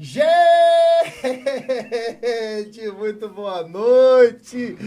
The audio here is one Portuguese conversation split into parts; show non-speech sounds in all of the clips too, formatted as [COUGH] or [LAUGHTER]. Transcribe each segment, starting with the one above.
Gente, muito boa noite.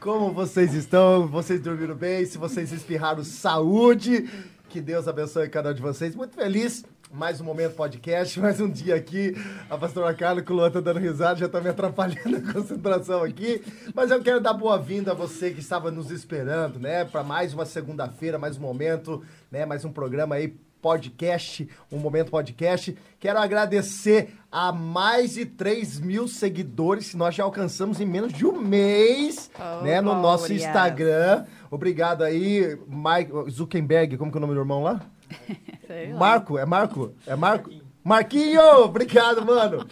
Como vocês estão? Vocês dormiram bem? Se vocês espirraram, saúde. Que Deus abençoe cada um de vocês. Muito feliz. Mais um momento podcast, [LAUGHS] mais um dia aqui. A pastora Carla com o Luan tá dando risada, já tá me atrapalhando [LAUGHS] a concentração aqui. Mas eu quero dar boa-vinda a você que estava nos esperando, né? Para mais uma segunda-feira, mais um momento, né? Mais um programa aí podcast, um momento podcast. Quero agradecer a mais de 3 mil seguidores que nós já alcançamos em menos de um mês, Oh, né, no nosso glória. Instagram. Obrigado aí, Mike Zuckerberg, como que é o nome do irmão lá? [LAUGHS] Sei lá. Marco, é Marco? É Marco? Marquinho, obrigado, mano.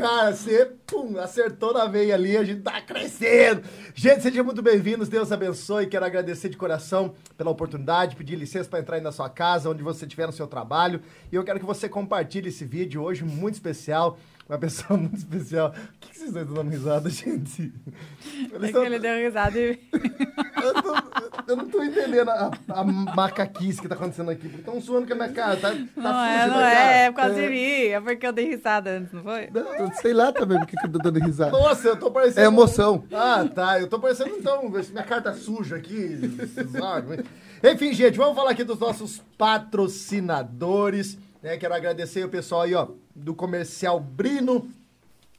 Cara, você pum, acertou na veia ali, a gente tá crescendo. Gente, sejam muito bem-vindos, Deus abençoe. Quero agradecer de coração pela oportunidade, pedir licença para entrar aí na sua casa, onde você estiver no seu trabalho. E eu quero que você compartilhe esse vídeo hoje, muito especial. Uma pessoa [LAUGHS] muito especial. O que que vocês estão dando risada, [LAUGHS] gente? Eles É tão- que ele deu risada e... eu, tô- eu não tô entendendo a, a macaquice que tá acontecendo aqui. Estão zoando com a minha cara. Tá, tá Não é, não é, é por causa de mim. É porque eu dei risada antes, não foi? Não, sei lá também porque que eu tô dando risada. Nossa, eu tô parecendo. É emoção. Ah, tá. Eu tô parecendo então. Minha cara tá suja aqui. sabe? Enfim, gente, vamos falar aqui dos nossos patrocinadores. Né? Quero agradecer o pessoal aí, ó, do Comercial Brino.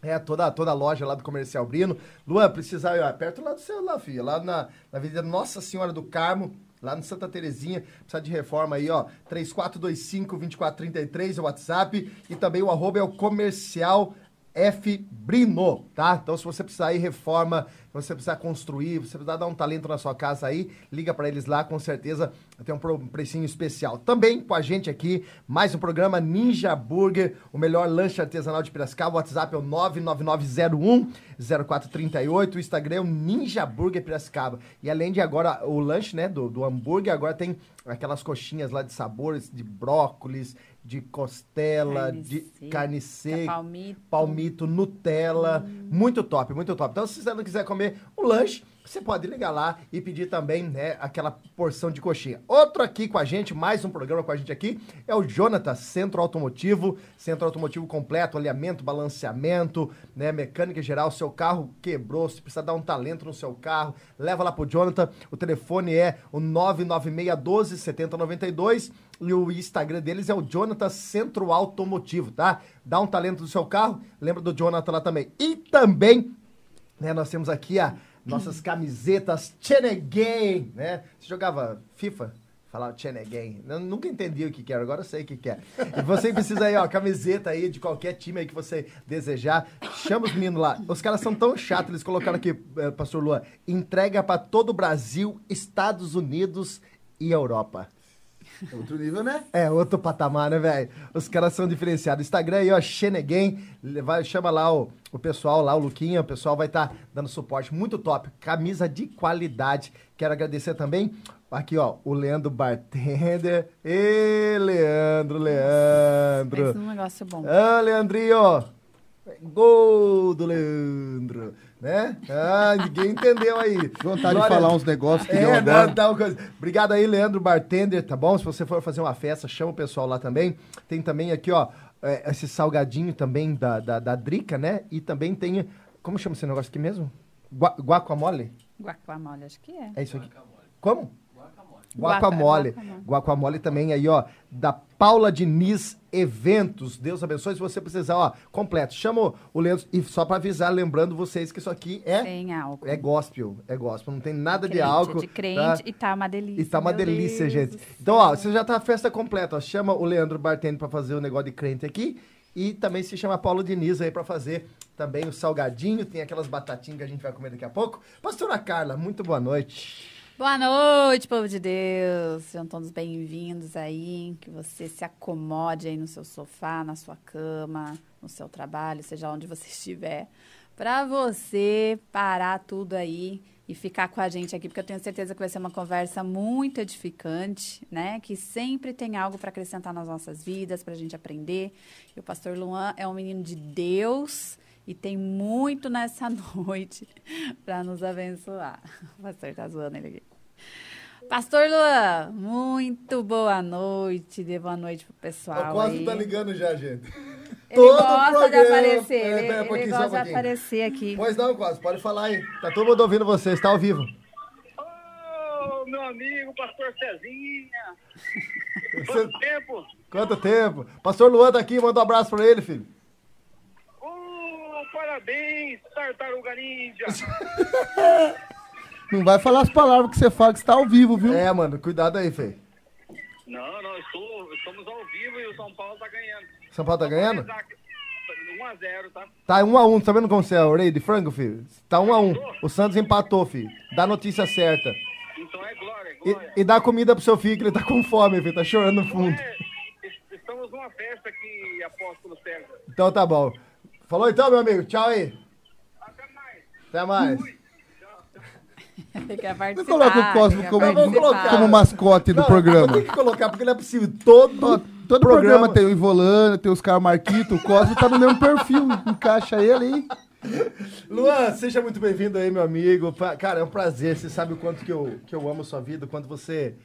É, toda, toda a loja lá do Comercial Brino. Luan, precisa ir ó, perto lá do seu lá, filha. Lá na, na Avenida Nossa Senhora do Carmo, lá no Santa Terezinha. Precisa de reforma aí, ó. 3425-2433 é o WhatsApp. E também o arroba é o Comercial F Brino, tá? Então, se você precisar ir reforma, se você precisar construir, você precisar dar um talento na sua casa aí, liga pra eles lá, com certeza tem um um precinho especial. Também com a gente aqui, mais um programa Ninja Burger, o melhor lanche artesanal de Piracicaba. O WhatsApp é o 99901-0438. O Instagram é o Ninja Burger Piracicaba. E além de agora o lanche, né, do, do hambúrguer, agora tem aquelas coxinhas lá de sabores, de brócolis, de costela, Carne de seca, carne seca palmito. palmito, Nutella. Muito top, muito top. Então, se você não quiser comer um lanche, você pode ligar lá e pedir também, né, aquela porção de coxinha. Outro aqui com a gente, mais um programa com a gente aqui, é o Jonathan, Centro Automotivo. Centro Automotivo completo, alinhamento, balanceamento, né, mecânica geral. Seu carro quebrou, se precisa dar um talento no seu carro, leva lá pro Jonathan. O telefone é o 99612 7092 e o Instagram deles é o Jonathan Centro Automotivo, tá? Dá um talento no seu carro, lembra do Jonathan lá também. E também, né, nós temos aqui a nossas camisetas Chenegain, né? Você jogava FIFA? Falava Chenegain. Eu nunca entendi o que que era, agora eu sei o que que é. E você precisa aí, ó, camiseta aí de qualquer time aí que você desejar. Chama os meninos lá. Os caras são tão chatos, eles colocaram aqui, eh, pastor Luan, entrega pra todo o Brasil, Estados Unidos e Europa. [LAUGHS] Outro nível, né? É, outro patamar, né, velho? Os caras são diferenciados. Instagram aí, ó, Xeneguem. Vai, chama lá o, o pessoal lá, o Luquinha. O pessoal vai estar dando suporte. Muito top. Camisa de qualidade. Quero agradecer também aqui, ó, o Leandro Bartender. Ê, Leandro, Leandro. Fez um negócio bom. Ah, Leandrinho! Gol do Leandro, né? Ah, ninguém entendeu aí. [LAUGHS] Vontade Glória- de falar uns negócios que deu É, agora. não, uma coisa. Obrigado aí, Leandro Bartender, tá bom? Se você for fazer uma festa, chama o pessoal lá também. Tem também aqui, ó, é, esse salgadinho também da, da, da Drica, né? E também tem, como chama esse negócio aqui mesmo? Gua, guacamole? Guacamole, acho que é. É isso aqui? Como? Guaca- Guacamole. guacamole. Guacamole também aí, ó, da Paula Diniz Eventos. Deus abençoe. Se você precisar, ó, completo. Chama o- Leandro. E só pra avisar, lembrando vocês que isso aqui é, Sem álcool. é gospel. É gospel. Não tem nada de Crente, álcool. De crente tá? e tá uma delícia. E tá uma delícia, Deus gente. Então, ó, você já tá a festa completa, ó. Chama o Leandro Bartender pra fazer o negócio de crente aqui. E também se chama Paulo Diniz aí pra fazer também o salgadinho. Tem aquelas batatinhas que a gente vai comer daqui a pouco. Pastora Carla, muito boa noite. Boa noite, povo de Deus. Sejam todos bem-vindos aí. Que você se acomode aí no seu sofá, na sua cama, no seu trabalho, seja onde você [LAUGHS] estiver, para você parar tudo aí e ficar com a gente aqui, porque eu tenho certeza que vai ser uma conversa muito edificante, né? Que sempre tem algo para acrescentar nas nossas vidas, para a gente aprender. E o pastor Luan é um menino de Deus e tem muito nessa [LAUGHS] noite para nos abençoar. O pastor tá zoando ele aqui. Pastor Luan, muito boa noite. Dê boa noite pro pessoal. quase aí. tá ligando já, gente. Ele Todo gosta de programa. aparecer. É, Ele, ele um gosta de aparecer aqui. Pois não, quase. Pode falar aí. Tá todo mundo ouvindo você. Está ao vivo. Ô, meu amigo, pastor Cezinha. Você- [LAUGHS] Quanto tempo? Quanto tempo? Pastor Luan tá aqui. Manda um abraço pra ele, filho. Ô, parabéns, tartaruga ninja. [LAUGHS] Não vai falar as palavras que você fala que você tá ao vivo, viu? É, mano. Cuidado aí, Fê. Não, não, estou, estamos ao vivo e o São Paulo tá ganhando. São Paulo tá ganhando? 1x0, tá? Tá 1 a 1 Tá vendo como você é o rei de frango, filho? Tá 1 a 1 O Santos empatou, filho. Dá a notícia certa. Então é glória, é E, glória. e dá comida pro seu filho, que ele tá com fome, filho. Tá chorando no fundo. É, es- estamos numa festa aqui, apóstolo César. Então tá bom. Falou então, meu amigo. Tchau aí. Até mais. Até mais. [LAUGHS] Ele quer participar. coloca o Cosmo como- colocar. Como mascote do Não, programa. Tem que colocar, porque não é possível. Todo, todo programa, tem o Ivolano, tem os caras Marquito, o Cosmo tá no mesmo perfil. Encaixa ele aí. Luan, seja muito bem-vindo aí, meu amigo. Cara, é um prazer. Você sabe o quanto que eu, que eu amo a sua vida, o quanto você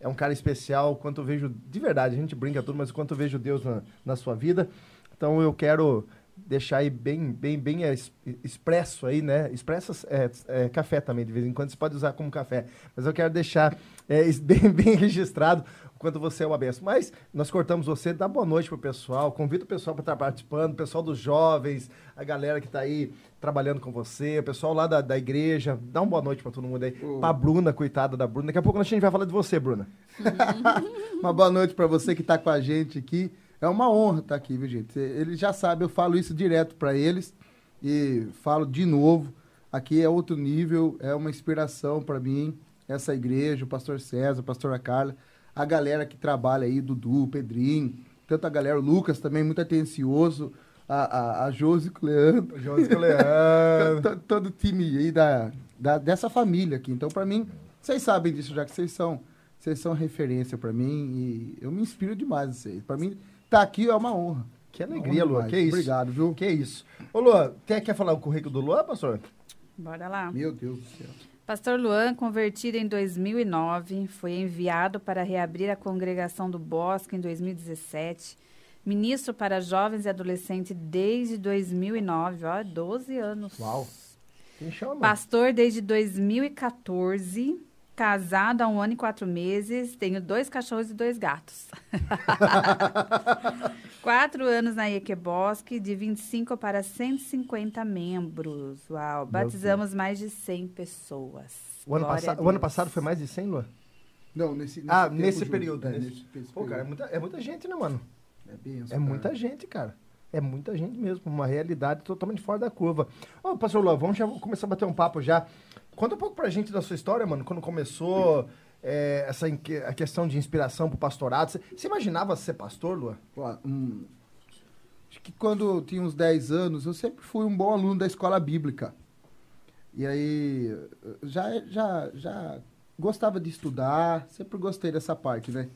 é um cara especial, o quanto eu vejo, de verdade, a gente brinca tudo, mas o quanto eu vejo Deus na, na sua vida. Então eu quero deixar aí bem, bem, bem é, es- expresso aí, né? Expresso é, é café também, de vez em quando você pode usar como café. Mas eu quero deixar é, [LAUGHS] bem, bem registrado o quanto você é uma benção. Mas nós cortamos você, dá boa noite pro pessoal, convida o pessoal para estar participando, o pessoal dos jovens, a galera que tá aí trabalhando com você, o pessoal lá da, da igreja, dá uma boa noite para todo mundo aí. Pra Bruna, coitada da Bruna. Daqui a pouco a gente vai falar de você, Bruna. [LAUGHS] Uma boa noite pra você que tá com a gente aqui. É uma honra estar aqui, viu, gente? Eles já sabem, eu falo isso direto pra eles e falo de novo. Aqui é outro nível, é uma inspiração pra mim. Essa igreja, o pastor César, a pastora Carla, a galera que trabalha aí, Dudu, Pedrinho, tanto a galera, o Lucas também, muito atencioso, a, a, a Josi com o Leandro. Josi com o [LAUGHS] Leandro. To- todo o time aí da, da- dessa família aqui. Então, pra mim, vocês sabem disso já que vocês são, vocês são referência pra mim e eu me inspiro demais em vocês. Pra mim, tá aqui é uma honra. Que alegria, Honra Luan. Que isso. Obrigado, viu? Que isso. Ô, Luan, tem, quer falar o currículo do Luan, pastor? Bora lá. Meu Deus do céu. Pastor Luan, convertido em 2009, foi enviado para reabrir a congregação do Bosque em 2017. Ministro para jovens e adolescentes desde 2009, ó, 12 anos. Uau. Quem chama? Pastor desde 2014, casado há um ano e quatro meses, tenho dois cachorros e dois gatos. [LAUGHS] Quatro anos na Equebosque, de 25 para 150 membros. Uau, batizamos mais de 100 pessoas. O ano, passa- o ano passado foi mais de 100, Luan? Não, nesse, nesse Ah, tempo nesse junto. período. É, nesse- nesse- nesse Pô, cara, é muita, é muita gente, né, mano? É benção, É muita gente, cara. É muita gente mesmo. Uma realidade totalmente fora da curva. Ô, pastor Luan, vamos já começar a bater um papo já. Conta um pouco pra gente da sua história, mano. Quando começou é, essa a questão de inspiração pro pastorado. Você, imaginava ser pastor, Luan? Ó, hum, acho que quando eu tinha uns 10 anos, eu sempre fui um bom aluno da escola bíblica. E aí, já, já, já gostava de estudar, sempre gostei dessa parte, né?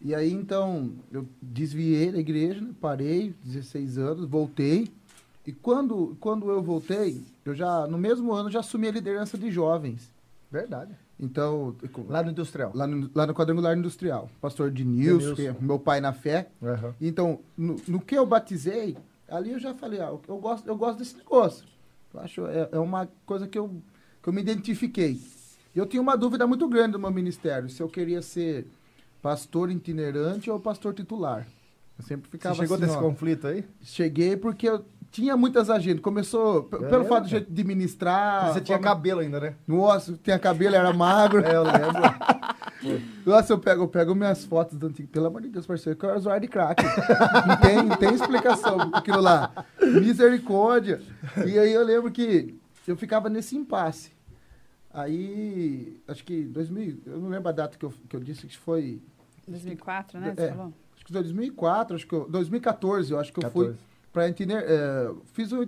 E aí, então, eu desviei da igreja, né? parei, 16 anos, voltei. E quando, quando eu voltei, eu já, no mesmo ano, já assumi a liderança de jovens. Verdade. Então, Lá no Industrial. lá no, lá no quadrangular industrial. Pastor Dinilson, Denilson. que é meu pai na fé. Aham. Então, no, no que eu batizei, ali eu já falei, ah, eu gosto, eu gosto desse negócio. Eu acho, é, é uma coisa que eu, que eu me identifiquei. Eu tinha uma dúvida muito grande no meu ministério, se eu queria ser pastor itinerante ou pastor titular. Eu sempre Você ficava chegou assim, desse ó, conflito aí? Cheguei porque eu tinha muitas agendas. Começou Eu pelo lembro, fato cara. de, de ministrar. Você tinha forma- cabelo ainda, né? Nossa, tinha cabelo, era magro. É, eu lembro. [LAUGHS] Nossa, eu pego, eu pego minhas fotos do antigo. Pelo amor de Deus, parceiro, que eu era usuário de crack. não, tem, não tem explicação aquilo lá. Misericórdia. E aí eu lembro que eu ficava nesse impasse. Aí, acho que 2000, eu não lembro a data que eu, que eu disse que foi. 2004, né? É. Você falou? Acho que 2004, acho que eu, 2014, eu acho que eu fui 14. pra Intiner, é, fiz o,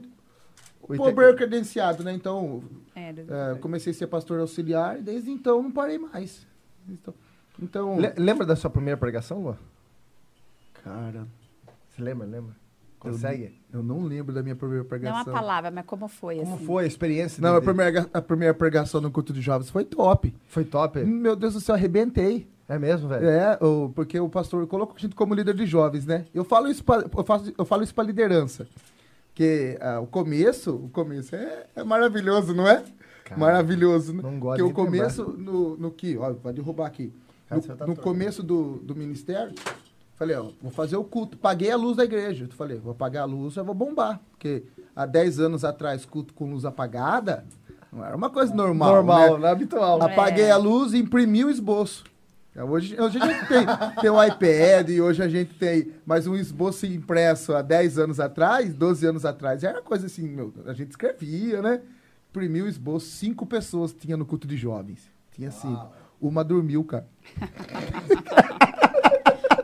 Pober credenciado, né? Então, É, é, 2014. comecei a ser pastor auxiliar e desde então não parei mais. Então, então Le- lembra da sua primeira pregação, Luan? cara, Você lembra, lembra? Consegue? eu não lembro da minha primeira Não pregação. uma palavra, mas como foi, Como assim? foi a experiência? Não, a primeira, a primeira pregação no culto de jovens foi top. Foi top? Meu Deus do céu, arrebentei. É mesmo, velho? É, o- porque o pastor colocou a gente como líder de jovens, né? Eu falo isso pra, eu faço, eu falo isso para liderança. Que ah, o começo, o começo é, é maravilhoso, não é? Cara, maravilhoso, né? não gosto Porque o lembrar. começo, no, no que, ó, vai derrubar aqui. Cara, No, tá no começo do, do ministério, falei, ó, vou fazer o culto. Paguei a luz da igreja. Eu falei, vou apagar a luz, eu vou bombar. Porque há 10 anos atrás, culto com luz apagada, não era uma coisa normal. Normal, né? não é habitual. Apaguei É. a luz e imprimi o esboço. É, Hoje, hoje a gente tem, tem o iPad e hoje a gente tem mais um esboço impresso há 10 anos atrás, 12 anos atrás. Era coisa assim, meu, a gente escrevia, né? Imprimiu o esboço, cinco pessoas tinha no culto de jovens. Tinha cinco. Uma dormiu, cara.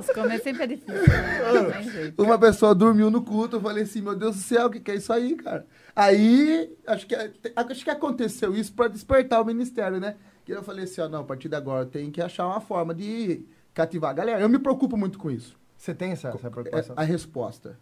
Os começos sempre é difícil, né? Uma pessoa dormiu no culto, eu falei assim, meu Deus do céu, o que, que é isso aí, cara? Aí, acho que, acho que aconteceu isso para despertar o ministério, né? Que eu falei assim, ó, não, a partir de agora tem que achar uma forma de cativar a galera. Eu me preocupo muito com isso. Você tem essa, essa É preocupação? a resposta.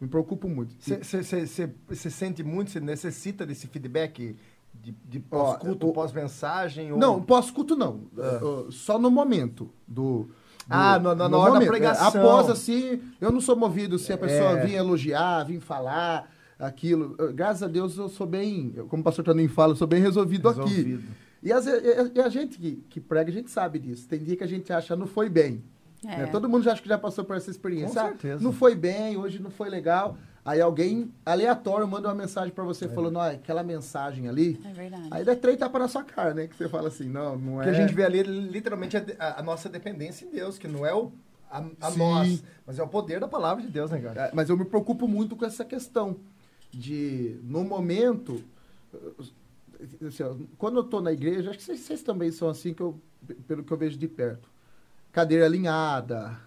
Me preocupo muito. Você sente muito, você necessita desse feedback de, de pós-culto, pós-mensagem? ou- Não, pós-culto não. Ah. Uh, Só no momento do. do- Ah, na- na hora da momento. pregação. É, Após, assim, eu não sou movido se a pessoa É. vir elogiar, vir falar aquilo. Graças a Deus eu sou bem, como o pastor Toninho fala, eu sou bem resolvido, aqui. E, as- e- e a gente que, que prega, a gente sabe disso. Tem dia que a gente acha não foi bem. É. né? Todo mundo já acha que já passou por essa experiência. Com Ah, certeza. não foi bem, hoje não foi legal. Aí alguém aleatório manda uma mensagem pra É. você falando, ó, aquela mensagem ali. É verdade. Aí dá três tapas na sua cara, né? Que você fala assim, não, não é. Porque a gente vê ali literalmente a, a- nossa dependência em Deus, que não é o, a, a nós, mas é o poder da palavra de Deus, né, cara? É, Mas eu me preocupo muito com essa questão de, no momento, assim, ó, quando eu tô na igreja, acho que vocês, vocês também são assim, que eu, pelo que eu vejo de perto. Cadeira alinhada,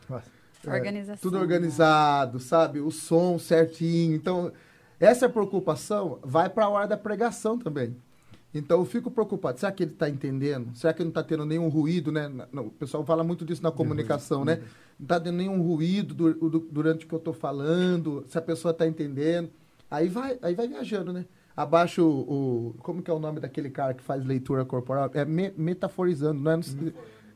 é, Organização. tudo né? organizado, sabe? O som certinho. Então, essa preocupação vai para a hora da pregação também. Então, eu fico preocupado. Será que ele está entendendo? Será que não está tendo nenhum ruído, né? Não, o pessoal fala muito disso na comunicação, né? Não está tendo nenhum ruído du- du- durante o que eu estou falando, se a pessoa está entendendo. Aí vai, aí vai viajando, né? Abaixa o, o- Como que é o nome daquele cara que faz leitura corporal? É me- metaforizando, não é? Não sei-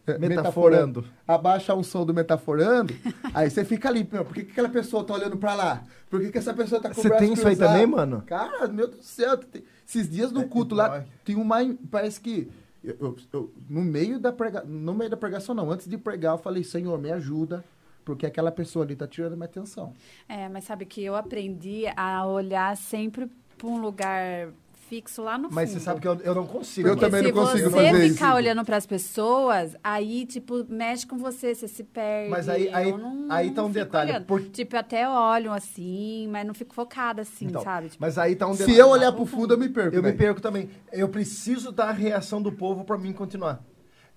é, Metaforando. Abaixa um som do metaforando, aí você fica ali, meu, por que, que aquela pessoa tá olhando pra lá? Por que, que essa pessoa tá com Você tem isso aí cruzado? também, mano? Cara, meu Deus do céu, tem- esses dias no É, culto lá, dói. tem uma, parece que, eu- eu- eu- no meio da prega, no meio da pregação não, antes de pregar eu falei, Senhor, me ajuda, porque aquela pessoa ali tá tirando minha atenção. É, mas sabe que eu aprendi a olhar sempre para um lugar fixo lá no Mas fundo. você sabe que eu, eu não consigo. Eu também não consigo se você fazer isso. ficar olhando para as pessoas, aí, tipo, mexe com você, você se perde. Mas aí- aí- não- aí tá um detalhe, por- Tipo, eu até olho assim, mas não fico focada assim, Então, sabe? Tipo, Mas aí tá um Se detalhe. eu olhar pro fundo, eu me perco. Eu me velho. perco também. Eu preciso da reação do povo pra mim continuar.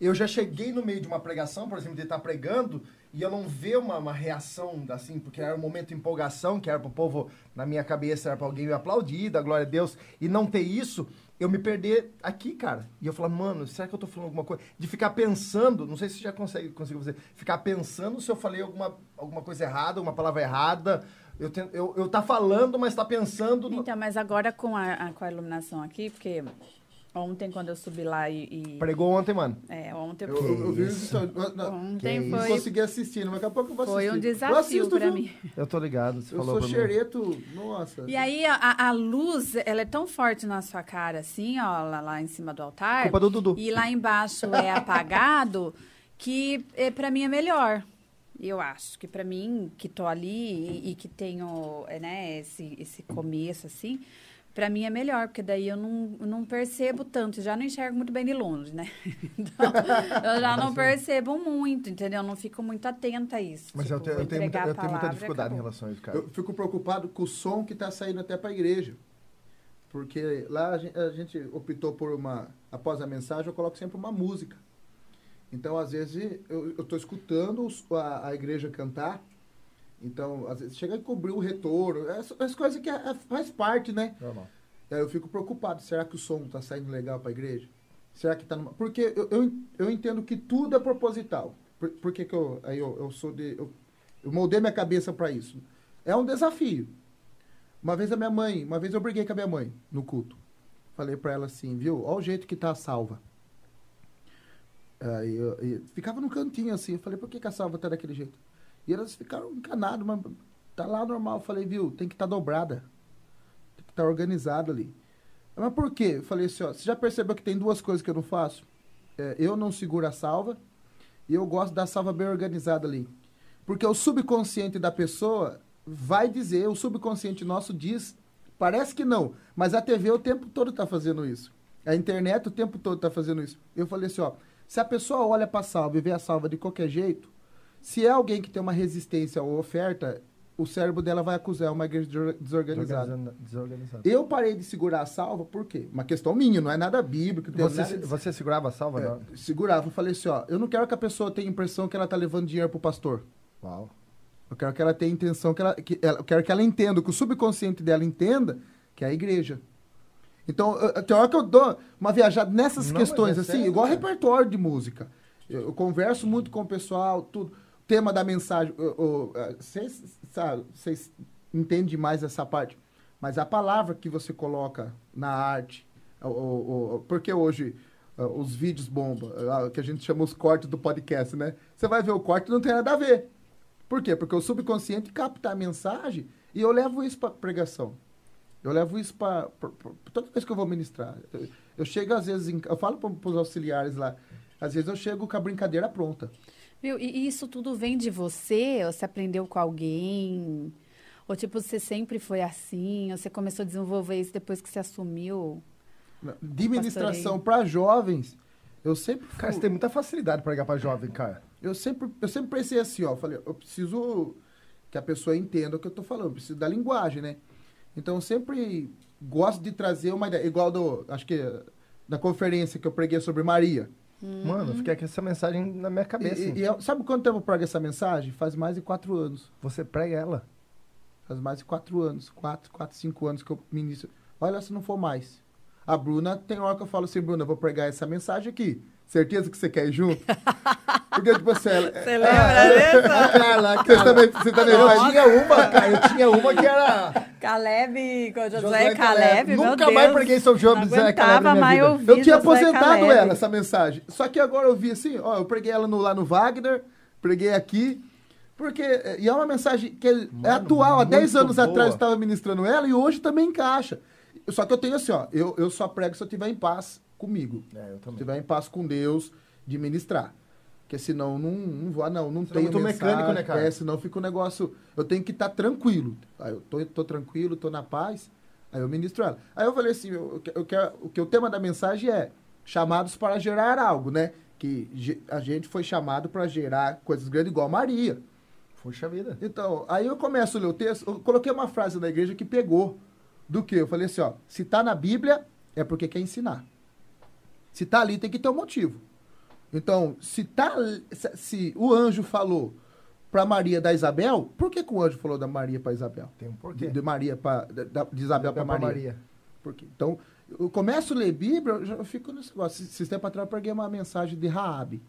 Eu já cheguei no meio de uma pregação, por exemplo, de estar pregando, e eu não ver uma, uma reação assim, porque era um momento de empolgação, que era pro povo, na minha cabeça, era pra alguém me aplaudir, da glória a Deus, e não ter isso, eu me perder aqui, cara. E eu falar, mano, será que eu tô falando alguma coisa? De ficar pensando, não sei se já consegue, consigo fazer, ficar pensando se eu falei alguma, alguma coisa errada, uma palavra errada. Eu, tento, eu, eu tá falando, mas tá pensando. no- Então, mas agora com a, a- com a iluminação aqui, porque ontem quando eu subi lá e... e- Pregou ontem, mano. é, ontem Eu, eu, eu vi isso? Ontem Que não foi, consegui assistir, mas daqui a pouco eu vou assistir. foi um desafio assisto, para viu? mim. Eu tô ligado, você Eu falou sou pra xereto, nossa. E aí, a, a luz, ela é tão forte na sua cara, assim, ó, lá, lá em cima do altar. Culpa do Dudu. E lá embaixo é apagado, que é, para mim é melhor. Eu acho que para mim, que tô ali e, e que tenho, é, né, esse, esse começo, assim, para mim é melhor, porque daí eu não, não percebo tanto, já não enxergo muito bem de longe, né? [LAUGHS] Então, eu já não percebo muito, entendeu? Eu não fico muito atenta a isso. Mas Tipo, eu, tenho, eu, tenho muita, eu tenho muita dificuldade em acabou. relação a isso, cara. Eu fico preocupado com o som que está saindo até para a igreja. Porque lá a gen- a gente, optou por uma. Após a mensagem, eu coloco sempre uma música. Então, às vezes, eu estou escutando a, a igreja cantar. Então, às vezes, chega a cobrir o retorno. As, as coisas que é- é- faz parte, né? Normal. Aí eu fico preocupado. Será que o som está saindo legal para a igreja? Será que está numa... Porque eu, eu, eu entendo que tudo é proposital. Por, por que, que eu, aí eu, eu sou de... Eu, eu moldei minha cabeça para isso. É um desafio. Uma vez a minha mãe... Uma vez eu briguei com a minha mãe no culto. Falei para ela assim, viu? Olha o jeito que tá a salva. Aí eu, e ficava num cantinho assim. Eu falei, por que, que a salva tá daquele jeito? E elas ficaram encanadas, mas tá lá normal. Eu falei, viu, tem que estar tá dobrada. Tem que estar tá organizado ali. Mas por quê? Eu falei assim, ó, você já percebeu que tem duas coisas que eu não faço? É, eu não seguro a salva e eu gosto da salva bem organizada ali. Porque o subconsciente da pessoa vai dizer, o subconsciente nosso diz, parece que não, mas a TV o tempo todo está fazendo isso. A internet o tempo todo está fazendo isso. Eu falei assim, ó, se a pessoa olha para a salva e vê a salva de qualquer jeito, se é alguém que tem uma resistência ou oferta, o cérebro dela vai acusar uma igreja desorganizada. desorganizada. Eu parei de segurar a salva, por quê? Uma questão minha, não é nada bíblico. Você, nada... você segurava a salva? É, não? Segurava. Eu falei assim, ó, eu não quero que a pessoa tenha a impressão que ela tá levando dinheiro pro pastor. Uau. Eu quero que ela tenha a intenção, que ela, que ela, eu quero que ela entenda, que o subconsciente dela entenda que é a igreja. Então, eu, tem hora que eu dou uma viajada nessas não, questões, é assim, sério, igual repertório de música. Eu, eu, converso muito com o pessoal, tudo. Tema da mensagem. Vocês vocês entendem mais essa parte. Mas a palavra que você coloca na arte, o, porque hoje os vídeos bombam, que a gente chama os cortes do podcast, né? Você vai ver o corte não tem nada a ver. Por quê? Porque o subconsciente capta a mensagem e eu levo isso para pregação. Eu levo isso para toda vez que eu vou ministrar. Eu, eu chego às vezes, em, eu falo para os auxiliares lá, às vezes eu chego com a brincadeira pronta. Viu? E isso tudo vem de você? Ou você aprendeu com alguém? Ou tipo, você sempre foi assim? Ou você começou a desenvolver isso depois que você assumiu? De ministração para jovens, eu sempre. Fui... Cara, você tem muita facilidade para ligar para jovem, cara. Eu sempre, eu sempre pensei assim, ó. Falei, eu preciso que a pessoa entenda o que eu tô falando, eu preciso da linguagem, né? Então eu sempre gosto de trazer uma ideia. Igual do. Acho que da conferência que eu preguei sobre Maria. Uhum. Mano, fiquei com essa mensagem na minha cabeça. E, e, sabe quanto tempo eu prego essa mensagem? Faz mais de quatro anos. Você prega ela? Faz mais de quatro anos. Quatro, quatro, cinco anos que eu ministro. Olha se não for mais. A Bruna, tem hora que eu falo assim, Bruna, eu vou pregar essa mensagem aqui. Certeza que você quer ir junto? [LAUGHS] Porque, tipo assim, ela... Você lembra ah, dessa? [LAUGHS] Carla, você também, você também eu faz... tinha uma, cara, eu tinha uma que era... Caleb, José, José Caleb, meu Nunca mais preguei sobre José Caleb na minha vida. Eu tinha aposentado Caleb. ela, essa mensagem. Só que agora eu vi assim, ó, eu preguei ela no, lá no Wagner, preguei aqui, porque... E é uma mensagem que é Mano, atual. Há 10 anos boa. atrás eu estava ministrando ela e hoje também encaixa. Só que eu tenho assim, ó, eu, eu só prego se eu estiver em paz comigo. É. Se estiver em paz com Deus, de ministrar. Porque senão não, não vou, ah, não, não tem muito mecânico, né, cara? É, senão fica um negócio. Eu tenho que estar tá tranquilo. Aí eu tô, tô tranquilo, tô na paz. Aí eu ministro ela. Aí eu falei assim, eu, eu quero, o que o tema da mensagem é chamados para gerar algo, né? Que a gente foi chamado para gerar coisas grandes igual Maria. Puxa vida. Então, aí eu começo a ler o texto, eu coloquei uma frase da igreja que pegou. Do que? Eu falei assim, ó, se tá na Bíblia, é porque quer ensinar. Se tá ali, tem que ter um motivo. Então, se, tá, se o anjo falou para Maria da Isabel, por que, que o anjo falou da Maria para Isabel? Tem um porquê. De, de Maria pra, de, de Isabel para Maria. Maria. Por quê? Então, eu começo a ler Bíblia, eu, fico nesse negócio. Esses tempos atrás eu peguei uma mensagem de Raabe.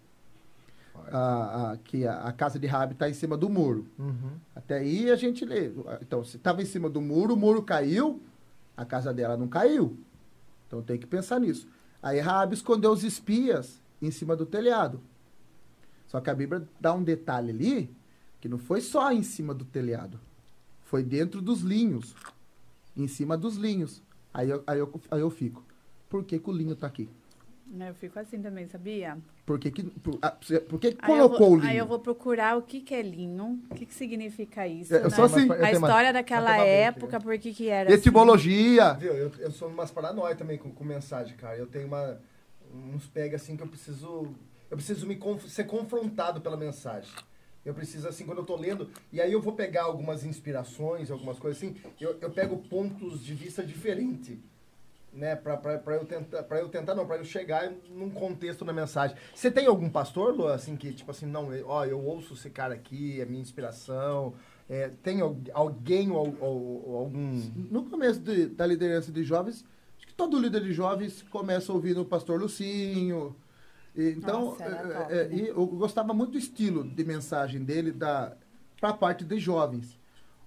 A, a, que a, a, casa de Raabe está em cima do muro. Uhum. Até aí a gente lê. Então, se estava em cima do muro, o muro caiu, a casa dela não caiu. Então tem que pensar nisso. Aí Raabe escondeu os espias em cima do telhado. Só que a Bíblia dá um detalhe ali que não foi só em cima do telhado. Foi dentro dos linhos. Em cima dos linhos. Aí eu, aí eu, aí eu fico. Por que, que o linho está aqui? Eu fico assim também, sabia? Por que, por, ah, por que, colocou vou, o linho? Aí eu vou procurar o que, que é linho, o que, que significa isso. É, eu né? sou assim. A história uma, daquela época, por que, que era Etimologia. Assim. Viu, eu, eu sou umas paranoia também com, com mensagem, cara. Eu tenho uma uns pega assim que eu preciso eu preciso me conf ser confrontado pela mensagem. Eu preciso, assim, quando eu tô lendo, e aí eu vou pegar algumas inspirações, algumas coisas assim, eu, eu pego pontos de vista diferentes, né, pra, eu tentar, pra eu tentar, não, pra eu chegar num contexto na mensagem. Você tem algum pastor, Lu, assim, que, tipo assim, não, ó, eu ouço esse cara aqui, é minha inspiração, é, tem alguém ou, ou, ou, algum... No começo de, da liderança de jovens, todo líder de jovens começa ouvindo o pastor Lucinho. E, então, Nossa, é, é, e eu gostava muito do estilo de mensagem dele da para a parte de jovens.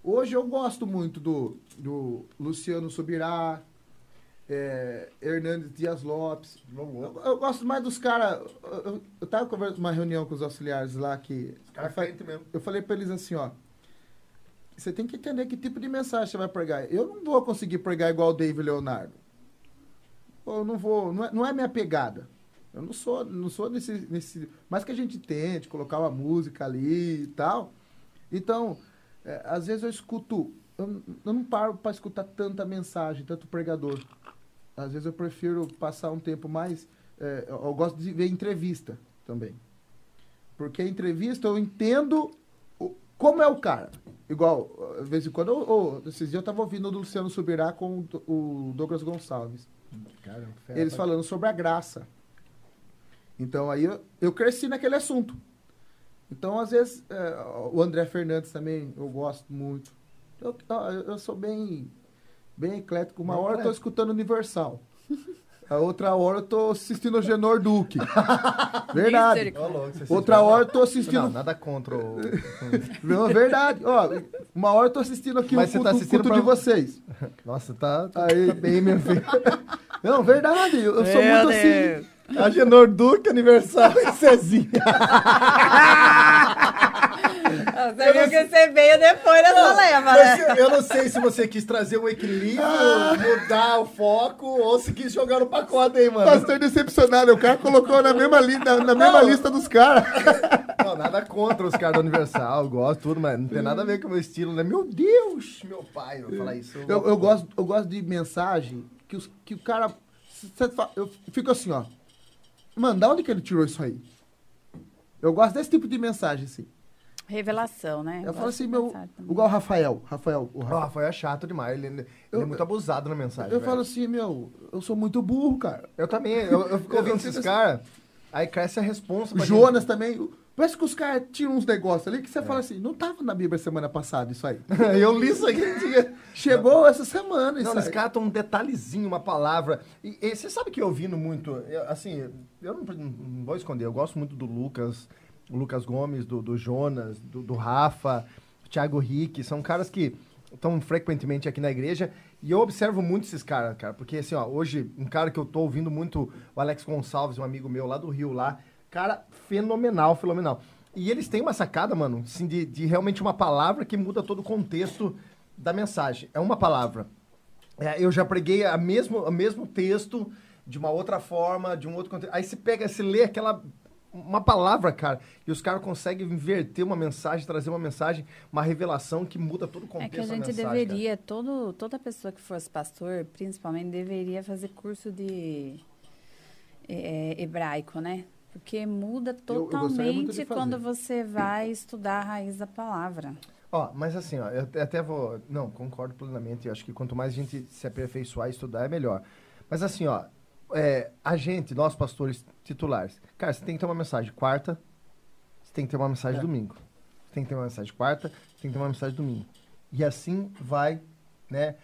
Hoje eu gosto muito do, do Luciano Subirá. É, Hernandes Dias Lopes. Eu, eu gosto mais dos caras. Eu, eu, eu tava conversando uma reunião com os auxiliares lá que. Cara eu, fa- crente mesmo. eu falei pra eles assim, ó. Você tem que entender que tipo de mensagem você vai pregar. Eu não vou conseguir pregar igual o David Leonardo. Eu não vou. Não é, não é minha pegada. Eu não sou, não sou nesse, nesse. Mais que a gente tente colocar uma música ali e tal. Então, é, às vezes eu escuto. Eu, eu não paro para escutar tanta mensagem, tanto pregador. Às vezes eu prefiro passar um tempo mais. é, eu, gosto de ver entrevista também. Porque a entrevista eu entendo o- como é o cara. Igual, de vez em quando, esses dias eu estava ouvindo o Luciano Subirá com o o Douglas Gonçalves. Eles falando sobre a graça. Então aí eu, eu cresci naquele assunto. Então, às vezes, é, o André Fernandes também eu gosto muito. Eu, eu sou bem, bem eclético. Uma Bem hora eu tô escutando Universal. A outra hora eu tô assistindo o Genor Duque. [LAUGHS] Verdade. Outra hora eu tô assistindo. Não, nada contra o... [LAUGHS] Não, verdade. Ó, uma hora eu tô assistindo aqui Mas o você tá assistindo culto pra- de vocês. [LAUGHS] Nossa, tá, tá, Aí- tá bem, meu filho. Não, verdade. Eu, eu sou Meu muito assim. Deus. Agenor Duque, Universal e Cezinha. Você viu que você veio depois dessa leva, né? eu- eu não sei se você quis trazer um equilíbrio, mudar o foco, ou se quis jogar no pacote aí, mano. Pastor decepcionado. O cara colocou na mesma, li na, na mesma lista dos caras. [LAUGHS] Não, nada contra os caras da Universal, eu gosto tudo, mas não tem nada a ver com o meu estilo, né? Meu Deus, meu pai, eu vou falar isso. Eu, eu, gosto, eu gosto de mensagem que, os, que o cara. Eu fico assim, ó. Mano, da onde que ele tirou isso aí? Eu gosto desse tipo de mensagem, assim. Revelação, né? Eu falo Gosto assim, meu. Igual o Rafael. Rafael. O O Rafael. Rafael é chato demais, ele, ele Eu- é muito abusado na mensagem. eu velho. falo assim, meu, eu sou muito burro, cara. Eu também, eu, eu fico ouvindo Eu esses fico caras, aí cresce a responsa. O pra Jonas gente. também. Parece que os caras tiram uns negócios ali que você fala assim, não tava na Bíblia semana passada isso aí. [LAUGHS] eu li isso aqui. [LAUGHS] tinha- Chegou essa semana isso Não, eles aí. catam um detalhezinho, uma palavra. E, e você sabe que eu ouvindo muito, eu, assim, eu não, não vou esconder, eu gosto muito do Lucas, o Lucas Gomes, do, do Jonas, do, do Rafa, Thiago Rick, são caras que estão frequentemente aqui na igreja e eu observo muito esses caras, cara, porque assim, ó, hoje, um cara que eu tô ouvindo muito, o Alex Gonçalves, um amigo meu lá do Rio, lá, cara fenomenal, fenomenal. E eles têm uma sacada, mano, assim, de, de realmente uma palavra que muda todo o contexto da mensagem. É uma palavra. É, eu já preguei a mesmo, o mesmo texto de uma outra forma, de um outro contexto. Aí você pega, você lê aquela. Uma palavra, cara, e os caras conseguem inverter uma mensagem, trazer uma mensagem, uma revelação que muda todo o É contexto que a gente mensagem, deveria, todo, toda pessoa que fosse pastor, principalmente, deveria fazer curso de é, hebraico, né? Porque muda Eu- eu totalmente de fazer. quando você vai estudar a raiz da palavra. Ó, mas assim, ó, eu até- até vou. Não, concordo plenamente. Eu acho que quanto mais a gente se aperfeiçoar e estudar, é melhor. Mas assim, ó, é, a gente, nós pastores titulares, cara, você tem que ter uma mensagem quarta, você tem que ter uma mensagem É. domingo. Você tem que ter uma mensagem quarta, você tem que ter uma mensagem domingo. E assim vai, né?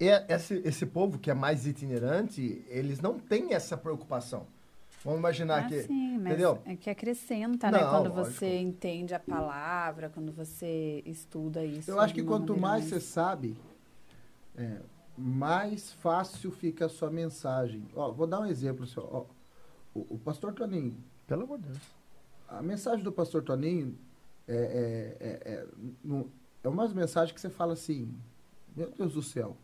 E esse, esse povo que é mais itinerante, eles não têm essa preocupação. Vamos imaginar Ah, que. sim, mas entendeu? é que acrescenta, né? Não, Quando lógico. você entende a palavra, quando você estuda isso. Eu acho que quanto mais você sabe, é, mais fácil fica a sua mensagem. Ó, vou dar um exemplo. Ó. o, o pastor Toninho, Pelo amor de Deus. a mensagem do pastor Toninho é, é, é, é, no- é umas mensagens que você fala assim, meu Deus do céu.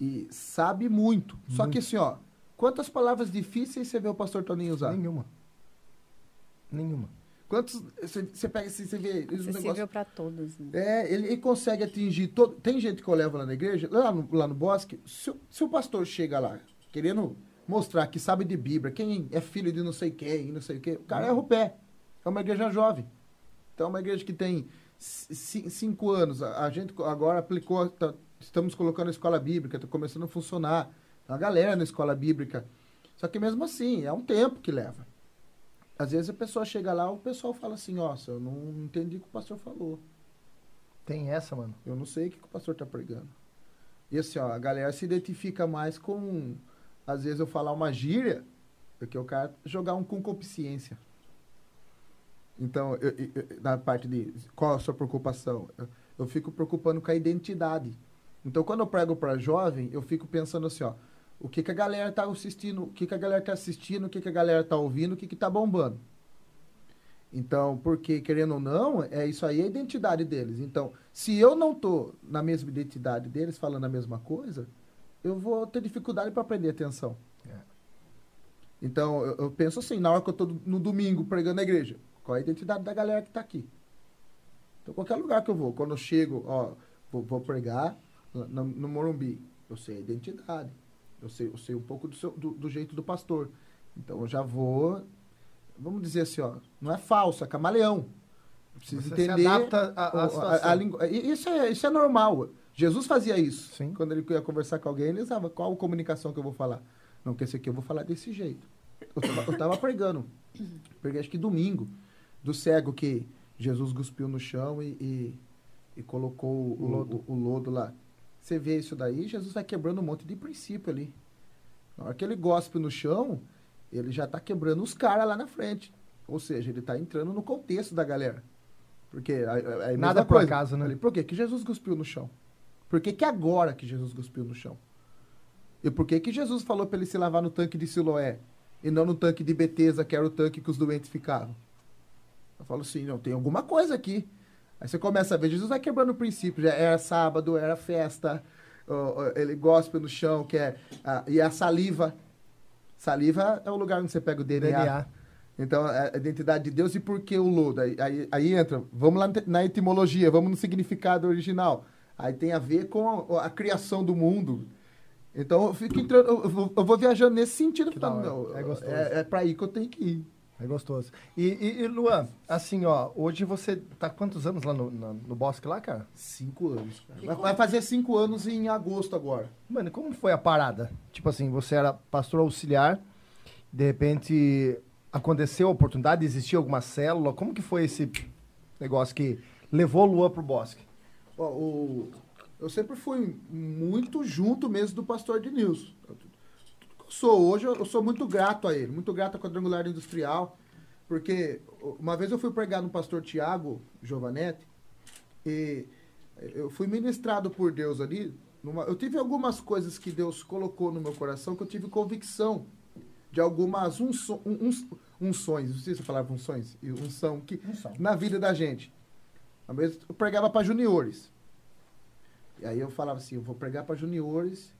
E sabe muito. Só que assim, ó, quantas palavras difíceis você vê o pastor Toninho usar? Nenhuma. Nenhuma. Quantos. Você, pega assim, você vê. Acessível negócios- para todos, né? É, ele, ele consegue atingir todo. Tem gente que eu levo lá na igreja, lá no, lá no bosque, se, o- se o pastor chega lá querendo mostrar que sabe de Bíblia, quem é filho de não sei quem, não sei o quê, o cara erra o pé. É uma igreja jovem. Então é uma igreja que tem ci- ci- cinco anos. A, a gente agora aplicou, tá- estamos colocando a escola bíblica, está começando a funcionar. Tem uma galera na escola bíblica. Só que mesmo assim, é um tempo que leva. Às vezes a pessoa chega lá, o pessoal fala assim, nossa, eu não entendi o que o pastor falou. Tem essa, mano. Eu não sei o que, que o pastor está pregando. E assim, ó, a galera se identifica mais com, às vezes eu falar uma gíria, do que o cara jogar um com consciência. Então, eu- eu- na parte de qual a sua preocupação, eu, eu fico preocupando com a identidade. Então, quando eu prego para jovem, eu fico pensando assim, ó, o que, que a galera tá assistindo, o que, que a galera tá assistindo, o que, que a galera tá ouvindo, o que, que tá bombando. Então, porque, querendo ou não, é isso aí é a identidade deles. Então, se eu não tô na mesma identidade deles, falando a mesma coisa, eu vou ter dificuldade para prender atenção. É. Então, eu, eu penso assim, na hora que eu tô no domingo pregando na igreja, qual é a identidade da galera que tá aqui? Então, qualquer lugar que eu vou, quando eu chego, ó, vou, vou pregar no, no Morumbi, eu sei a identidade. Eu sei, eu sei um pouco do, seu, do, do jeito do pastor. Então, eu já vou vamos dizer assim, ó, não é falso, é camaleão. Precisa Você entender. se adapta situação. a lingu- e Isso é, isso é normal. Jesus fazia isso. Sim. Quando ele ia conversar com alguém, ele usava qual comunicação que eu vou falar. Não, que esse aqui eu vou falar desse jeito. Eu tava, eu tava pregando. Preguei acho que domingo. Do cego que Jesus cuspiu no chão e, e, e colocou o, O lodo. o- o lodo lá. Você vê isso daí, Jesus vai quebrando um monte de princípio ali. Na hora que ele gospe no chão, ele já está quebrando os caras lá na frente. Ou seja, ele está entrando no contexto da galera. Porque é, é Nada por coisa. acaso, né? Ali, Por que que Jesus cuspiu no chão? Por que que agora que Jesus cuspiu no chão? E por que que Jesus falou para ele se lavar no tanque de Siloé e não no tanque de Betesda, que era o tanque que os doentes ficavam? Eu falo assim, não, tem alguma coisa aqui. Aí você começa a ver, Jesus vai quebrando o princípio. Já era sábado, era festa, ele gospe no chão, que é, e a saliva. Saliva é o lugar onde você pega o DNA. DNA. Então, é a identidade de Deus e por que o lodo? Aí, aí, aí entra, vamos lá na etimologia, vamos no significado original. Aí tem a ver com a, a criação do mundo. Então, eu fico entrando, eu, vou- eu vou viajando nesse sentido. Falando, hora, não, é. É, é pra aí que eu tenho que ir. É gostoso. E, e, e, Luan, assim, ó, hoje você tá quantos anos lá no, no, no bosque lá, cara? Cinco anos. cara. Vai, vai fazer cinco anos em agosto agora. Mano, como foi a parada? Tipo assim, você era pastor auxiliar, de repente aconteceu a oportunidade, existia alguma célula? Como que foi esse negócio que levou o Luan pro bosque? Ó, o- eu sempre fui muito junto mesmo do pastor de Nilson. Sou hoje, eu sou muito grato a ele, muito grato à quadrangular industrial, porque uma vez eu fui pregar no pastor Tiago Giovanetti e eu fui ministrado por Deus ali. numa- eu tive algumas coisas que Deus colocou no meu coração que eu tive convicção de algumas unso, un- uns- unções, não sei se eu falava unções, unção que Unção. na vida da gente. Uma vez eu pregava para juniores. E aí eu falava assim, eu vou pregar para juniores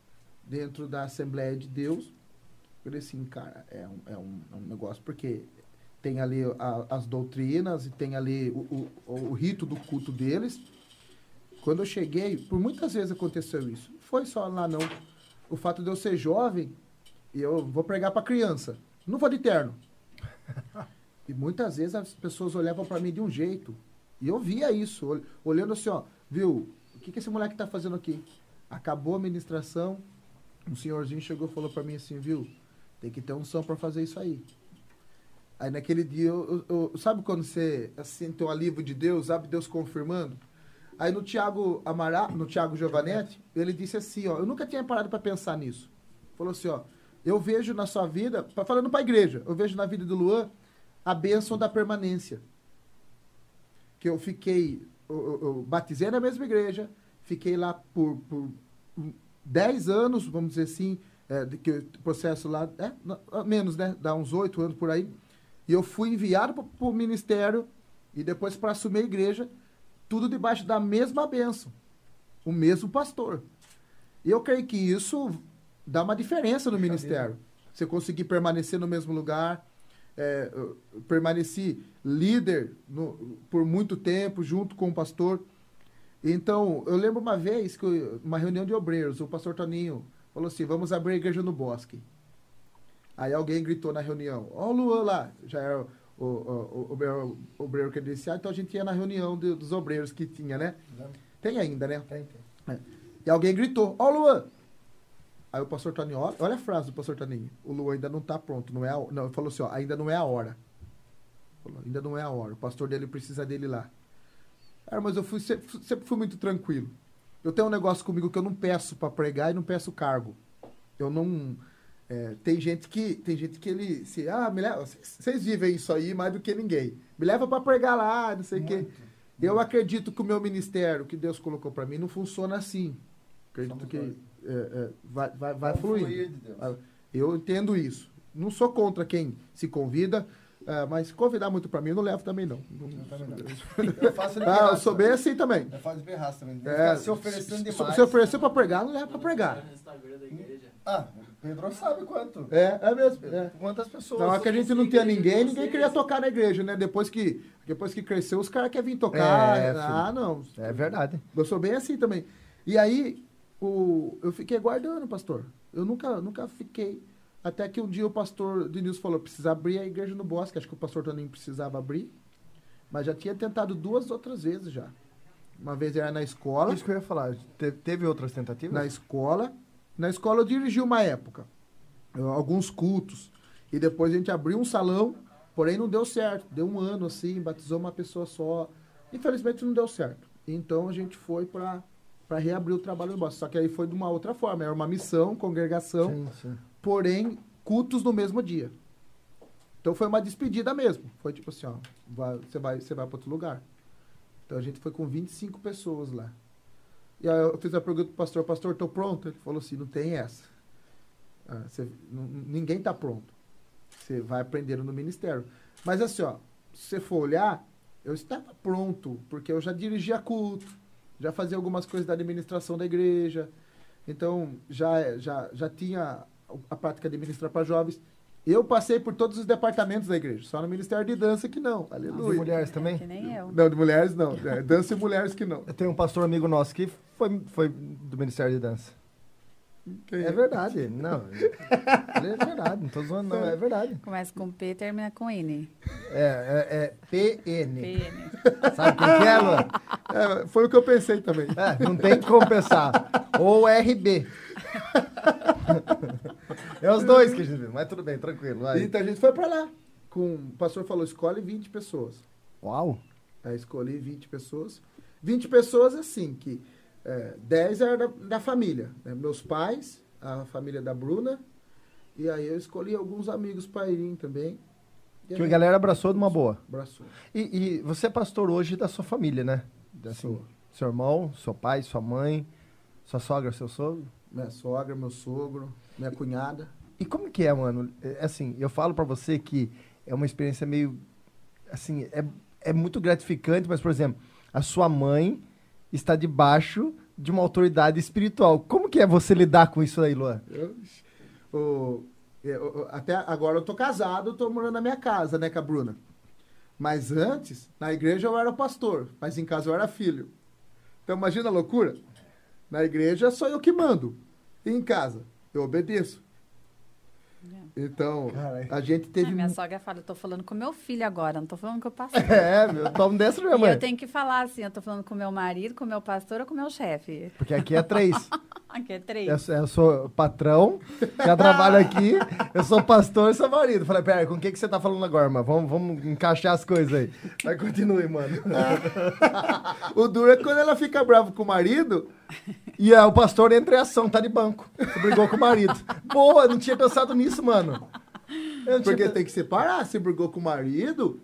dentro da Assembleia de Deus. Eu falei assim, cara, é um, é um, é um negócio, porque tem ali a- as doutrinas e tem ali o, o, o rito do culto deles. Quando eu cheguei, por muitas vezes aconteceu isso. Não foi só lá, não. O fato de eu ser jovem, e eu vou pregar para criança. Não vou de terno. [LAUGHS] E muitas vezes as pessoas olhavam para mim de um jeito. E eu via isso, ol- olhando assim, ó, viu? O que, que esse moleque tá fazendo aqui? Acabou a ministração, um senhorzinho chegou e falou para mim assim, viu? Tem que ter um som para fazer isso aí. Aí naquele dia, eu, eu- sabe quando você assim, um alívio de Deus, sabe Deus confirmando? Aí no Tiago Amará, no Tiago Giovanetti, ele disse assim, ó, eu nunca tinha parado para pensar nisso. Falou assim, ó, eu vejo na sua vida, fa- falando para a igreja, eu vejo na vida do Luan a bênção da permanência. Que eu fiquei, eu, eu- batizei na mesma igreja, fiquei lá por, por 10 anos, vamos dizer assim, é, de que o processo lá, é, menos, né? Dá uns 8 anos por aí. E eu fui enviado para o ministério e depois para assumir a igreja, tudo debaixo da mesma bênção. O mesmo pastor. E eu creio que isso dá uma diferença no ministério. Você conseguir permanecer no mesmo lugar. É, permaneci líder no- por muito tempo, junto com o pastor. Então, eu lembro uma vez, que eu- uma reunião de obreiros, o pastor Toninho falou assim: vamos abrir a igreja no bosque. Aí alguém gritou na reunião: Ó, o Luan lá, já era o, o, o, o obreiro- credenciado, então a gente ia na reunião de- dos obreiros que tinha, né? Tem ainda, né? Tem, tem. E alguém gritou, ó Luan! Aí o pastor Toninho, olha, olha a frase do pastor Toninho. O Luan ainda não tá pronto, não é a, não, ele falou assim, ó, ainda não é a hora. Falou, ainda não é a hora, o pastor dele precisa dele lá. Cara, mas eu fui, sempre, sempre fui muito tranquilo. Eu tenho um negócio comigo que eu não peço para pregar e não peço cargo. Eu não... é, tem gente que tem gente que ele se ah me leva vocês- vivem isso aí mais do que ninguém me leva para pregar lá não sei o quê eu acredito que o meu ministério que Deus colocou para mim não funciona assim. Acredito Somos que é, é, vai, vai, vai fluir. Eu entendo isso. Não sou contra quem se convida, ah, mas se convidar muito pra mim, eu não levo também, não. Não- [LAUGHS] Eu faço ele Ah, eu sou bem assim também. Eu faço berraço também. É, se oferecendo demais. se oferecer pra pregar, não leva pra pregar. Ah, o Pedro sabe quanto. É, é mesmo. É. Quantas pessoas. Na hora que a gente não tinha ninguém, ninguém queria tocar na igreja, né? Depois que, depois que cresceu, os caras querem vir tocar. É, filho. ah, não. É verdade. Eu sou bem assim também. E aí, o, eu fiquei guardando, pastor. Eu nunca, nunca fiquei. Até que um dia o pastor Denilson falou: precisa abrir a igreja no bosque. Acho que o pastor Toninho precisava abrir. Mas já tinha tentado duas outras vezes já. Uma vez era na escola. Isso que eu ia falar. Te- Teve outras tentativas? Na escola. Na escola eu dirigi uma época. alguns cultos. E depois a gente abriu um salão, porém não deu certo. Deu um ano assim, batizou uma pessoa só. Infelizmente não deu certo. Então a gente foi para para reabrir o trabalho no bosque. Só que aí foi de uma outra forma. Era uma missão, congregação, Sim, sim. Porém cultos no mesmo dia. Então foi uma despedida mesmo. Foi tipo assim, ó, vai- você vai, você vai para outro lugar. Então a gente foi com 25 pessoas lá. E aí eu fiz a pergunta pro pastor, pastor, tô pronto? Ele falou assim, não tem essa. Ah, você- ninguém tá pronto. Você vai aprendendo no ministério. Mas assim, ó, se você for olhar, eu estava pronto, porque eu já dirigia culto, já fazia algumas coisas da administração da igreja. Então, já, já, já tinha a prática de ministrar para jovens. Eu passei por todos os departamentos da igreja, só no Ministério de Dança que não. De Aleluia. mulheres também? Que nem eu. Não, de mulheres não. É, dança e mulheres que não. Eu tenho um pastor amigo nosso que foi, foi do Ministério de Dança. Quem É verdade. Não. É verdade. Não tô zoando, não. É verdade. Começa com P e termina com N. É, é, é PN. PN. Sabe quem que é, Luan? É, foi o que eu pensei também. É, não tem como pensar. Ou RB. [LAUGHS] É os dois que a gente viu, mas tudo bem, tranquilo. Vai. Então a gente foi pra lá. Com, o pastor falou, escolhe 20 pessoas. Uau. Aí escolhi 20 pessoas. 20 pessoas assim, que é, 10 eram da, da família. né? Meus pais, a família da Bruna. E aí eu escolhi alguns amigos para irem também. Que a aí, galera abraçou de uma boa. abraçou. E, e você é pastor hoje da sua família, né? Assim, Sou. seu irmão, seu pai, sua mãe, sua sogra, seu sogro. Minha sogra, meu sogro, minha cunhada. E como que é, mano? É, assim, eu falo pra você que é uma experiência meio. Assim, é, é muito gratificante, mas, por exemplo, a sua mãe está debaixo de uma autoridade espiritual. Como que é você lidar com isso aí, Luan? Eu, o- eu- até agora eu tô casado, tô morando na minha casa, né, com a Bruna. Mas antes, na igreja eu era pastor, mas em casa eu era filho. Então imagina a loucura. Na igreja sou eu que mando. E em casa, eu obedeço. Então, Caralho. a gente teve. minha mu- sogra fala, eu tô falando com meu filho agora, não tô falando com o pastor. [LAUGHS] É, meu, toma dessa, minha E mãe. eu tenho que falar assim, eu tô falando com meu marido, com meu pastor ou com meu chefe. Porque aqui é três. [LAUGHS] Aqui é três. Eu, sou- eu sou patrão, já trabalho aqui, eu sou pastor e sou marido. Falei, pera, com o que, que você tá falando agora, mano? Vamos, vamos encaixar as coisas aí. Mas continue, mano. O duro é quando ela fica brava com o marido. E é, o pastor entra em ação, tá de banco. Brigou com o marido. Boa, não tinha pensado nisso, mano. Porque tem que separar. Se brigou com o marido,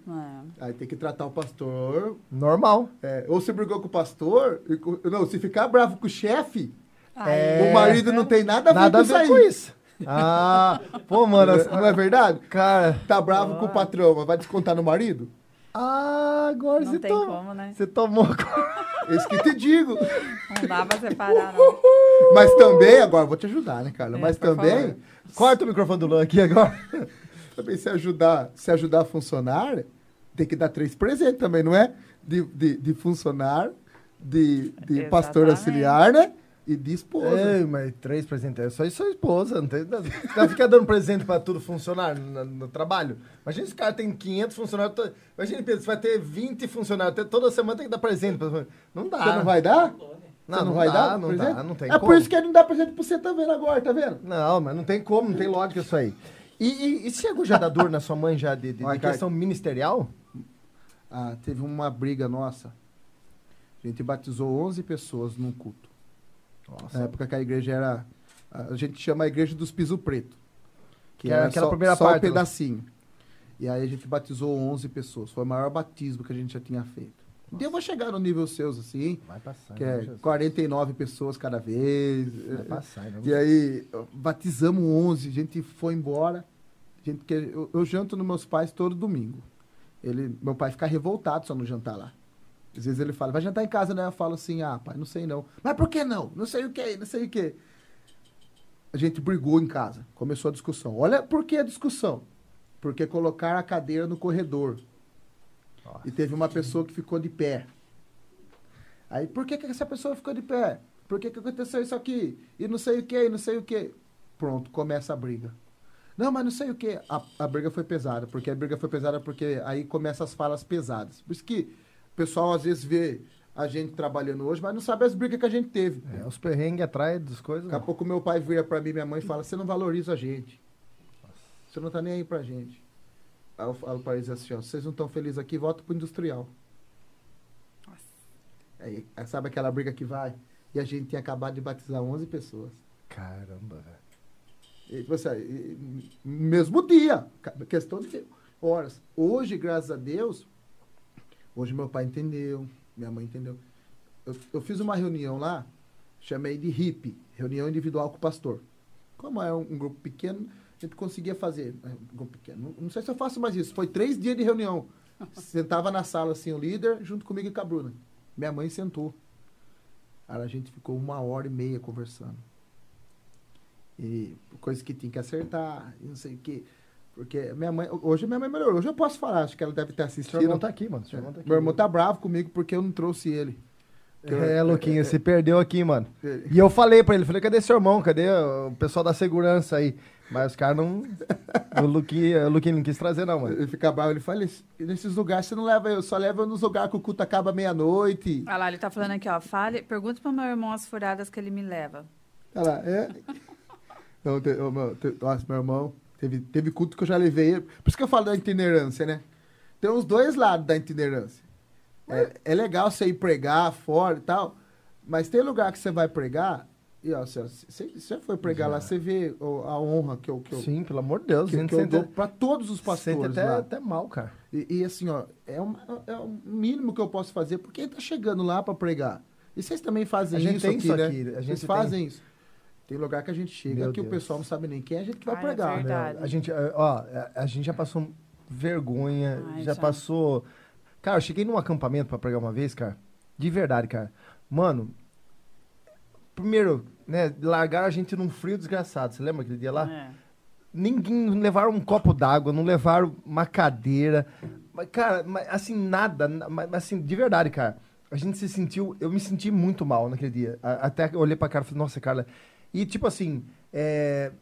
É. aí tem que tratar o pastor Normal. É, ou se brigou com o pastor, e não, se ficar bravo com o chefe, É. o marido não tem nada a ver Nada com a isso ver com isso. Ah, pô, mano. Não é verdade? Cara. Tá bravo com o patrão, mas vai descontar no marido? Ah, agora Não você tem tomou. como, né? Você tomou. Esse que te digo. Não dá pra separar, não. Mas também, agora vou te ajudar, né, Carla? É, Mas também, favor. Corta o microfone do Luan aqui agora. [LAUGHS] também se ajudar, se ajudar a funcionar, tem que dar três presentes também, não é? De, de, de funcionário, de, de pastor auxiliar, né? E de esposa. Ei, mas três presentes. É só isso sua esposa. Não tem, não, fica dando presente pra tudo funcionar no, no trabalho. Imagina esse cara tem 500 funcionários. to- Imagina, Pedro, você vai ter 20 funcionários. Toda semana tem que dar presente. pra- Não dá. Você não vai dar? Não, não, não vai dá, dar? não presente? dá, não tem É como. por isso que ele não dá presente pra você, tá vendo agora, tá vendo? Não, mas não tem como, não tem lógica isso aí. E, e, e chegou já da dor na sua mãe já de, de, de Olha, cara. questão ministerial? Ah, teve uma briga nossa. A gente batizou 11 pessoas num culto. Nossa. Na época que a igreja era. A gente chama a igreja dos piso preto. Que era aquela primeira só parte, um pedacinho. E aí a gente batizou 11 pessoas. Foi o maior batismo que a gente já tinha feito. Eu vou chegar no nível seus, assim, Vai passar. que né, é Jesus? 49 pessoas cada vez. Vai passar. né? E aí, batizamos 11, a gente foi embora. A gente, que eu, eu janto nos meus pais todo domingo. Ele, meu pai fica revoltado só no jantar lá. Às vezes ele fala, vai jantar em casa, né? Eu falo assim, ah, pai, não sei não. Mas por que não? Não sei o que, não sei o que. A gente brigou em casa, começou a discussão. Olha por que a discussão. Porque colocaram a cadeira no corredor. Nossa. E teve uma pessoa que ficou de pé. Aí, por que, que essa pessoa ficou de pé? Por que, que aconteceu isso aqui? E não sei o que, não sei o que. Pronto, começa a briga. Não, mas não sei o que. A, a briga foi pesada. Porque a briga foi pesada porque aí começam as falas pesadas. Por isso que pessoal às vezes vê a gente trabalhando hoje, mas não sabe as brigas que a gente teve. É, os perrengues atrás das coisas. Daqui a pouco meu pai vira pra mim, minha mãe e fala, você não valoriza a gente. Você não tá nem aí pra gente. Aí eu falo pra eles assim, ó, vocês não estão felizes aqui, volta pro industrial. Aí, aí sabe aquela briga que vai? E a gente tinha acabado de batizar 11 pessoas. Caramba, velho. E, tipo assim, mesmo dia, questão de horas. Hoje, graças a Deus, hoje meu pai entendeu, minha mãe entendeu. Eu, eu fiz uma reunião lá, chamei de HIP, reunião individual com o pastor. Como é um, um grupo pequeno, a gente conseguia fazer. né, um grupo pequeno. Não, não sei se eu faço mais isso. Foi três dias de reunião. [LAUGHS] Sentava na sala assim o líder, junto comigo e com a Bruna. Minha mãe sentou. Aí a gente ficou uma hora e meia conversando. E coisas que tinha que acertar, não sei o quê. Porque minha mãe. Hoje minha mãe melhorou. Hoje eu posso falar, acho que ela deve ter Seu assistido. irmão tá aqui, mano. Seu irmão tá aqui. Meu irmão tá bravo comigo porque eu não trouxe ele. É, Luquinha, você perdeu aqui, mano. É. E eu falei pra ele, falei, cadê seu irmão? Cadê o pessoal da segurança aí? Mas os caras não. [LAUGHS] O Luquinha, o Luquinha não quis trazer, não, mano. Ele fica bravo, ele fala, "Esse- nesses lugares você não leva eu, só leva eu nos lugares que o culto acaba meia-noite. Olha lá, ele tá falando aqui, ó. Fale, pergunta pro meu irmão as furadas que ele me leva. Olha lá, é. Te, ô, meu, te- nossa, meu irmão, teve, teve culto que eu já levei. Por isso que eu falo da itinerância, né? Tem os dois lados da itinerância. É, é legal você ir pregar fora e tal, mas tem lugar que você vai pregar, e ó, você, você, foi pregar lá, você vê a honra que eu, que eu, Sim, pelo amor de Deus. que, que eu dou pra todos os pastores até, lá. até mal, cara. E, e assim, ó, é, uma, é o mínimo que eu posso fazer, porque ele tá chegando lá pra pregar. E vocês também fazem A gente isso tem aqui, isso né? aqui, a gente vocês tem. fazem isso. Tem lugar que a gente chega Meu que o Deus. pessoal não sabe nem quem é a gente que vai Ai, é pregar. Né? A gente, eh, ó, a- a gente já passou vergonha, Ai, já já. passou. Cara, eu cheguei num acampamento pra pregar uma vez, cara. De verdade, cara. Mano, primeiro, né, largaram a gente num frio desgraçado. Você lembra aquele dia lá? É. Ninguém não levaram um copo d'água, não levaram uma cadeira. Mas, cara, mas, assim, nada. na- Mas, assim, de verdade, cara. A gente se sentiu. Eu me senti muito mal naquele dia. A- Até eu olhei pra cara e falei, nossa, Carla. E, tipo assim, é,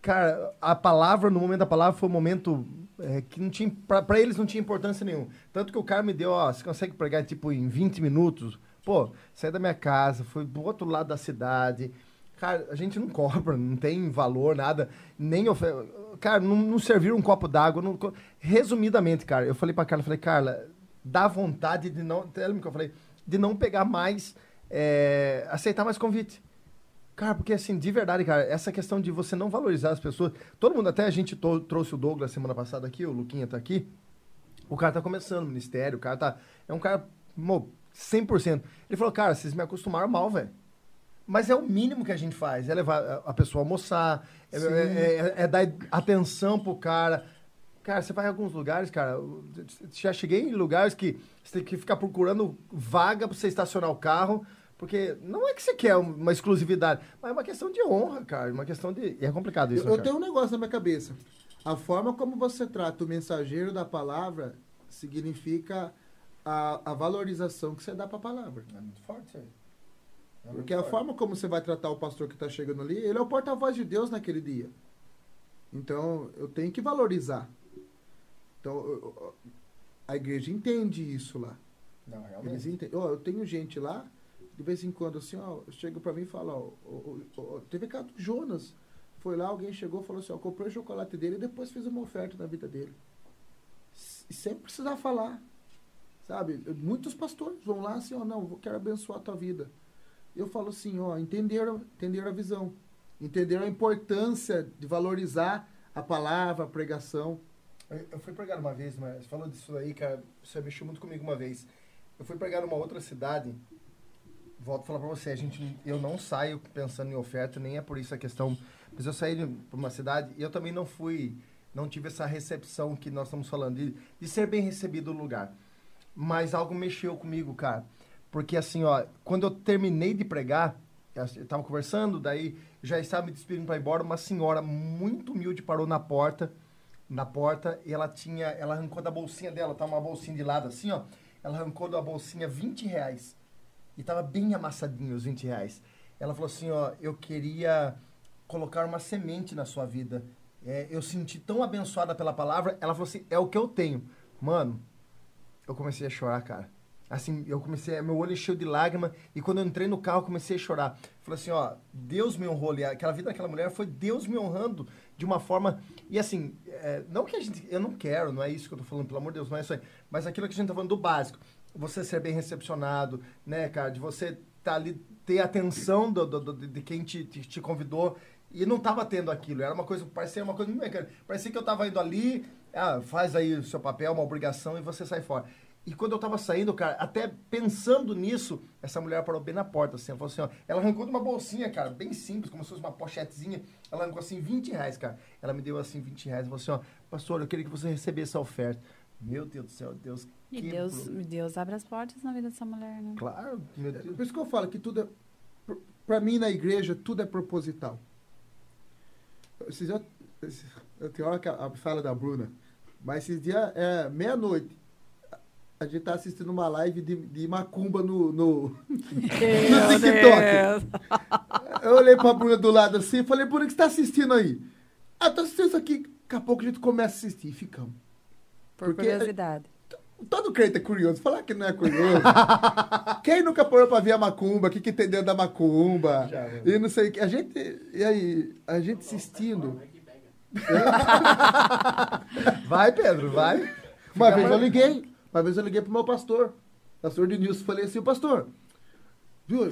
cara, a palavra, no momento da palavra, foi um momento é, que não tinha. Pra, pra eles não tinha importância nenhuma. Tanto que o cara me deu, ó, você consegue pregar, tipo, em 20 minutos? Pô, saí da minha casa, fui do outro lado da cidade. Cara, a gente não [LAUGHS] cobra, não tem valor, nada. Nem ofe... Cara, não, não serviram um copo d'água. não Resumidamente, cara, eu falei pra Carla, falei, Carla, dá vontade de não. Lembra que eu falei? De não pegar mais. é, aceitar mais convite. Cara, porque assim, de verdade, cara, essa questão de você não valorizar as pessoas. Todo mundo, até a gente trouxe o Douglas semana passada aqui, o Luquinha tá aqui. O cara tá começando o ministério, o cara tá. É um cara, mo, 100%. Ele falou, cara, vocês me acostumaram mal, velho. Mas é o mínimo que a gente faz, é levar a- pessoa a almoçar, é, é- é- é dar atenção pro cara. Cara, você vai em alguns lugares, cara, já cheguei em lugares que você tem que ficar procurando vaga pra você estacionar o carro, porque não é que você quer uma exclusividade, mas é uma questão de honra, cara, uma questão de... E é complicado isso, Eu, né, eu cara? tenho um negócio na minha cabeça. A forma como você trata o mensageiro da palavra significa a, a valorização que você dá pra palavra. É muito forte isso aí. É Porque a forte. forma como você vai tratar o pastor que está chegando ali, ele é o porta-voz de Deus naquele dia. Então, eu tenho que valorizar. Então, eu- eu- a igreja entende isso lá. Não, realmente. Eles entendem. Ó, eu tenho gente lá, de vez em quando, assim, ó, chega pra mim e fala, ó, ó, ó, teve caso do Jonas. Foi lá, alguém chegou falou assim, ó, comprei o chocolate dele e depois fiz uma oferta na vida dele. E sem precisar falar. Sabe? Muitos pastores vão lá assim, ó, não, quero abençoar a tua vida. Eu falo assim, ó, entenderam, entenderam a visão. Entenderam a importância de valorizar a palavra, a pregação. Eu fui pregar uma vez, mas falou disso aí, cara, você mexeu muito comigo uma vez. Eu fui pregar numa outra cidade. Volto a falar pra você, a gente, eu não saio pensando em oferta, nem é por isso a questão. Mas eu saí pra uma cidade e eu também não fui, não tive essa recepção que nós estamos falando, de, de ser bem recebido no lugar. Mas algo mexeu comigo, cara. Porque assim, ó, quando eu terminei de pregar, eu tava conversando, daí já estava me despedindo para ir embora, uma senhora muito humilde parou na porta, na porta, e ela tinha, ela arrancou da bolsinha dela, tá uma bolsinha de lado assim, ó, ela arrancou da bolsinha 20 reais, e tava bem amassadinho os 20 reais. Ela falou assim, ó, eu queria colocar uma semente na sua vida. É, eu senti tão abençoada pela palavra, ela falou assim, é o que eu tenho. Mano, eu comecei a chorar, cara. Assim, eu comecei, meu olho encheu de lágrima e quando eu entrei no carro, comecei a chorar. Falei assim, ó, Deus me honrou ali. Aquela vida daquela mulher foi Deus me honrando de uma forma. E assim, é, não que a gente. Eu não quero, não é isso que eu tô falando, pelo amor de Deus, não é isso aí. Mas aquilo que a gente tá falando do básico. Você ser bem recepcionado, né, cara? De você tá ali, ter atenção do, do- do- de quem te, te, te convidou. E não tava tendo aquilo. Era uma coisa, parecia uma coisa muito mecânica. Parecia que eu tava indo ali, ah, faz aí o seu papel, uma obrigação, e você sai fora. E quando eu tava saindo, cara, até pensando nisso, essa mulher parou bem na porta, assim, ela falou assim, ó, ela arrancou de uma bolsinha, cara, bem simples, como se fosse uma pochetezinha, ela arrancou assim, 20 reais, cara. Ela me deu assim, 20 reais, falou assim, ó, pastor, eu queria que você recebesse essa oferta. Meu Deus do céu, Deus E. Deus, Deus abre as portas na vida dessa mulher, né? Claro, meu Por Deus. isso que eu falo que tudo é. pr- Pra mim, na igreja, tudo é proposital. Esses dias, esses- eu tenho hora que a, fala da Bruna, mas esses dias, é, meia-noite, a- a gente tá assistindo uma live de, de macumba no, no, [LAUGHS] no TikTok. Eu olhei pra Bruna do lado assim e falei, Bruna, o que você tá assistindo aí? Ah, tô assistindo isso aqui. Daqui a pouco a gente começa a assistir e ficamos. Por Porque- curiosidade. Todo crente é curioso. Falar que não é curioso. [LAUGHS] Quem nunca parou pra ver a macumba? O que, que tem dentro da macumba? Já, né? e não sei o que. A gente. E aí, a gente assistindo. [LAUGHS] Vai, Pedro, vai. Uma vez eu liguei. Uma vez eu liguei pro meu pastor. Pastor de Nilson. Falei assim, pastor. Viu?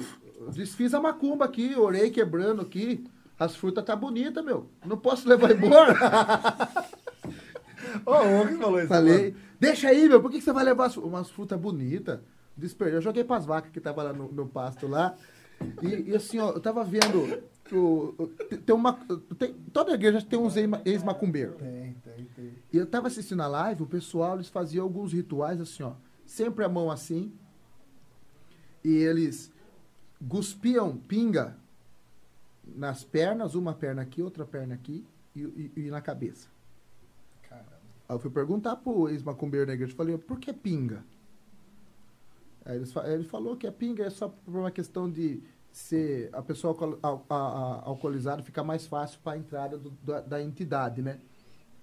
Desfiz a macumba aqui, orei quebrando aqui. As frutas tá bonita, meu. Não posso levar embora. [LAUGHS] O que falou isso? Falei, deixa aí, meu, por que, que você vai levar as- umas frutas bonitas? Desperdeu. Eu joguei pras vacas que tava lá no, no pasto lá. E, e assim, ó, eu tava vendo. O, tem- uma, tem- toda igreja tem uns ex- ex-macumbeiros. Tem, tem, tem. E eu tava assistindo a live, o pessoal, eles faziam alguns rituais assim, ó. Sempre a mão assim. E eles cuspiam pinga nas pernas, uma perna aqui, outra perna aqui e, e- e na cabeça. Aí eu fui perguntar pro ex-macumbeiro igreja, eu falei, por que pinga? Aí ele falou que a pinga é só por uma questão de ser a pessoa alcoolizada fica mais fácil para a entrada do- da, da entidade, né?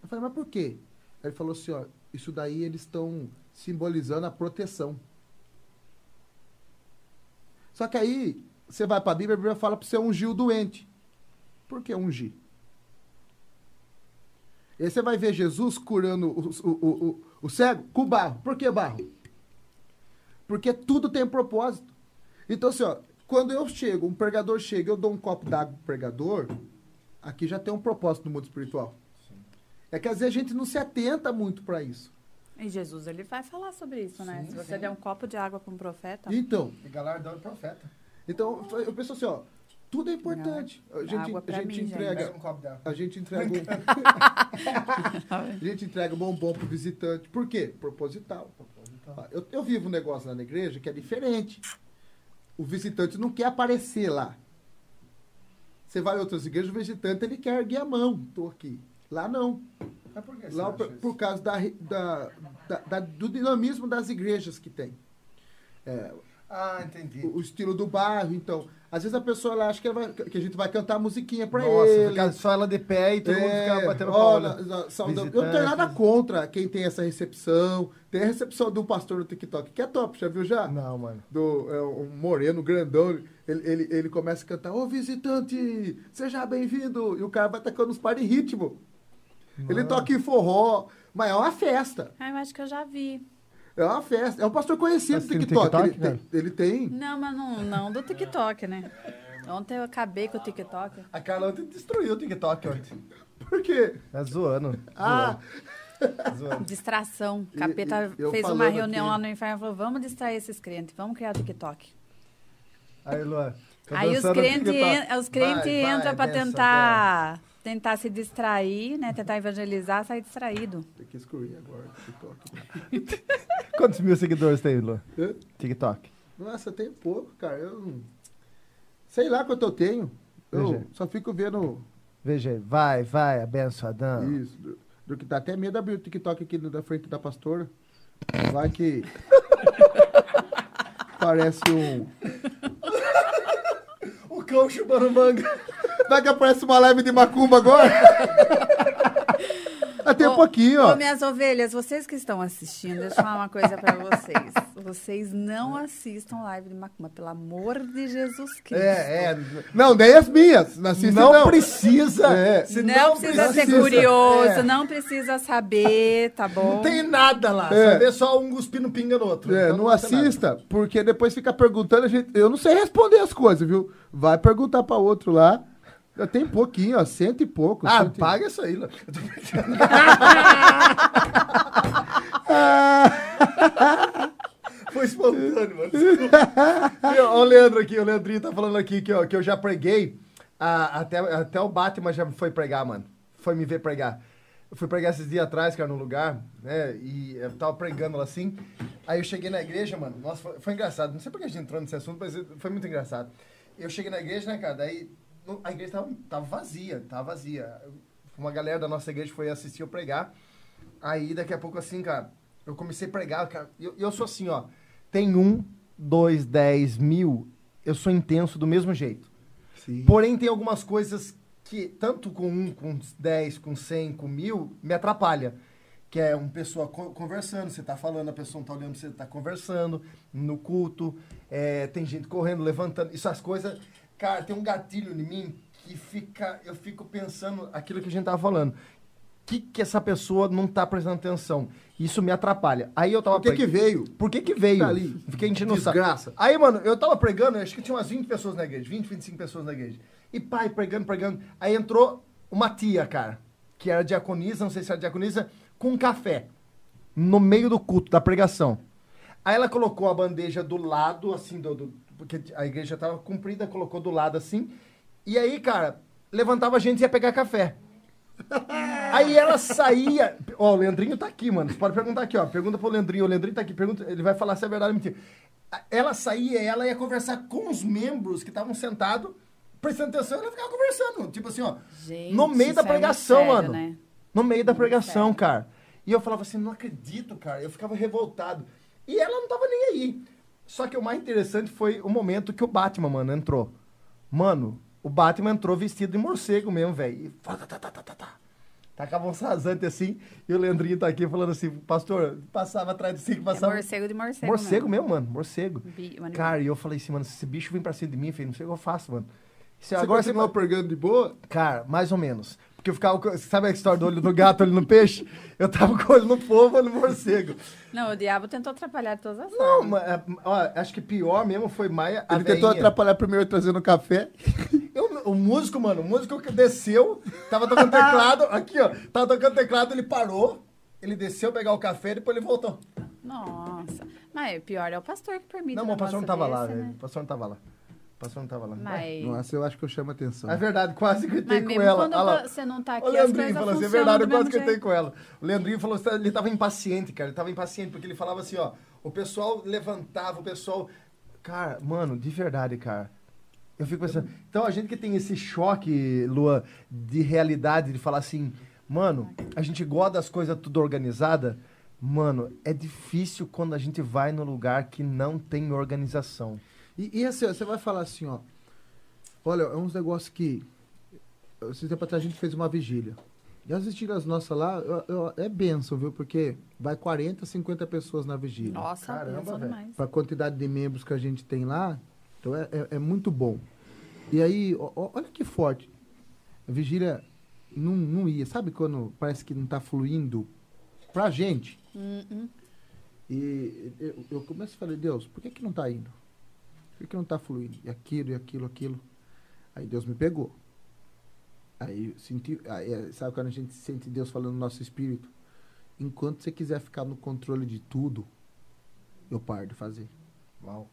Eu falei, mas por quê? Aí ele falou assim, ó, isso daí eles estão simbolizando a proteção. Só que aí, você vai para a Bíblia, a Bíblia fala para você ungir o doente. Por que ungir? E aí você vai ver Jesus curando o, o, o, o, cego com barro. Por que barro? Porque tudo tem propósito. Então, assim, ó, quando eu chego, um pregador chega, eu dou um copo d'água pro pregador, aqui já tem um propósito no mundo espiritual. É que às vezes a gente não se atenta muito para isso. E Jesus, ele vai falar sobre isso, né? Sim, Se você sim. der um copo de água para um profeta, Então, E galardão de profeta. então eu penso assim, ó, tudo é importante. A gente, a gente mim, gente. entrega, um d'água. a gente entrega um, [LAUGHS] a gente entrega bombom pro visitante. Por quê? Proposital. Ó, Eu, eu vivo um negócio lá na igreja que é diferente. O visitante não quer aparecer lá. Você vai em outras igrejas, o visitante ele quer erguer a mão. Tô aqui. Lá não. Mas por que Lá por, por causa da, da- da- do dinamismo das igrejas que tem. É, Ah, entendi. o, o estilo do bairro, então. Às vezes a pessoa ela acha que, ela vai- que a gente vai cantar musiquinha pra Nossa, ele. ficar só ela de pé e todo mundo É, ficar batendo olha, palma. Eu não tenho nada contra quem tem essa recepção. Tem a recepção do pastor no TikTok, que é top, já viu já? Não, mano. Do, é, um moreno, grandão. Ele, ele, ele começa a cantar, ô visitante, seja bem-vindo. E o cara vai tacando uns par de ritmo. Ele Mano. toca em forró, mas é uma festa. ah, eu acho que eu já vi. É uma festa. É um pastor conhecido do no TikTok. TikTok, ele, cara? tem, ele tem. Não, mas não, não do TikTok, né? Ontem eu acabei com o TikTok. A Carla ontem destruiu o TikTok ontem. Por quê? Tá zoando. Ah, Zoando. Distração. E- Capeta e fez uma reunião aqui- lá no inferno e falou: vamos distrair esses crentes, vamos criar o TikTok. Aí, Luan. Aí os crentes en- os crentes entram pra benção, tentar, tentar se distrair, né? Tentar evangelizar, sair distraído. [LAUGHS] Tem que excluir agora o TikTok. [LAUGHS] Quantos mil seguidores tem, Luan? Hã? TikTok. Nossa, tem pouco, cara. Eu não... Sei lá quanto eu tenho. Eu Veja. só fico vendo Veja. Vai, vai, abençoadão. isso. Do, do que dá até medo de abrir o TikTok aqui da frente da pastora. Vai que. [LAUGHS] Parece um. Cão chupando manga. Vai que aparece uma live de macumba agora? [LAUGHS] Tem um pouquinho, Ô, ó. minhas ovelhas, vocês que estão assistindo, deixa eu falar uma coisa pra vocês. Vocês não assistam live de Macumba, pelo amor de Jesus Cristo. É, é. Não, nem as minhas. Não assiste, não, não. precisa. É. Se não, precisa ser precisa. curioso, É. não precisa saber, tá bom? Não tem nada lá. É. Você vê só um cuspindo pinga no outro. É, Então não vai ter nada. assista, porque depois fica perguntando, a gente, eu não sei responder as coisas, viu? Vai perguntar pra outro lá. Tem pouquinho, ó, cento e pouco. Ah, cento paga isso aí, Luan. Eu tô brincando. Foi espontâneo, mano. Ó, o Leandro aqui, o Leandrinho tá falando aqui que, ó, que eu já preguei. ah, até, até o Batman já foi pregar, mano. Foi me ver pregar. Eu fui pregar esses dias atrás, cara, num lugar, né? E eu tava pregando lá assim. Aí eu cheguei na igreja, mano. Nossa, foi, foi engraçado. Não sei porque a gente entrou nesse assunto, mas foi muito engraçado. Eu cheguei na igreja, né, cara? Daí a igreja tava, tava vazia, tava vazia. Uma galera da nossa igreja foi assistir eu pregar. Aí daqui a pouco, assim, cara, eu comecei a pregar, cara. E eu, eu sou assim, ó. Tem um, dois, dez mil, eu sou intenso do mesmo jeito. Sim. Porém, tem algumas coisas que, tanto com um, com 10, com 100, com mil, me atrapalha. Que é uma pessoa co- conversando, você tá falando, a pessoa não tá olhando, você tá conversando no culto, é, tem gente correndo, levantando. Isso, as coisas. Cara, tem um gatilho em mim que fica. Eu fico pensando aquilo que a gente tava falando. Que que essa pessoa não tá prestando atenção? Isso me atrapalha. Aí eu tava Por que que veio? Por que que veio? Tá ali. Fiquei o saco. Desgraça. Aí, mano, eu tava pregando, acho que tinha umas 20 pessoas na igreja, 20, 25 pessoas na igreja. E pai, pregando, pregando. Aí entrou uma tia, cara, que era diaconisa, não sei se era diaconisa, com um café. No meio do culto, da pregação. Aí ela colocou a bandeja do lado, assim, do, do- porque a igreja tava comprida, colocou do lado assim. E aí, cara, levantava a gente e ia pegar café. [LAUGHS] Aí ela saía. Ó, o Leandrinho tá aqui, mano. Você pode perguntar aqui, ó. Pergunta pro Leandrinho. O Leandrinho tá aqui. Pergunta, ele vai falar se é verdade ou mentira. Ela saía, ela ia conversar com os membros que estavam sentados, prestando atenção, ela ficava conversando. Tipo assim, ó. Gente, no meio da é pregação, sério, mano. né? No meio da pregação, cara. E eu falava assim, não acredito, cara. Eu ficava revoltado. E ela não tava nem aí. Só que o mais interessante foi o momento que o Batman, mano, entrou. Mano, o Batman entrou vestido de morcego mesmo, velho. E tá, tá, tá, tá, tá, tá. Tacava um rasante assim. E o Leandrinho tá aqui falando assim, pastor, passava atrás de si, que É passava... morcego de morcego. morcego mesmo, mano, morcego. Bi- um animal. Cara, e eu falei assim, mano, se esse bicho vem pra cima de mim, filho, não sei o que eu faço, mano. Se Você agora você pregando de boa? Cara, mais ou menos. Porque eu ficava. Sabe a história do olho no gato, olho no peixe? Eu tava com o olho no povo, olho no morcego. Não, o diabo tentou atrapalhar todas as Não, mas, é, ó, acho que pior mesmo foi Maia. a Ele tentou veinha. atrapalhar primeiro trazendo café. Eu- o músico, mano, o músico que desceu, tava tocando teclado, [LAUGHS] aqui, ó. Tava tocando teclado, ele parou, ele desceu pegar o café, depois ele voltou. Nossa. Mas o pior é o pastor que permite. Não, mas o pastor não tava lá, né? O pastor não tava lá. O pastor não tava lá. Mas, Nossa, eu acho que eu chamo atenção. É verdade, quase gritei mas com ela. quando você não tá aqui, O Leandrinho falou assim, é verdade, eu quase gritei jeito. com ela. O Leandrinho falou assim, ele tava impaciente, cara, ele tava impaciente, porque ele falava assim, ó, o pessoal levantava, o pessoal... Cara, mano, de verdade, cara, eu fico pensando... Então, a gente que tem esse choque, Lua, de realidade, de falar assim, mano, a gente gosta das coisas tudo organizada, mano, é difícil quando a gente vai no lugar que não tem organização. E, e assim, ó, você vai falar assim, ó. Olha, é uns negócios que. Esse tempo atrás a gente fez uma vigília. E as vigílias nossas lá eu- eu- é benção, viu? Porque vai 40, 50 pessoas na vigília. Nossa, Caramba, velho. demais. Para a quantidade de membros que a gente tem lá. Então é, é, é muito bom. E aí, ó, ó, olha que forte. A vigília não, não ia. Sabe quando parece que não está fluindo pra gente? Hum, hum. E eu, eu começo a falar, Deus, por que, que não está indo? Por que, não está fluindo? E aquilo, e aquilo, aquilo. Aí Deus me pegou. Aí eu senti. aí, é, sabe quando a gente sente Deus falando no nosso espírito? enquanto você quiser ficar no controle de tudo, eu paro de fazer. Uau.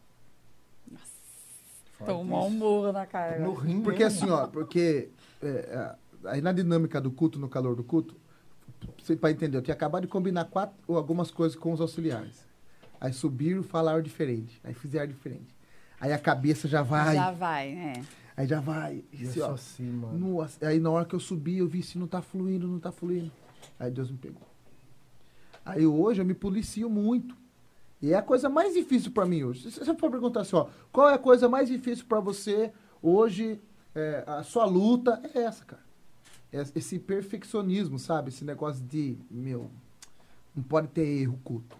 Tomou um burro na cara. No rim Porque mesmo. assim, ó, porque é, é, aí na dinâmica do culto, no calor do culto, para entender, eu tinha acabado de combinar quatro ou algumas coisas com os auxiliares. Aí subiram, falaram diferente, aí fizeram diferente. Aí a cabeça já vai, Já vai, né? aí já vai. Eu Assim, ó, assim, mano. Nossa, aí na hora que eu subi, eu vi se não tá fluindo, não tá fluindo. Aí Deus me pegou. Aí hoje eu me policio muito. E é a coisa mais difícil pra mim hoje. Se você for perguntar assim, ó, qual é a coisa mais difícil pra você hoje, é, a sua luta é essa, cara. É esse perfeccionismo, sabe? Esse negócio de, meu, não pode ter erro culto.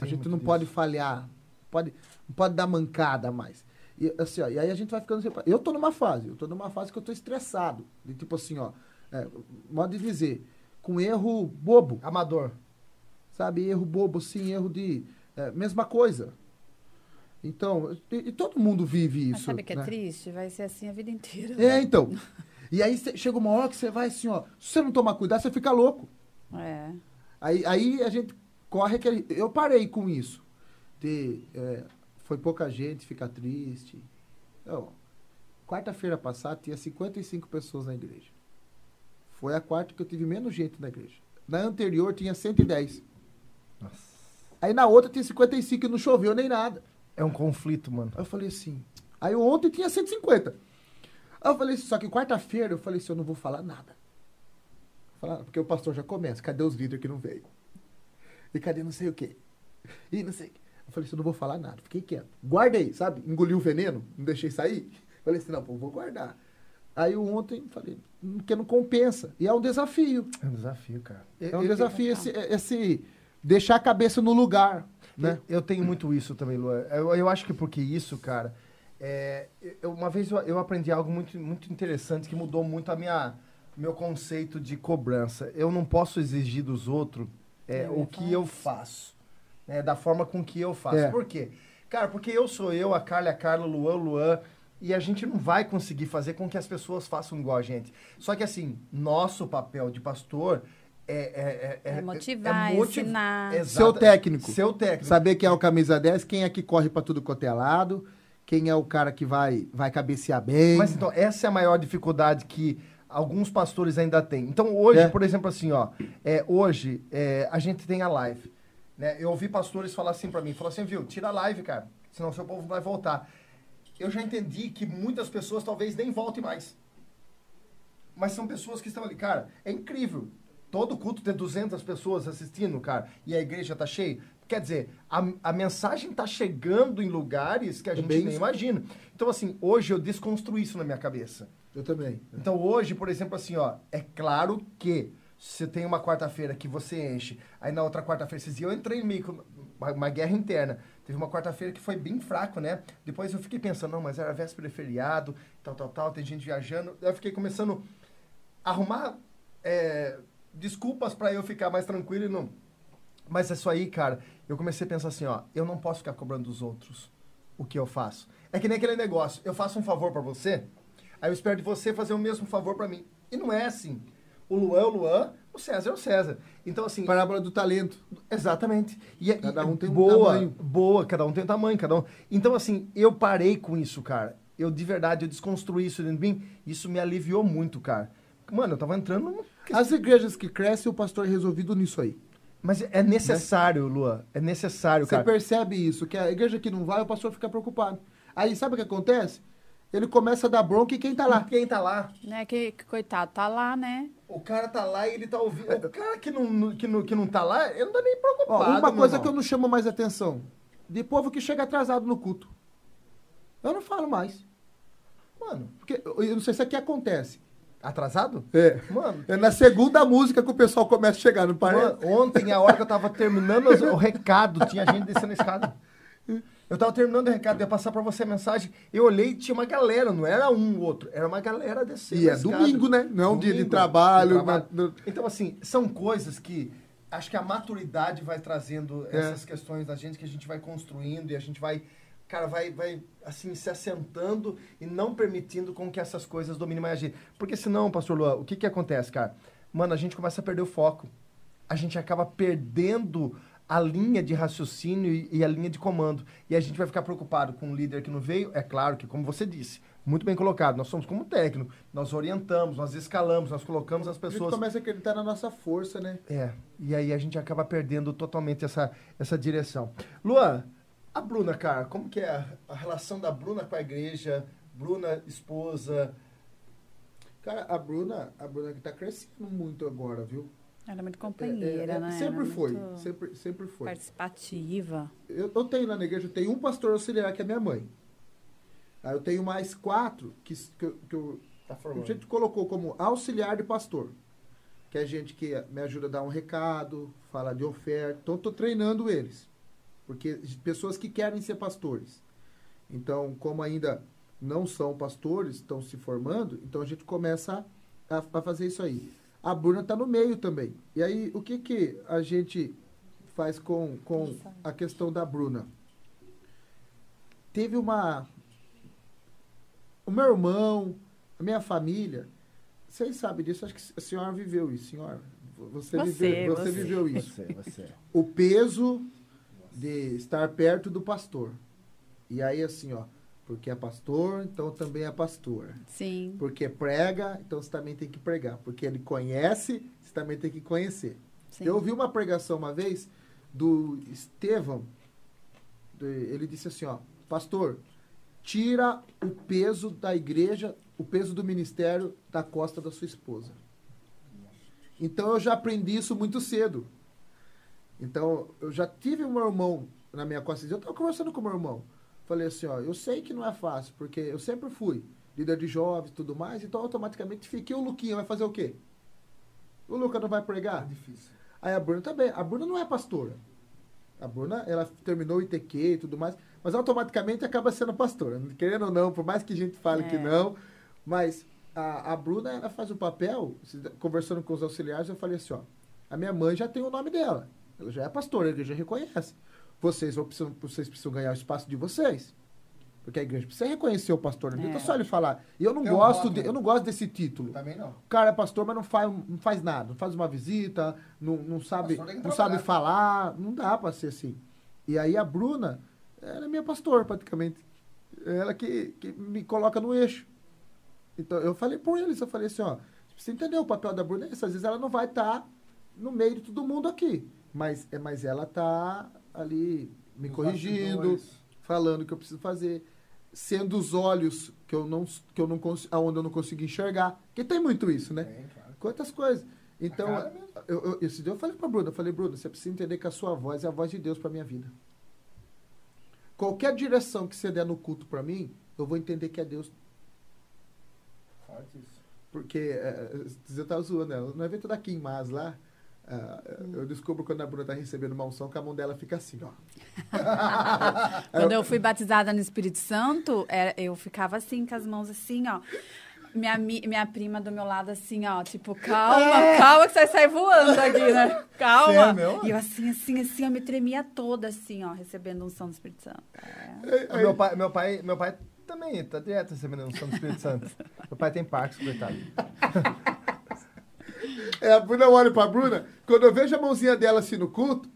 A gente não disso. pode falhar, pode, não pode dar mancada mais. E, assim, ó, e aí a gente vai ficando. Eu tô numa fase, eu tô numa fase que eu tô estressado. De tipo assim, ó, é, modo de dizer, com erro bobo, Amador. sabe? Erro bobo, sim, erro de. é, mesma coisa. Então, e, e todo mundo vive Mas isso. sabe que é né? triste? Vai ser assim a vida inteira. É, então. E aí cê- chega uma hora que você vai assim, ó. Se você não tomar cuidado, você fica louco. É. Aí, aí a gente corre aquele. Eu parei com isso. De, é, foi pouca gente, fica triste. Não, Quarta-feira passada tinha 55 pessoas na igreja. Foi a quarta que eu tive menos gente na igreja. Na anterior tinha 110. Nossa. Aí na outra tinha 55 e não choveu nem nada. É um conflito, mano. Aí eu falei assim. Aí ontem tinha 150. Aí eu falei assim, só que quarta-feira eu falei assim, eu não vou falar nada. Falar, porque o pastor já começa, cadê os líderes que não veio? E cadê não sei o quê? E não sei o quê. Eu falei assim, eu não vou falar nada, fiquei quieto. Guardei, sabe? Engoli o veneno, não deixei sair. Falei assim, não, pô, vou guardar. Aí eu ontem falei, porque não compensa. E é um desafio. É um desafio, cara. É um desafio esse, esse deixar a cabeça no lugar, né? Eu, eu tenho muito isso também, Luan. Eu, eu acho que porque isso, cara, é, eu- uma vez eu, eu aprendi algo muito, muito interessante que mudou muito a minha meu conceito de cobrança. Eu não posso exigir dos outros é, o que eu faço, né, da forma com que eu faço. É. Por quê? Cara, porque eu sou eu, a Carla é a Carla, o Luan, o Luan, e a gente não vai conseguir fazer com que as pessoas façam igual a gente. Só que assim, nosso papel de pastor é, é, É motivar, motiv- ensinar. Exata- Seu técnico. Seu técnico. Saber quem é o camisa 10, quem é que corre pra tudo quanto é lado, quem é o cara que vai, vai cabecear bem. Mas então, essa é a maior dificuldade que alguns pastores ainda têm. Então, hoje, É. por exemplo, assim, ó, é, hoje é, a gente tem a live. Né? Eu ouvi pastores falar assim pra mim, falar assim, viu, tira a live, cara, senão seu povo vai voltar. Eu já entendi que muitas pessoas talvez nem voltem mais. Mas são pessoas que estão ali, cara, é incrível. Todo culto tem 200 pessoas assistindo, cara, e a igreja tá cheia. Quer dizer, a, a mensagem tá chegando em lugares que a É gente nem isso. imagina. Então, assim, hoje eu desconstruí isso na minha cabeça. Eu também. Então hoje, por exemplo, assim, ó, é claro que você tem uma quarta-feira que você enche, aí na outra quarta-feira, dias eu entrei meio uma, uma guerra interna. Teve uma quarta-feira que foi bem fraco, né? Depois eu fiquei pensando, não, mas era véspera de feriado, tal, tal, tal, tem gente viajando. Eu fiquei começando a arrumar é, desculpas pra eu ficar mais tranquilo e não. Mas isso aí, cara, eu comecei a pensar assim, ó, eu não posso ficar cobrando dos outros o que eu faço. É que nem aquele negócio, eu faço um favor pra você, aí eu espero de você fazer o mesmo favor pra mim. E não é assim. O Luan é o Luan, o César é o César. Então, assim, Parábola do talento. Exatamente. E, e- Cada um tem um boa, tamanho. Boa, cada um tem um tamanho, cada um. Então, assim, eu parei com isso, cara. Eu, de verdade, eu desconstruí isso dentro de mim. Isso me aliviou muito, cara. Mano, eu tava entrando no... As igrejas que crescem, o pastor é resolvido nisso aí. Mas é necessário, Luan. É necessário, Você cara. percebe isso, que a igreja que não vai, o pastor fica preocupado. Aí sabe o que acontece? Ele começa a dar bronca e quem tá lá? Quem tá lá? Né, que, que coitado, tá lá, né? O cara tá lá e ele tá ouvindo. O cara que não, que não, que não tá lá, ele não tá nem preocupado. Ó, uma coisa irmão. que eu não chamo mais atenção. De povo que chega atrasado no culto. Eu não falo mais. Mano, Porque eu não sei se aqui acontece. atrasado? É. Mano, É na segunda música que o pessoal começa a chegar, não parece? Mano, ontem, a hora que eu tava terminando o recado, tinha gente descendo a escada. Eu tava terminando o recado, ia passar pra você a mensagem. Eu olhei e tinha uma galera, não era um ou outro, era uma galera descendo E é domingo, né? Não é um dia de trabalho. de trabalho. Então, assim, são coisas que acho que a maturidade vai trazendo É. essas questões da gente, que a gente vai construindo e a gente vai, cara, vai, vai assim, se assentando e não permitindo com que essas coisas dominem mais a gente. Porque senão, pastor Luan, o que que acontece, cara? Mano, a gente começa a perder o foco. a gente acaba perdendo a linha de raciocínio e, e a linha de comando. E a gente vai ficar preocupado com o líder que não veio. É claro que, como você disse, muito bem colocado, nós somos como técnico, nós orientamos, nós escalamos, nós colocamos as A gente pessoas. começa a acreditar na nossa força, né? É, e aí a gente acaba perdendo totalmente essa, essa direção. Luan, a Bruna, cara, como que é a, a relação da Bruna com a igreja? Bruna, esposa. Cara, a Bruna, a Bruna que tá crescendo muito agora, viu? Ela é muito É, companheira, é, é, né? Sempre é foi, sempre, sempre foi. Participativa. Eu, eu tenho lá na igreja, eu tenho um pastor auxiliar que é minha mãe. Aí eu tenho mais quatro que, que, que eu, Tá a gente colocou como auxiliar de pastor. Que é gente que me ajuda a dar um recado, fala de oferta. Então, estou treinando eles. Porque pessoas que querem ser pastores. Então, como ainda não são pastores, estão se formando, então a gente começa a, a fazer isso aí. A Bruna está no meio também. E aí, o que, que a gente faz com, com a questão da Bruna? Teve uma. O meu irmão, a minha família, vocês sabem disso, acho que a senhora viveu isso, senhora. Você, Você, viveu, você você. viveu isso. Você, você. O peso de estar perto do pastor. E aí, assim, ó, porque é pastor, então também é pastor. Sim. Porque prega, então você também tem que pregar. Porque ele conhece, você também tem que conhecer. sim. Eu ouvi uma pregação uma vez do Estevão. Ele disse assim, ó, pastor, tira o peso da igreja, o peso do ministério da costa da sua esposa. Então eu já aprendi isso muito cedo. Então eu já tive um irmão na minha costa. Eu estava conversando com meu irmão. Falei assim, ó, eu sei que não é fácil, porque eu sempre fui líder de jovens e tudo mais, então automaticamente fiquei o Luquinha, vai fazer o quê? O Luca não vai pregar? difícil. Aí a Bruna também. A Bruna não é pastora. A Bruna, ela terminou o ITQ e tudo mais, mas automaticamente acaba sendo pastora. Querendo ou não, por mais que a gente fale É. que não, mas a, a Bruna, ela faz o papel, conversando com os auxiliares, eu falei assim, ó, a minha mãe já tem o nome dela. Ela já é pastora, a igreja reconhece. Vocês, vão precisam, vocês precisam ganhar o espaço de vocês. Porque a igreja precisa reconhecer o pastor. Não É. só ele falar. E eu não, um gosto de, eu não gosto desse título. Também não. O cara é pastor, mas não faz, não faz nada. Não faz uma visita, não, não sabe, não sabe falar. Não dá pra ser assim. E aí a Bruna, ela é minha pastor, praticamente. Ela que, que me coloca no eixo. Então eu falei por eles, eu falei assim, ó, você entendeu o papel da Bruna? é. Às vezes ela não vai estar no meio de todo mundo aqui. Mas, é, mas ela tá ali me Nos corrigindo, bastidores. falando o que eu preciso fazer, sendo os olhos que eu não que eu não aonde eu não consigo enxergar. Que tem muito isso, né? Tem, claro. Quantas coisas. Então, eu, eu, esse dia eu falei pra Bruna, eu falei, Bruna, você precisa entender que a sua voz é a voz de Deus pra minha vida. Qualquer direção que você der no culto pra mim, eu vou entender que é Deus. Forte isso. Porque é, você tá zoando ela. No evento da Kim Mas lá, ah, eu descubro quando a Bruna tá recebendo uma unção que a mão dela fica assim, ó. [LAUGHS] Quando eu fui batizada no Espírito Santo, era- eu ficava assim, com as mãos assim, ó. Minha, mi- minha prima do meu lado, assim, ó, tipo, calma, calma que você vai sair voando aqui, né? [LAUGHS] Calma. Sério, meu? E eu assim, assim, assim, eu me tremia toda, assim, ó, recebendo unção do Espírito Santo. É. Meu pai, meu pai, meu pai também tá direto recebendo a unção do Espírito Santo. meu pai tem Parques, coitado. [LAUGHS] É, a Bruna olha pra Bruna, quando eu vejo a mãozinha dela assim no culto,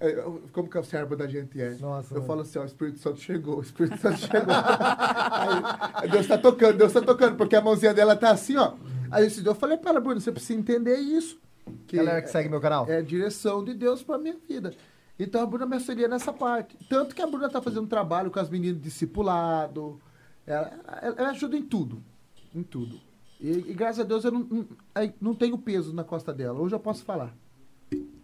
é, como que o cérebro da gente é? Nossa, eu mano. falo assim, ó, o Espírito Santo chegou, o Espírito Santo chegou. [LAUGHS] Aí, Deus tá tocando, Deus tá tocando, porque a mãozinha dela tá assim, ó. Aí eu falei pra ela, Bruna, você precisa entender isso. Que Galera que segue meu canal. é direção de Deus pra minha vida. Então a Bruna me auxilia nessa parte. Tanto que a Bruna tá fazendo um trabalho com as meninas discipulado. Ela, ela- ela ajuda em tudo. Em tudo. E, e graças a Deus eu não, não, não tenho peso na costa dela. Hoje eu posso falar.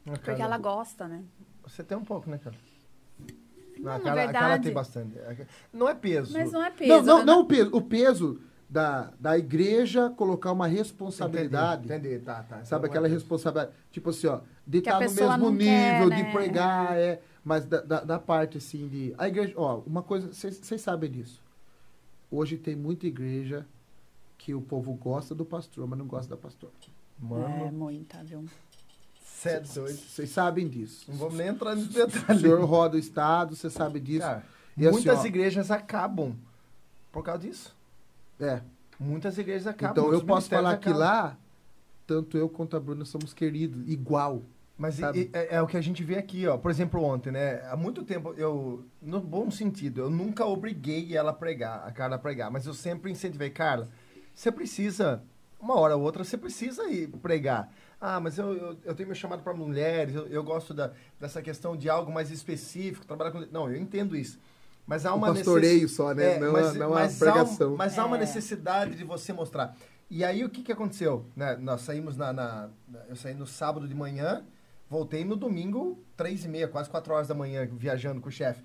Porque ela gosta, né? Você tem um pouco, né, cara? Não, a Não, cara, a cara verdade. tem bastante. Não é peso. Mas não é não, peso. não, né? não o peso. O peso da, da igreja colocar uma responsabilidade. Entendi, entendi, tá, tá. Sabe Então, aquela não é responsabilidade? Tipo assim, ó, de estar no mesmo não quer, nível, né? de pregar, é. Mas da, da, da parte, assim, de. A igreja, ó, uma coisa, vocês sabem disso. Hoje tem muita igreja que o povo gosta do pastor, mas não gosta da pastora. É, Mano, muita, viu? você é doido. Vocês sabem disso. Não vamos nem entrar nesse O detalhe. senhor roda o Estado, você sabe disso. Cara, E assim, muitas ó, igrejas acabam por causa disso. É. Muitas igrejas acabam. Então eu posso falar que acabam. lá, tanto eu quanto a Bruna somos queridos, igual. Mas e- e- é, é o que a gente vê aqui, ó. Por exemplo, ontem, né? Há muito tempo, eu, no bom sentido, eu nunca obriguei ela a pregar, a Carla a pregar, mas eu sempre incentivei, Carla, você precisa, uma hora ou outra, você precisa ir pregar. Ah, mas eu, eu, eu tenho meu chamado para mulheres, eu, eu gosto da, dessa questão de algo mais específico, trabalhar com. Não, eu entendo isso. Mas há O uma pastoreio necess- só, né? É, não, mas, não mas há pregação. mas há uma É. necessidade de você mostrar. E aí o que, que aconteceu? Né? Nós saímos na, na- Eu saí no sábado de manhã, voltei no domingo, três e meia, quase quatro horas da manhã, viajando com o chefe.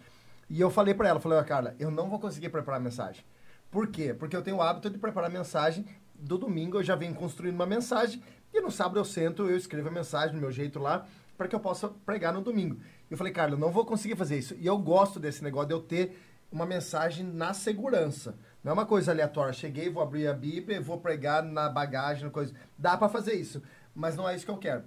E eu falei pra ela, falei, ó, Carla, eu não vou conseguir preparar a mensagem. Por quê? Porque eu tenho o hábito de preparar mensagem. Do domingo eu já venho construindo uma mensagem. E no sábado eu sento, eu escrevo a mensagem do meu jeito lá, para que eu possa pregar no domingo. Eu falei, Carla, eu não vou conseguir fazer isso. E eu gosto desse negócio de eu ter uma mensagem na segurança. Não é uma coisa aleatória. Cheguei, vou abrir a Bíblia, vou pregar na bagagem, na coisa. Dá para fazer isso, mas não é isso que eu quero.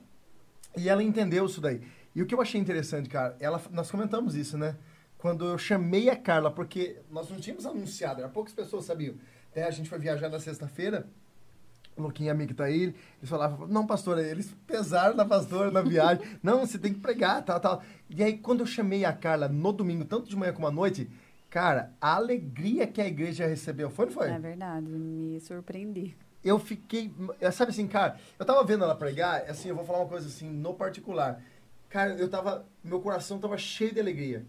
E ela entendeu isso daí. E o que eu achei interessante, cara, ela, nós comentamos isso, né? Quando eu chamei a Carla, porque nós não tínhamos anunciado, era poucas pessoas sabiam. Até a gente foi viajar na sexta-feira, o Luquinha amigo tá aí, eles falavam, não, pastora, eles pesaram na pastora na viagem. [LAUGHS] não, você tem que pregar, tal, tal. E aí, quando eu chamei a Carla no domingo, tanto de manhã como à noite, cara, a alegria que a igreja recebeu, foi não foi? É verdade, me surpreendi. eu fiquei. Sabe assim, cara, eu tava vendo ela pregar, assim, eu vou falar uma coisa assim, no particular. Cara, eu tava. Meu coração tava cheio de alegria.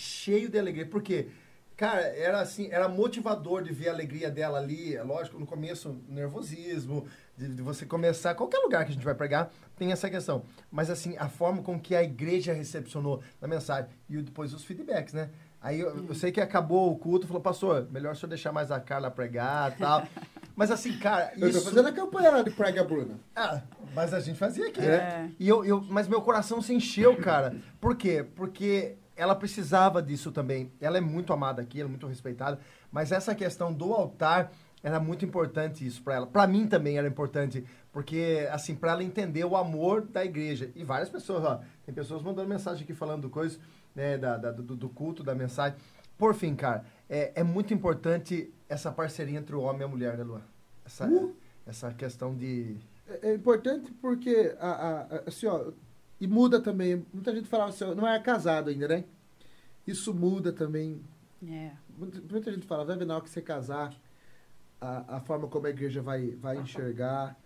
Cheio de alegria. Por quê? Cara, era assim, era motivador de ver a alegria dela ali. É lógico, no começo, nervosismo, de, de você começar. Qualquer lugar que a gente vai pregar, tem essa questão. Mas assim, a forma com que a igreja recepcionou na mensagem. E depois os feedbacks, né? Aí eu, eu sei que acabou o culto, falou, pastor, melhor o senhor deixar mais a Carla pregar e tal. [LAUGHS] Mas assim, cara, Eu tô isso... fazendo a campanha lá de Prega Bruna. Ah, mas a gente fazia aqui, É. né? E eu, eu, mas meu coração se encheu, cara. Por quê? Porque ela precisava disso também. Ela é muito amada aqui, ela é muito respeitada. Mas essa questão do altar era muito importante isso para ela. Para mim também era importante, porque assim, para ela entender o amor da igreja. E várias pessoas, ó, tem pessoas mandando mensagem aqui falando coisa, né, da, da- do, do culto, da mensagem. Por fim, cara, é, é muito importante essa parceria entre o homem e a mulher, né, Luan? Essa, Uh! essa questão de É, é importante porque, a, a- a- assim, ó, e muda também. Muita gente falava assim, não é casado ainda, né? Isso muda também. É. Muita, muita gente fala, vai ver na hora que você casar, a, a forma como a igreja vai, vai enxergar.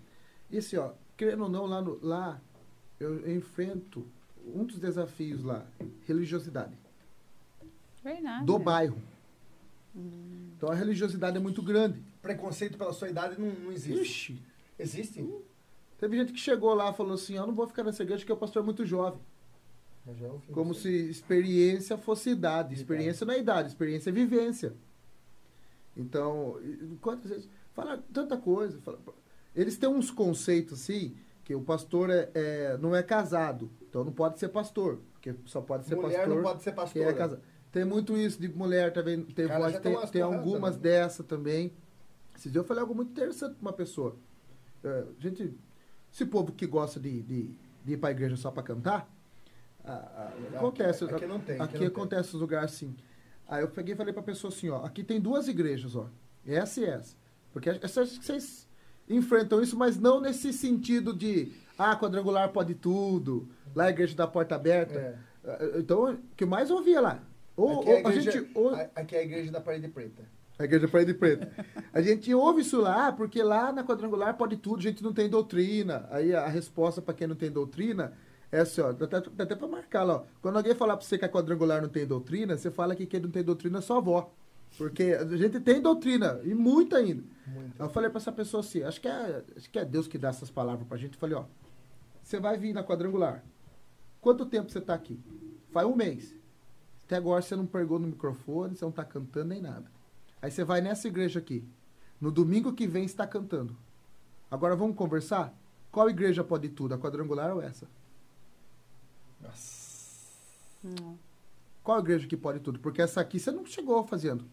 E assim, ó, querendo ou não, lá, no, lá eu, enfrento um dos desafios lá, religiosidade. Verdade. Do bairro. Então a religiosidade é muito grande. preconceito pela sua idade não, não existe. Ixi, Existe? Teve gente que chegou lá e falou assim, eu não vou ficar nessa igreja porque o pastor é muito jovem. Ouvi Como se experiência fosse idade. Experiência não é idade, experiência é vivência. Então, quantas vezes. Fala tanta coisa. fala- eles têm uns conceitos assim, que o pastor é, é- não é casado. Então não pode ser pastor. Porque só pode ser Mulher pastor não pode ser quem pastora. é casado. Tem muito isso de mulher também. Tem, Cara, voz, tem, tem algumas também. dessa também. Esses dias eu falei algo muito interessante pra uma pessoa. É, gente, esse povo que gosta de, de, de ir pra igreja só pra cantar, a- a- acontece. Aqui não tem, aqui Aqui não tem. acontece nos lugares assim. Aí eu peguei e falei pra pessoa assim, ó, aqui tem duas igrejas, ó. Essa e essa. Porque essas que vocês enfrentam isso, mas não nesse sentido de ah, quadrangular pode tudo, lá a igreja da porta aberta. É. Ah, Então, o que mais eu ouvia lá? Ou, Aqui, é a ou a igreja, gente. ou- a- aqui é a igreja da parede preta. A igreja Parede Preta. A gente ouve isso lá, porque lá na quadrangular pode tudo, a gente não tem doutrina. Aí a resposta para quem não tem doutrina é assim, ó, dá até, dá até pra marcar lá, ó. Quando alguém falar pra você que a quadrangular não tem doutrina, você fala que quem não tem doutrina é sua avó. Porque a gente tem doutrina, e muita ainda. Muito. Eu falei pra essa pessoa assim, acho que, é, acho que é Deus que dá essas palavras pra gente. Eu falei, ó, você vai vir na quadrangular. Quanto tempo você tá aqui? Faz um mês. Até agora você não pegou no microfone, você não tá cantando nem nada. Aí você vai nessa igreja aqui. No domingo que vem você está cantando. Agora vamos conversar? Qual igreja pode tudo? A quadrangular ou essa? Hum. Qual igreja que pode tudo? Porque essa aqui você não chegou fazendo.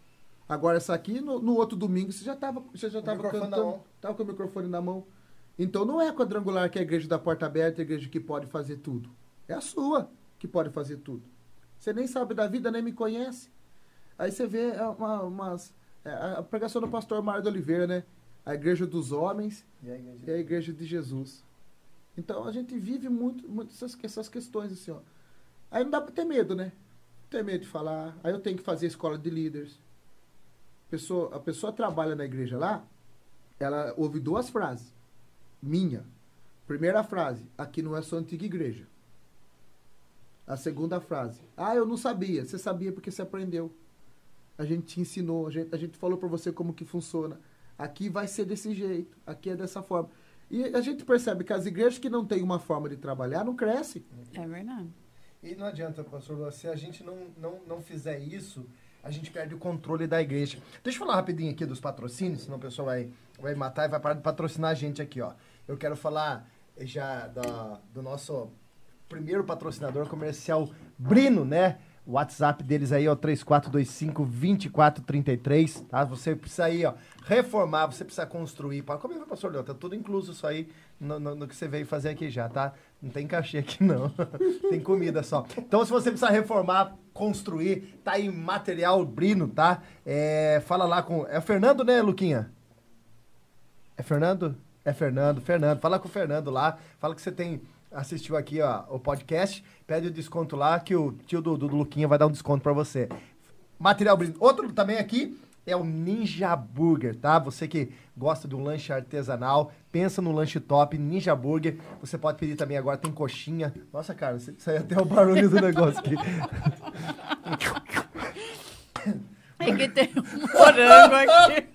Agora essa aqui, no, no outro domingo, você já estava você já Com o tava microfone na cantando. mão. Tava com o microfone na mão. Então não é a quadrangular que é a igreja da porta aberta, a igreja que pode fazer tudo. É a sua que pode fazer tudo. Você nem sabe da vida, nem me conhece. Aí você vê é, uma, umas, a pregação do pastor Mário de Oliveira, né? A igreja dos homens E a igreja? e a igreja de Jesus. Então a gente vive muito, muito essas, essas questões assim, ó. Aí não dá pra ter medo, né? Ter medo de falar. Aí eu tenho que fazer escola de líderes. Pessoa, a pessoa trabalha na igreja lá, ela ouve duas frases. Minha. Primeira frase, aqui não é só antiga igreja. A segunda frase, ah, eu não sabia. Você sabia porque você aprendeu. A gente te ensinou, a gente, a gente falou para você como que funciona. Aqui vai ser desse jeito, aqui é dessa forma. E a gente percebe que as igrejas que não têm uma forma de trabalhar não crescem. É verdade. E não adianta, pastor, Lula, se a gente não, não, não fizer isso, a gente perde o controle da igreja. Deixa eu falar rapidinho aqui dos patrocínios, senão o pessoal vai, vai matar e vai parar de patrocinar a gente aqui, ó. Eu quero falar já da, do nosso primeiro patrocinador comercial, Brino, né? O WhatsApp deles aí é o 3425-2433, tá? Você precisa aí, ó, reformar, você precisa construir. Para como é, pastor Leão? Tá tudo incluso isso aí no, no, no, que você veio fazer aqui já, tá? Não tem cachê aqui, [LAUGHS] não. tem comida só. Então, se você precisa reformar, construir, tá aí material Brino, tá? É, fala lá com... É o Fernando, né, Luquinha? É Fernando? É Fernando, Fernando. Fala com o Fernando lá. Fala que você tem assistiu aqui ó, o podcast, pede o desconto lá que o tio do, do, do Luquinha vai dar um desconto para você. Material brinde. Outro também aqui é o Ninja Burger, tá? Você que gosta de um lanche artesanal, pensa no lanche top, Ninja Burger. Você pode pedir também agora, tem coxinha. Nossa, cara, saiu até o barulho do negócio aqui. [LAUGHS] É que tem um morango aqui.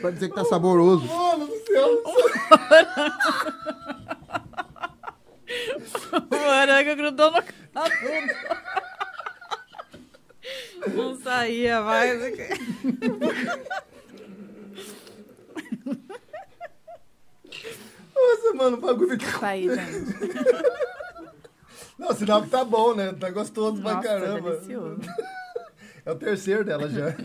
Pode dizer que tá saboroso. Mano do céu. O morango grudou no cabelo. Não saía mais. Nossa, mano, o bagulho fica... Isso aí, gente. Não, sinal que tá bom, né? Tá gostoso pra Nossa, caramba. delicioso. É o terceiro dela já. [LAUGHS]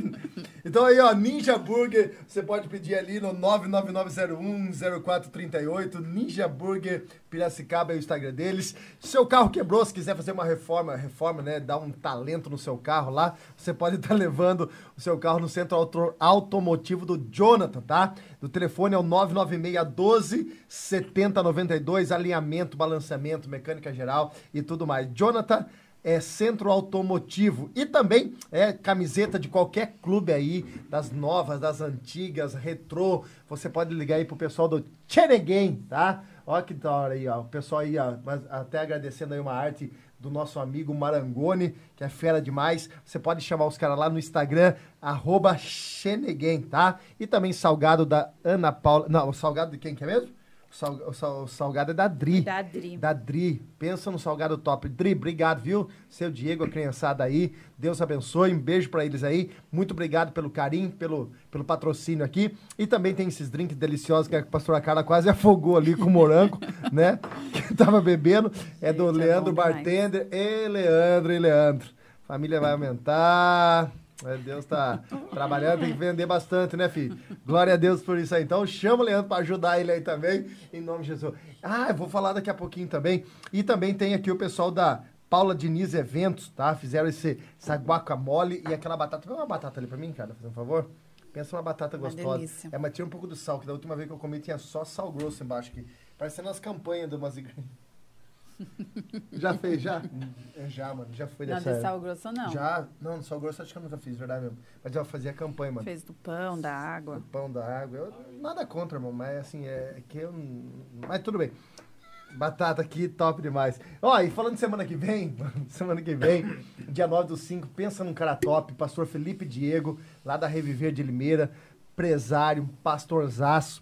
Então aí, ó, Ninja Burger, você pode pedir ali no 999010438, Ninja Burger Piracicaba é o Instagram deles. Seu carro quebrou, se quiser fazer uma reforma, reforma, né, dar um talento no seu carro lá, você pode [LAUGHS] estar levando o seu carro no centro auto automotivo do Jonathan, tá? Do telefone é o 99612 7092, alinhamento, balanceamento, mecânica geral e tudo mais. Jonathan é centro automotivo e também é camiseta de qualquer clube aí, das novas, das antigas, retrô. Você pode ligar aí pro pessoal do Cheneguem, tá? Ó que da hora aí, ó. O pessoal aí, ó, até agradecendo aí uma arte do nosso amigo Marangoni, que é fera demais. Você pode chamar os caras lá no Instagram, arroba tá? E também salgado da Ana Paula. Não, o salgado de quem que é mesmo? O, sal, o, sal, o salgado é da Dri. Da Dri. Da Dri. Pensa no salgado top. Dri, obrigado, viu? Seu Diego, a criançada aí. Deus abençoe. Um beijo pra eles aí. Muito obrigado pelo carinho, pelo, pelo patrocínio aqui. E também tem esses drinks deliciosos que a pastora Carla quase [LAUGHS] afogou ali com morango, [LAUGHS] né? Que tava bebendo. É do Gente, é Leandro demais. Bartender. E Leandro, e Leandro. Família vai aumentar. É, Deus tá trabalhando, tem que vender bastante, né, filho? Glória a Deus por isso aí. Então, chama o Leandro para ajudar ele aí também, em nome de Jesus. Ah, eu vou falar daqui a pouquinho também. E também tem aqui o pessoal da Paula Diniz Eventos, tá? Fizeram esse, essa guacamole e aquela batata. Pega uma batata ali pra mim, cara, fazendo um favor. Pensa numa batata Uma gostosa. delícia. É, mas tira um pouco do sal, que da última vez que eu comi tinha só sal grosso embaixo aqui. Parecendo as campanhas de umas igrejas. [LAUGHS] Já fez, já? É, Já, mano, já foi Não, dessa. de sal grosso não. Já, não, no sal grosso acho que eu nunca fiz, verdade mesmo. Mas eu fazia campanha, mano. Fez do pão, da água. O pão da água. Eu, nada contra, irmão, mas assim, é que eu. não- Mas tudo bem. Batata aqui, top demais. Ó, e falando de semana que vem, [LAUGHS] semana que vem, dia 9 do 5, pensa num cara top, pastor Felipe Diego, lá da Reviver de Limeira, empresário, pastorzaço.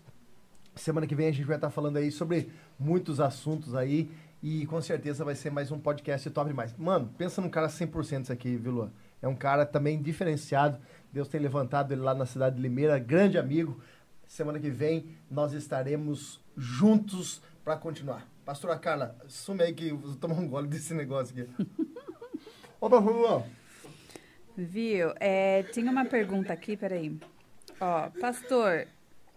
Semana que vem a gente vai estar falando aí sobre muitos assuntos aí e com certeza vai ser mais um podcast top demais. Mano, pensa num cara 100% isso aqui, viu, Luan? É um cara também diferenciado. Deus tem levantado ele lá na cidade de Limeira, grande amigo. Semana que vem nós estaremos juntos para continuar. Pastora Carla, sume aí que eu vou tomar um gole desse negócio aqui. Ô, pastor Luan. Viu? É, tinha uma pergunta aqui, peraí. Ó, pastor,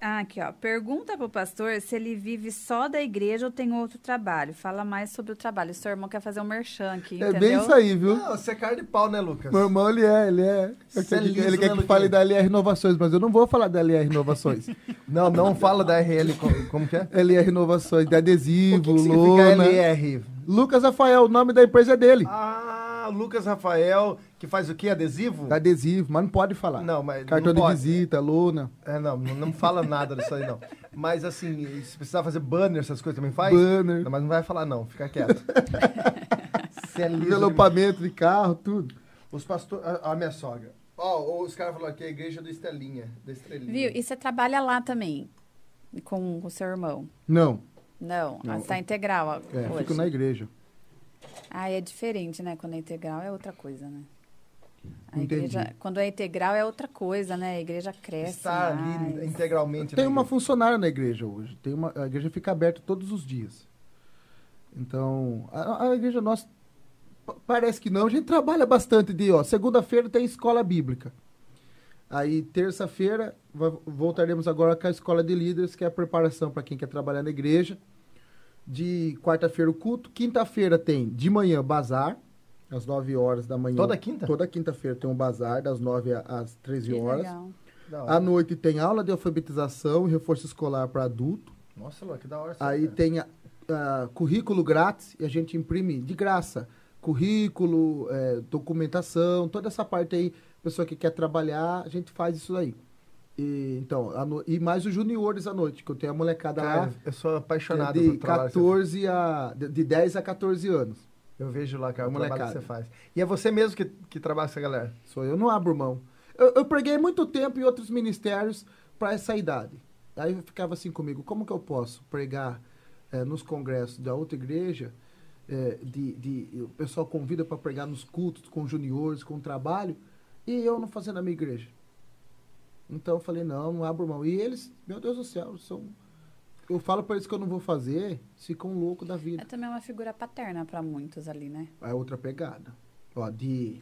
Ah, aqui, ó. Pergunta pro pastor se ele vive só da igreja ou tem outro trabalho. Fala mais sobre o trabalho. Seu irmão quer fazer um merchan aqui, É entendeu? bem isso aí, viu? Não, você é cara de pau, né, Lucas? Meu irmão, ele é, ele é. Você é ele liso, ele né, quer que Luquinha? fale da LR Inovações, mas eu não vou falar da LR Inovações. [LAUGHS] Não, não fala da RL, como, como que é? LR Inovações, de O adesivo, que, que significa lona. LR? Lucas Rafael, o nome da empresa é dele. Ah, Lucas Rafael, que faz o quê? Adesivo? Adesivo, mas não pode falar. Não, mas Cartão não de pode. visita, lona, É, não, não não fala nada disso aí, não. Mas assim, se precisar fazer banner, essas coisas também faz? banner, Não, mas não vai falar, não, fica quieto. [LAUGHS] Você é envelopamento de carro, tudo. Os pastores. A, a minha sogra. Ó, os caras falaram aqui, a igreja do Estelinha. Da Estrelinha. Viu? E você trabalha lá também? Com o seu irmão? Não, Não, Não. ah, você tá integral é, hoje. fico na igreja. Ah, é diferente, né? Quando é integral é outra coisa, né? A Entendi. igreja, quando é integral é outra coisa, né? A igreja cresce mais. ali integralmente. Tem uma igreja. funcionária na igreja hoje. Tem uma, a igreja fica aberta todos os dias. Então, a, a igreja nossa pa- parece que não. A gente trabalha bastante de, ó, segunda-feira tem escola bíblica. Aí, terça-feira, voltaremos agora com a escola de líderes, que é a preparação para quem quer trabalhar na igreja. De quarta-feira o culto. Quinta-feira tem de manhã bazar, às 9 horas da manhã. Toda quinta? Toda quinta-feira tem um bazar, das 9 a- às 13 Que horas. legal. À noite tem aula de alfabetização e reforço escolar para adulto. Nossa, Lu, que da hora. Aí cara. tem a- a currículo grátis e a gente imprime de graça. Currículo, é, documentação, toda essa parte aí, pessoa que quer trabalhar, a gente faz isso aí. E, então, a no- e mais os juniores à noite, que eu tenho a molecada Cara, lá eu sou é apaixonado de pelo trabalho que você 14 a de, de 10 a 14 anos. Eu vejo lá, cara, o trabalho que você faz. E é você mesmo que, que trabalha com essa galera? Sou eu, não abro mão. Eu, eu preguei muito tempo em outros ministérios para essa idade. Aí eu ficava assim comigo, como que eu posso pregar eh, nos congressos da outra igreja, eh, de, de- o pessoal convida para pregar nos cultos com juniores, com trabalho, e eu não fazendo na minha igreja? Então eu falei, não, não abro mão. E eles, meu Deus do céu, são... Eu falo para eles que eu não vou fazer, ficam loucos da vida. É também uma figura paterna para muitos ali, né? É outra pegada. Ó, de,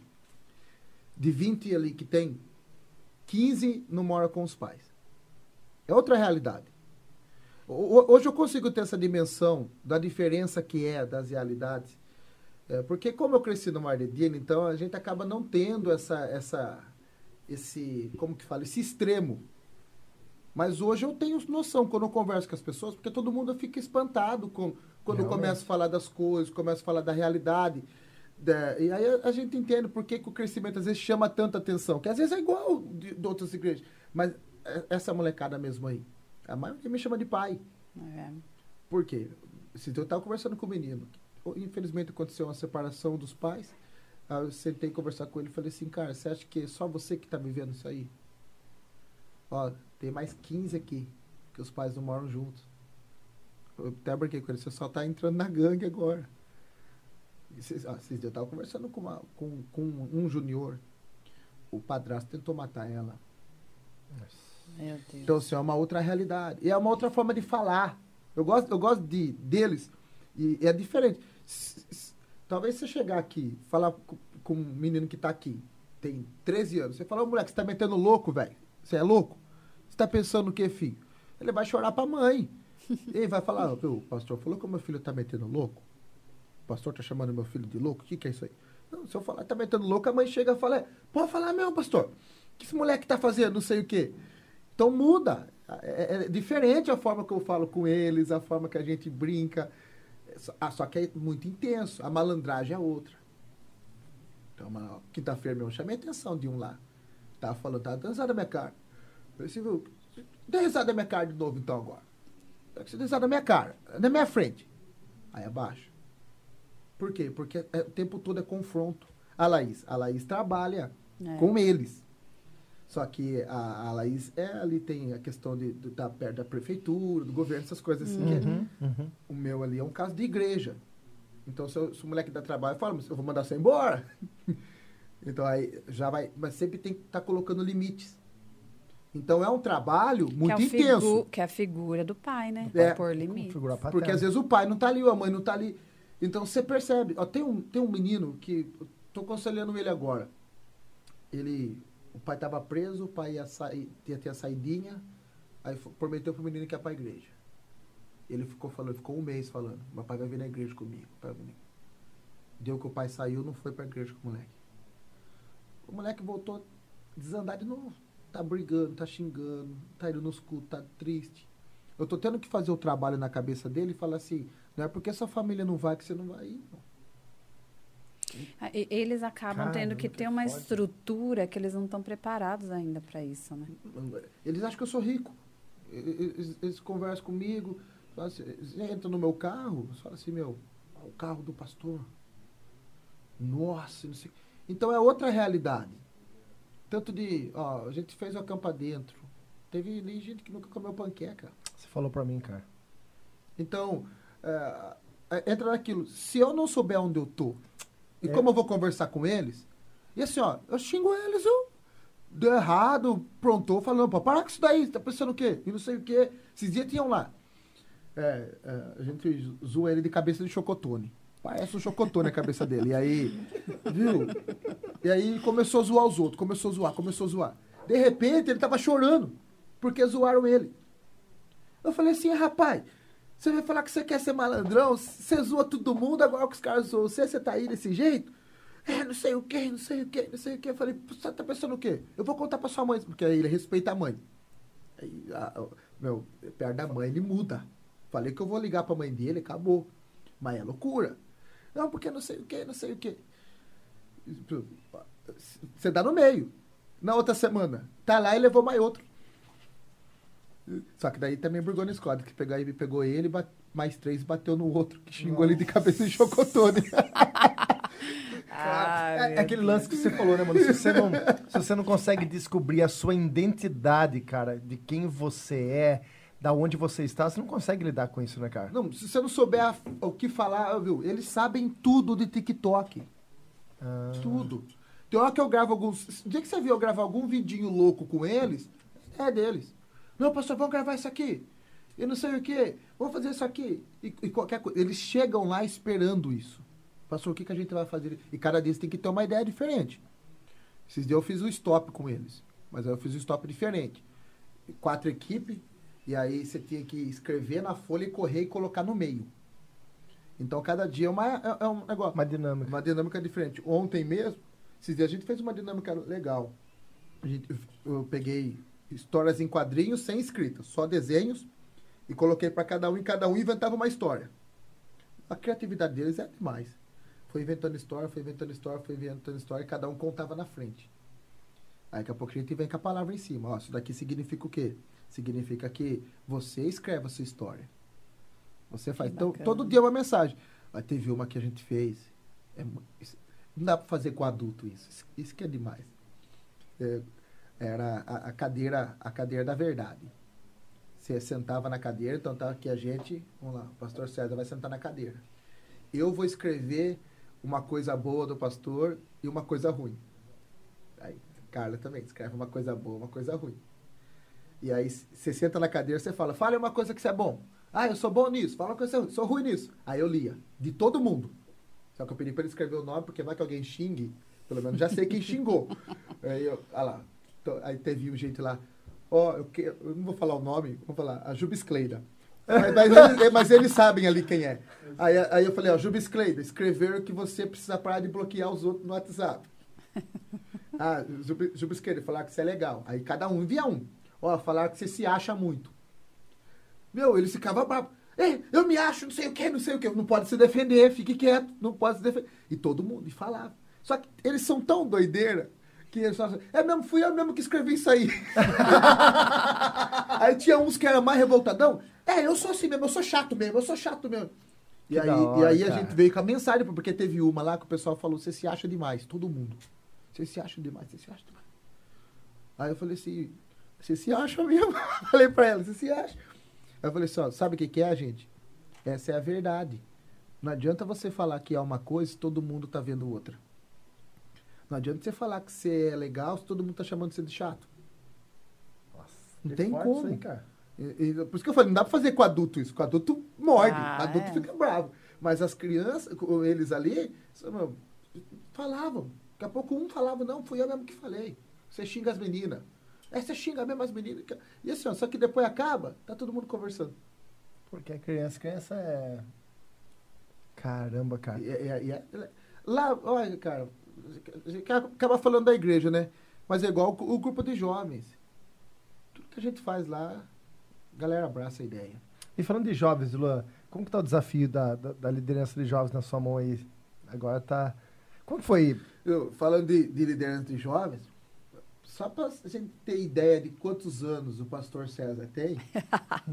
de 20 ali que tem, 15 não mora com os pais. É outra realidade. Ho- ho- Hoje eu consigo ter essa dimensão da diferença que é das realidades. É, porque como eu cresci no Mar de Dino, então a gente acaba não tendo essa, essa, esse, como que fala, esse extremo. Mas hoje eu tenho noção quando eu converso com as pessoas, porque todo mundo fica espantado com, quando eu Realmente. começo a falar das coisas, começo a falar da realidade. da- e aí a, a gente entende por que, que o crescimento às vezes chama tanta atenção, que às vezes é igual de, de outras igrejas. Mas é- essa molecada mesmo aí, a maioria me chama de pai. É. Por quê? Se eu estava conversando com o menino, infelizmente aconteceu uma separação dos pais. Aí eu sentei conversar com ele e falei assim, cara, você acha que é só você que está vivendo isso aí? Ó, tem mais 15 aqui, que os pais não moram juntos. Eu até brinquei com ele, você só está entrando na gangue agora. E Esses, esses dias eu estava conversando com, uma- com, com um junior. O padrasto tentou matar ela. Meu Deus. Então, assim, é uma outra realidade. E é uma outra forma de falar. Eu gosto, eu gosto de, deles. E é diferente. S- s- Talvez você chegar aqui, falar com, com um menino que tá aqui, tem 13 anos. Você fala, ô moleque, você tá metendo louco, velho? Você é louco? Você tá pensando o quê, filho? Ele vai chorar pra mãe. E vai falar, "Ô, o pastor falou que o meu filho tá metendo louco. O pastor tá chamando meu filho de louco? O que, que é isso aí? Não, se eu falar tá metendo louco, a mãe chega e fala, "É, pode falar mesmo, pastor. O que esse moleque tá fazendo? Não sei o quê. Então muda. É, é diferente a forma que eu falo com eles, a forma que a gente brinca. É Ah, só que é muito intenso. A malandragem é outra. Então, quinta-feira mesmo, eu chamei a atenção de um lá. Tava falando, tava dando risada na minha cara. Eu falei assim, viu? Dê risada na minha cara de novo então agora. Quero que Você dê risada minha cara, na minha frente. Aí abaixa. Por quê? Porque é- o tempo todo é confronto. A Laís, a Laís trabalha É. com eles. Só que a, a Laís é, ali tem a questão de estar perto da prefeitura, do governo, essas coisas assim. que é- Uhum, uhum. o meu ali é um caso de igreja. Então, se, eu- se o moleque dá trabalho, eu falo, mas eu vou mandar você embora. [LAUGHS] então, aí já vai. Mas sempre tem que estar colocando limites. Então, é um trabalho que, é muito intenso. figu- que é a figura do pai, né? É. Pôr limite. Figura paterna. Porque às vezes o pai não tá ali, ou a mãe não tá ali. Então você percebe. Ó, tem, um, tem um menino que. Tô aconselhando ele agora. Ele. O pai tava preso, o pai ia, sair, ia ter a saidinha. Aí prometeu pro menino que ia pra igreja. Ele ficou falando, ficou um mês falando, meu pai vai vir na igreja comigo. pai vai vir." Deu que o pai saiu, não foi pra igreja com o moleque. O moleque voltou desandado de novo. Tá brigando, tá xingando, tá indo nos cultos, tá triste. Eu tô tendo que fazer o trabalho na cabeça dele e falar assim, não é porque sua família não vai que você não vai ir, não. Ah, Eles acabam tendo que ter uma foda. estrutura que eles não estão preparados ainda para isso, né? Eles acham que eu sou rico. Eles, eles conversam comigo, assim, entram no meu carro, falam assim, meu, o carro do pastor. Nossa, não sei. Então é outra realidade. Tanto de, ó, a gente fez o acampa dentro. Teve ali gente que nunca comeu panqueca. Você falou pra mim, cara. Então, é, é, entra naquilo. Se eu não souber onde eu tô, e É. como eu vou conversar com eles, e assim, ó, eu xingo eles, eu deu errado, prontou, falando, pô, para com isso daí, tá pensando o quê? E não sei o quê. Esses dias tinham lá. É, é, a gente zoa ele de cabeça de chocotone. Parece um chocotone a cabeça dele. E aí, viu? E aí começou a zoar os outros, começou a zoar, começou a zoar. De repente, ele tava chorando, porque zoaram ele. Eu falei assim, rapaz, você vai falar que você quer ser malandrão, você zoa todo mundo, agora que os caras zoam você, você tá aí desse jeito? É, não sei o que, não sei o que, não sei o que. Eu falei, você tá pensando o quê? Eu vou contar pra sua mãe, porque aí ele respeita a mãe. Aí, a- meu, perto da mãe ele muda. Falei que eu vou ligar pra mãe dele, acabou. Mas é loucura. Não, porque não sei o que, não sei o que. Você dá no meio. Na outra semana, tá lá e levou mais outro. Só que daí também brigou no squad, que pegou, aí pegou ele, bat- mais três bateu no outro, que xingou ele de cabeça de chocotone. [LAUGHS] Ah, é, é aquele lance que você falou, né, mano? Se você, não, [LAUGHS] se você não consegue descobrir a sua identidade, cara, de quem você é, da onde você está, você não consegue lidar com isso, né, cara? Não, se você não souber a- o que falar, viu? Eles sabem tudo de TikTok. Ah, Tudo. Tem hora que eu gravo alguns. O dia que você viu eu gravar algum vidinho louco com eles, é deles. Não, pastor, vamos gravar isso aqui. E não sei o quê. Vamos fazer isso aqui. E, e qualquer coisa. Eles chegam lá esperando isso. Pastor, o que, que a gente vai fazer? E cada deles tem que ter uma ideia diferente. Esses dias eu fiz o stop com eles. Mas aí eu fiz o stop diferente. Quatro equipes. E aí você tinha que escrever na folha e correr e colocar no meio. Então cada dia é, uma, é, é um negócio. uma dinâmica. Uma dinâmica diferente. Ontem mesmo, esses dias a gente fez uma dinâmica legal. A gente, eu, eu peguei histórias em quadrinhos sem escrita, só desenhos, e coloquei para cada um, e cada um inventava uma história. A criatividade deles é demais. Foi inventando história, foi inventando história, foi inventando história, e cada um contava na frente. Aí daqui a pouco a gente vem com a palavra em cima. Ó, isso daqui significa o quê? Significa que você escreve a sua história. Você faz. Então, todo dia é uma mensagem. Aí teve uma que a gente fez. É não dá para fazer com adulto isso. Isso, isso que é demais. É, era a, a cadeira a cadeira da verdade. Você sentava na cadeira, então tá aqui a gente. Vamos lá, o pastor César vai sentar na cadeira. Eu vou escrever uma coisa boa do pastor e uma coisa ruim. Aí, Carla também escreve uma coisa boa, uma coisa ruim. E aí você senta na cadeira, você fala, fale uma coisa que você é bom. Ah, eu sou bom nisso, fala uma coisa que você é sou ruim nisso. Aí eu lia, de todo mundo. Só que eu pedi para ele escrever o nome, porque vai que alguém xingue, pelo menos já sei quem xingou. [LAUGHS] aí eu, ah lá, Então, aí teve um gente lá, ó, eu, que- eu não vou falar o nome, vou falar, a Jubiscleida. mas, mas, eles- [LAUGHS] mas eles sabem ali quem é. Aí, aí eu falei, ó, Jubiscleida, escrever que você precisa parar de bloquear os outros no WhatsApp. [LAUGHS] Ah, Jub- Jubisqueira, falar que você é legal. Aí cada um envia um. Ó, falar que você se acha muito. Meu, ele ficava bravo. Ei, eu me acho, não sei o que, não sei o que. Não pode se defender, fique quieto, não pode se defender. E todo mundo, e falava. Só que eles são tão doideira que eles falam assim, é mesmo, fui eu mesmo que escrevi isso aí. [LAUGHS] aí tinha uns que eram mais revoltadão. É, eu sou assim mesmo, eu sou chato mesmo, eu sou chato mesmo. E aí, da e hora, aí a gente veio com a mensagem, porque teve uma lá que o pessoal falou, você se acha demais, todo mundo. Você se acha demais, você se acha demais. Aí eu falei assim, você se acha mesmo? [LAUGHS] falei pra ela, você se acha? Aí eu falei assim, ó, sabe o que, que é, gente? Essa é a verdade. Não adianta você falar que é uma coisa se todo mundo tá vendo outra. Não adianta você falar que você é legal se todo mundo tá chamando você de chato. Nossa, Não tem forte como. aí, cara. E- e- por isso que eu falei, não dá pra fazer com adulto isso. Com adulto morde, Ah, adulto é. fica bravo. Mas as crianças, eles ali, falavam. Daqui a pouco um falava, não, fui eu mesmo que falei. Você xinga as meninas. Aí você xinga mesmo as meninas. E assim, ó, só que depois acaba, tá todo mundo conversando. Porque a criança, criança é. Caramba, cara. E- e- e- e- lá, olha, cara, acaba falando da igreja, né? Mas é igual o, o grupo de jovens. Tudo que a gente faz lá, a galera abraça a ideia. E falando de jovens, Luan, como que tá o desafio da, da, da liderança de jovens na sua mão aí? Agora tá. Como foi? Eu, falando de, de liderança de jovens, só para a gente ter ideia de quantos anos o pastor César tem,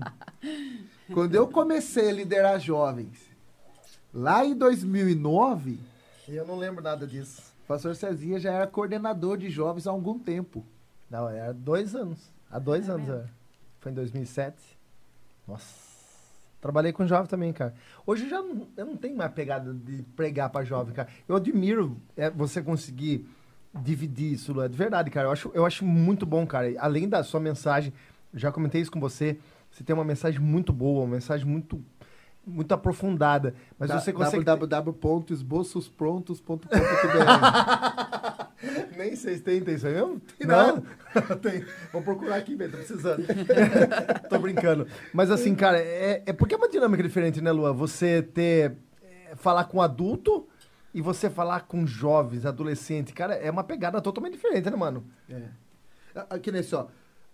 [LAUGHS] quando eu comecei a liderar jovens, lá em 2009, Eu não lembro nada disso. o pastor Cezinha já era coordenador de jovens há algum tempo. Não, era dois anos. Há dois É anos, mesmo? é. Foi em 2007. Nossa. Trabalhei com jovem também, cara. Hoje eu já não, eu não tenho mais pegada de pregar pra jovem, cara. Eu admiro é, você conseguir dividir isso, Luan. De verdade, cara. Eu acho, eu acho muito bom, cara. Além da sua mensagem, já comentei isso com você. Você tem uma mensagem muito boa, uma mensagem muito, muito aprofundada. Mas Da- você consegue. www.esboços.prontos.com.br [LAUGHS] Nem sei se tem, isso aí mesmo? Tem não? [LAUGHS] tem. Vou procurar aqui, velho, tô precisando. [LAUGHS] tô brincando. Mas assim, cara, é, é porque é uma dinâmica diferente, né, Lua? Você ter. é, falar com adulto e você falar com jovens, adolescentes. Cara, é uma pegada totalmente diferente, né, mano? É. Aqui nesse, ó.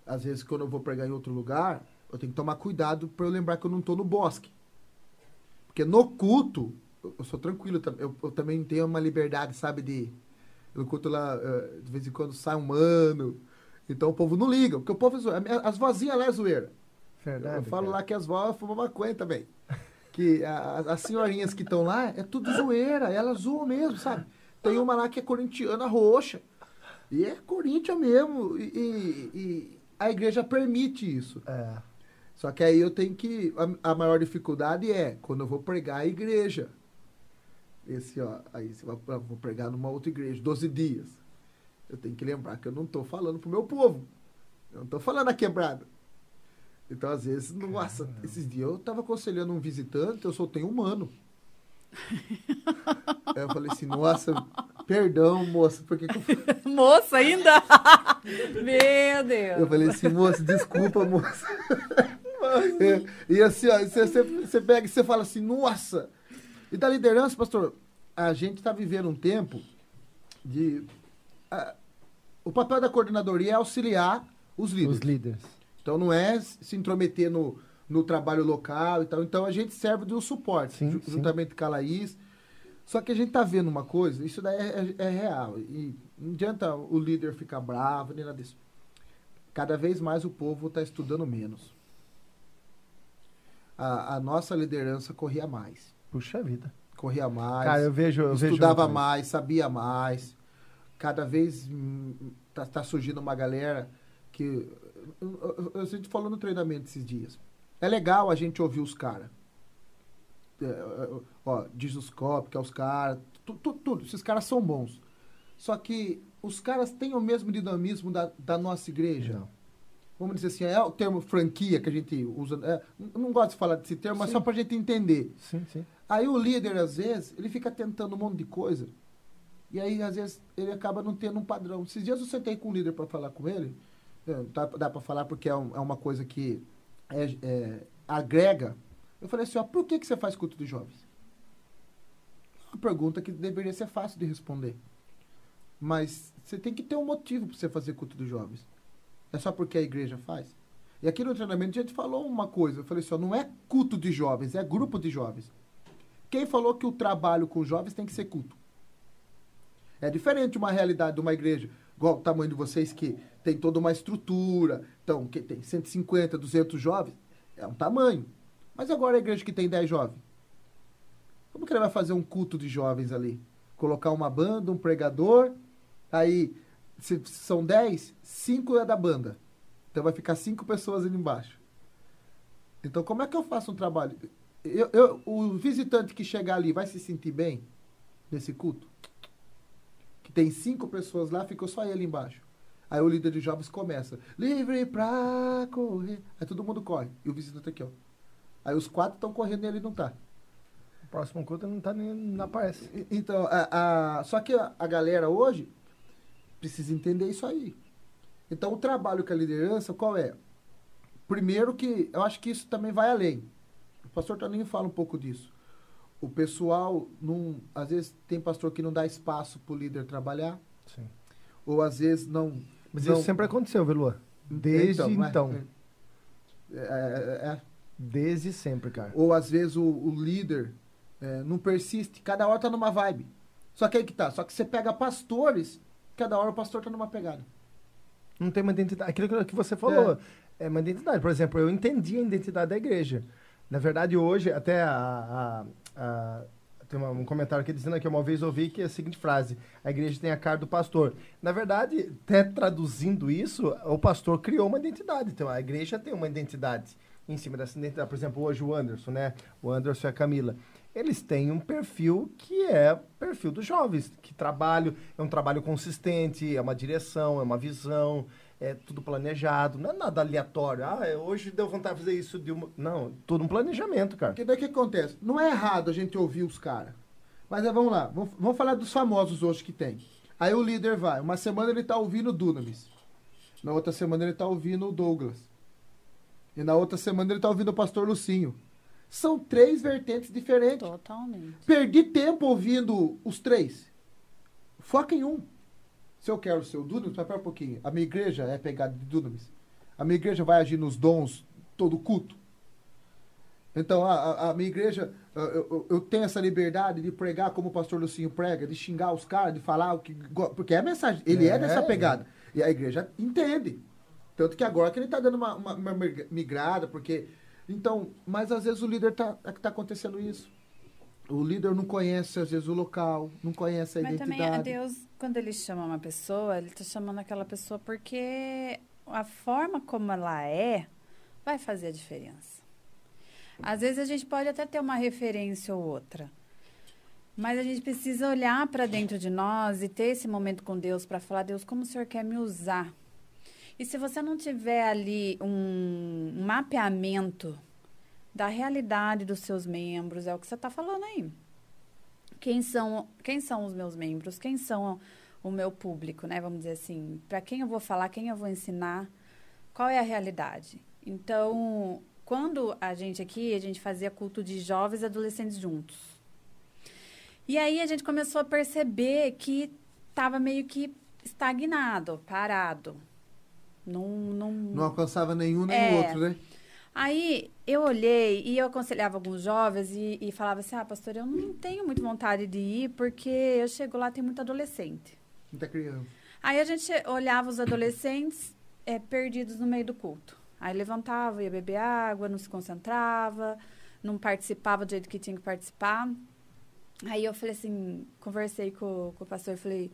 Às vezes, quando eu vou pregar em outro lugar, eu tenho que tomar cuidado pra eu lembrar que eu não tô no bosque. Porque no culto, eu, sou tranquilo. Eu, eu também tenho uma liberdade, sabe, de. No culto lá, eh, de vez em quando sai um mano. Então o povo não liga. Porque o povo é. As vozinhas lá é zoeira. Verdade. eu falo cara. lá que as vós fumam maconha também. [LAUGHS] Que a- as senhorinhas que estão lá, é tudo zoeira. Elas zoam mesmo, sabe? Tem uma lá que é corintiana roxa. E é Corinthians mesmo. E, e- e a igreja permite isso. É. Só que aí eu tenho que. A, a maior dificuldade é quando eu vou pregar a igreja. Esse, ó. Aí você vai, eu vou pregar numa outra igreja, 12 dias. Eu tenho que lembrar que eu não estou falando pro meu povo. Eu não estou falando a quebrada. Então, às vezes, nossa, esses dias eu estava aconselhando um visitante, eu soltei um mano. [LAUGHS] Aí eu falei assim, nossa, perdão, moça, por que, que eu fui? [LAUGHS] Moça ainda? [LAUGHS] Meu Deus. Eu falei assim, moça, desculpa, moça. É, e assim, ó, você, você, pega e você fala assim, nossa. E da liderança, pastor, a gente está vivendo um tempo de. ah, o papel da coordenadoria é auxiliar os líderes. Os líderes. Então não é se intrometer no, no trabalho local e tal. Então a gente serve de um suporte, Sim, ju- sim. juntamente com a Laís. Só que a gente tá vendo uma coisa, isso daí é, é- é real. E não adianta o líder ficar bravo, nem nada disso. Cada vez mais o povo está estudando menos. A, a nossa liderança corria mais. Puxa vida. Corria mais. Cara, eu vejo. Eu vejo estudava muito mais, sabia mais. Cada vez hum, tá, tá surgindo uma galera que. Eu- eu- eu- A gente falou no treinamento esses dias. É legal a gente ouvir os caras. ó, Disuscope, que é os caras. tu- tu- Tudo, Esses caras são bons. Só que os caras têm o mesmo dinamismo da, da nossa igreja. Não. Vamos dizer assim, é o termo franquia que a gente usa. é, não gosto de falar desse termo, mas Sim. só pra gente entender. Sim, sim. Aí o líder, às vezes, ele fica tentando um monte de coisa. E aí, às vezes, ele acaba não tendo um padrão. Esses dias eu sentei com o líder para falar com ele. É, Dá, dá para falar porque é, um- é uma coisa que é- é, agrega. Eu falei assim, ó, por que, que você faz culto de jovens? Uma pergunta que deveria ser fácil de responder. Mas você tem que ter um motivo para você fazer culto de jovens. É só porque a igreja faz? E aqui no treinamento a gente falou uma coisa. Eu falei assim, ó, não é culto de jovens, é grupo de jovens. Quem falou que o trabalho com jovens tem que ser culto? É diferente uma realidade de uma igreja, igual o tamanho de vocês, que tem toda uma estrutura, então, que tem 150, 200 jovens, é um tamanho. Mas agora a igreja que tem 10 jovens, como que ele vai fazer um culto de jovens ali? Colocar uma banda, um pregador, aí, se são 10, 5 é da banda. Então vai ficar 5 pessoas ali embaixo. Então, como é que eu faço um trabalho? Eu, eu- o visitante que chegar ali vai se sentir bem nesse culto? Que tem cinco pessoas lá, ficou só ele embaixo. Aí o líder de jovens começa, livre pra correr. Aí todo mundo corre. E o visitante aqui, ó. Aí os quatro estão correndo e ele não tá. O próximo culto não tá nem. não aparece. Então, a, a- só que a, a galera hoje precisa entender isso aí. Então, o trabalho com a liderança, qual é? Primeiro que, eu acho que isso também vai além. O pastor Toninho fala um pouco disso. O pessoal, não, às vezes, tem pastor que não dá espaço para o líder trabalhar, Sim. ou às vezes não... Mas não- isso sempre aconteceu, viu, Lua? Desde mas- então. é, é, é, Desde sempre, cara. ou às vezes o, o líder é, não persiste, cada hora tá numa vibe. Só que aí que tá, só que você pega pastores, cada hora o pastor tá numa pegada. Não tem uma identidade. Aquilo que- que você falou. É. uma identidade. Por exemplo, eu entendi a identidade da igreja. Na verdade, hoje, até a. a- a- tem um comentário aqui dizendo que uma vez ouvi que é a seguinte frase: a igreja tem a cara do pastor. Na verdade, até traduzindo isso, o pastor criou uma identidade. Então, a igreja tem uma identidade em cima dessa identidade. Por exemplo, hoje o Anderson, né? O Anderson e a Camila. Eles têm um perfil que é perfil dos jovens, que trabalham, é um trabalho consistente, é uma direção, é uma visão, é tudo planejado, não é nada aleatório. Ah, é, hoje deu vontade de fazer isso de uma. Não, tudo um planejamento, cara. Porque daí o que acontece? Não é errado a gente ouvir os caras. Mas é, vamos lá, vamos, vamos falar dos famosos hoje que tem. Aí o líder vai, uma semana ele tá ouvindo o Dunamis. Na outra semana ele tá ouvindo o Douglas. E na outra semana ele tá ouvindo o pastor Lucinho. São três vertentes diferentes. Totalmente. Perdi tempo ouvindo os três. Foca em um. Se eu quero ser o Dunamis, mas pera um pouquinho. A minha igreja é pegada de Dunamis. A minha igreja vai agir nos dons todo culto. Então, a, a- minha igreja, eu, eu- eu tenho essa liberdade de pregar como o pastor Lucinho prega, de xingar os caras, de falar o que. Porque é a mensagem. Ele é, É, dessa é. pegada. E a igreja entende. Tanto que agora que ele está dando uma, uma- uma mig- migrada, porque. Então, mas às vezes o líder tá, é que tá acontecendo isso. O líder não conhece, às vezes, o local, não conhece a Mas também identidade. a Deus, quando ele chama uma pessoa, ele está chamando aquela pessoa porque a forma como ela é vai fazer a diferença. Às vezes a gente pode até ter uma referência ou outra, mas a gente precisa olhar para dentro de nós e ter esse momento com Deus para falar, Deus, como o Senhor quer me usar? E se você não tiver ali um mapeamento da realidade dos seus membros, é o que você está falando aí quem são, quem são os meus membros, quem são o meu público, né? Vamos dizer assim, para quem eu vou falar, quem eu vou ensinar, qual é a realidade. Então, quando a gente aqui, a gente fazia culto de jovens e adolescentes juntos. E aí a gente começou a perceber que estava meio que estagnado, parado. Não, não, Não alcançava nenhum nem É. o outro, né? Aí eu olhei e eu aconselhava alguns jovens e, e falava assim: ah, pastor, eu não tenho muito vontade de ir porque eu chego lá tem muito adolescente. Muita criança. Aí a gente olhava os adolescentes eh, perdidos no meio do culto. Aí levantava, ia beber água, não se concentrava, não participava do jeito que tinha que participar. Aí eu falei assim, conversei com, com o pastor, falei,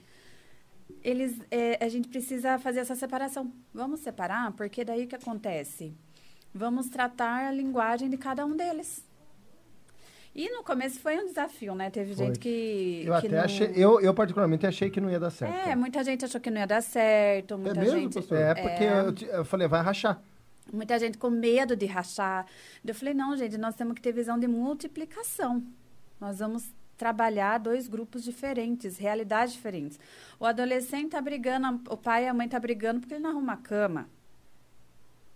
eles, eh, a gente precisa fazer essa separação. Vamos separar, porque daí o que acontece? Vamos tratar a linguagem de cada um deles. E no começo foi um desafio, né? Teve Foi. gente que. Eu que até não- achei, eu, eu particularmente achei que não ia dar certo. É, muita gente achou que não ia dar certo, muita mesmo, gente. pastor? É, porque Eu, te- eu falei, vai rachar. Muita gente com medo de rachar. Eu falei, não, gente, nós temos que ter visão de multiplicação. Nós vamos trabalhar dois grupos diferentes, realidades diferentes. O adolescente tá brigando, o pai e a mãe tá brigando porque ele não arruma a cama.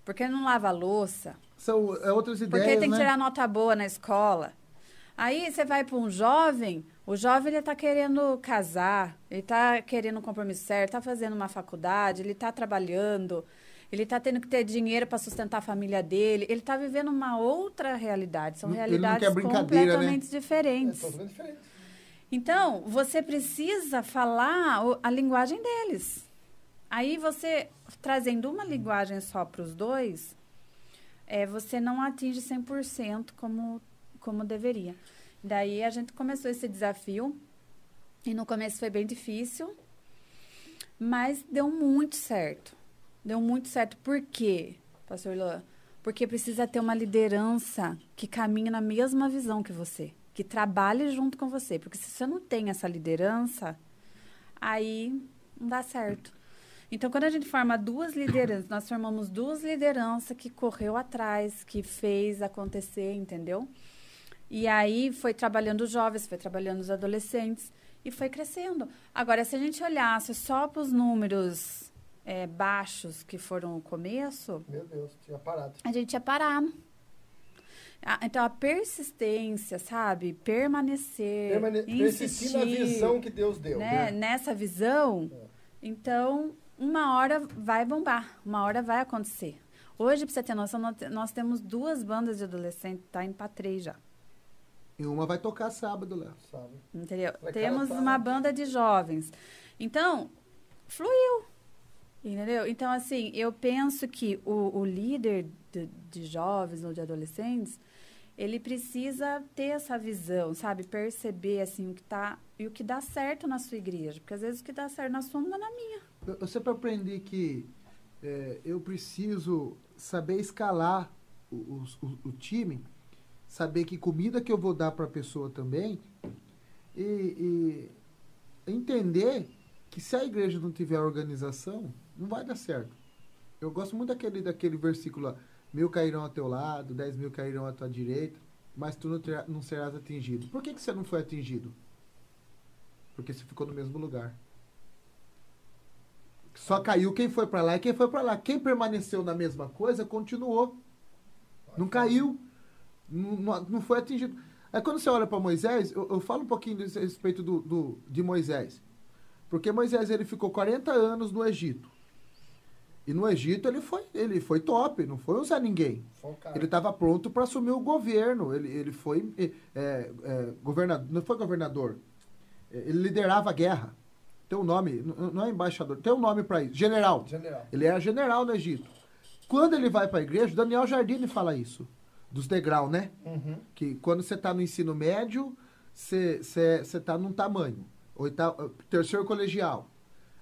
Porque não lava a louça. São é, outras Porque ideias, ele tem que né? tirar nota boa na escola. Aí você vai para um jovem, o jovem ele está querendo casar, ele está querendo um compromisso certo, está fazendo uma faculdade, ele está trabalhando, ele está tendo que ter dinheiro para sustentar a família dele, ele está vivendo uma outra realidade. São Ele realidades né? completamente diferentes. Então, você precisa falar a linguagem deles. Aí você, trazendo uma linguagem só para os dois, é, você não atinge 100% como, como deveria. Daí a gente começou esse desafio. E no começo foi bem difícil, mas deu muito certo. Deu muito certo. Por quê, pastor Luan? Porque precisa ter uma liderança que caminhe na mesma visão que você, que trabalhe junto com você. Porque se você não tem essa liderança, aí não dá certo. Então, quando a gente forma duas lideranças, nós formamos duas lideranças que correu atrás, que fez acontecer, entendeu? E aí foi trabalhando os jovens, foi trabalhando os adolescentes e foi crescendo. Agora, se a gente olhasse só para os números é, baixos que foram o começo, Meu Deus, tinha parado. a gente ia parar. Ah, Então, a persistência, sabe? Permanecer, Permane- Persistir insistir, na visão que Deus deu. né? nessa visão, então, uma hora vai bombar, uma hora vai acontecer. Hoje, pra você ter noção, nós te- nós temos duas bandas de adolescentes, tá indo pra três já. E uma vai tocar sábado, Léo. Sabe? Entendeu? Molecada Temos uma banda de jovens. Então, fluiu. Entendeu? Então, assim, eu penso que o, o líder de, de jovens ou de adolescentes, ele precisa ter essa visão, sabe? Perceber, assim, o que tá... E o que dá certo na sua igreja. Porque, às vezes, o que dá certo na sua não dá na minha. Eu, sempre aprendi que é, eu preciso saber escalar o, o, o- time, saber que comida que eu vou dar para a pessoa também e, e entender que se a igreja não tiver organização, não vai dar certo. Eu gosto muito daquele, daquele versículo mil cairão ao teu lado, dez mil cairão à tua direita, mas tu não, não serás atingido. Por que, que você não foi atingido? Porque você ficou no mesmo lugar. Só caiu quem foi para lá e quem foi para lá. Quem permaneceu na mesma coisa continuou. Não caiu. Não, não- foi atingido. Aí quando você olha para Moisés, eu, eu falo um pouquinho a respeito do, do- de Moisés. Porque Moisés ele ficou 40 anos no Egito. E no Egito ele foi, ele foi top, não foi usar ninguém. Ele estava pronto para assumir o governo. Ele, ele foi é, é, governador, não foi governador. Ele liderava a guerra. Tem um nome, não é embaixador, tem um nome para isso. General. General. Ele era general no Egito. Quando ele vai para a igreja, Daniel Jardine fala isso. Dos degraus, né? Uhum. Que quando você está no ensino médio, você está num tamanho. Oitavo, terceiro colegial.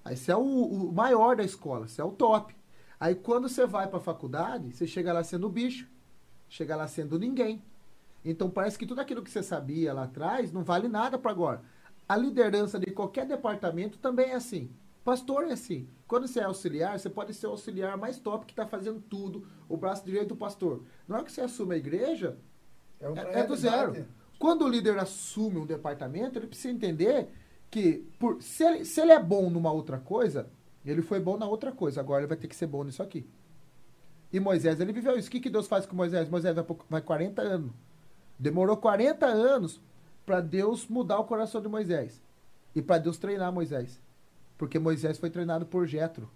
Aí você é o, o maior da escola, você é o top. Aí quando você vai para a faculdade, você chega lá sendo bicho, chega lá sendo ninguém. Então parece que tudo aquilo que você sabia lá atrás não vale nada para agora. A liderança de qualquer departamento também é assim. Pastor é assim. Quando você é auxiliar, você pode ser o auxiliar mais top que está fazendo tudo, o braço direito do pastor. Na hora que você assume a igreja, outra é, é do zero. Quando o líder assume um departamento, ele precisa entender que por, se, ele, se ele é bom numa outra coisa, ele foi bom na outra coisa, agora ele vai ter que ser bom nisso aqui. E Moisés, ele viveu isso. O que, que Deus faz com Moisés? Moisés vai, vai 40 anos. Demorou 40 anos para Deus mudar o coração de Moisés. E para Deus treinar Moisés. Porque Moisés foi treinado por Jetro.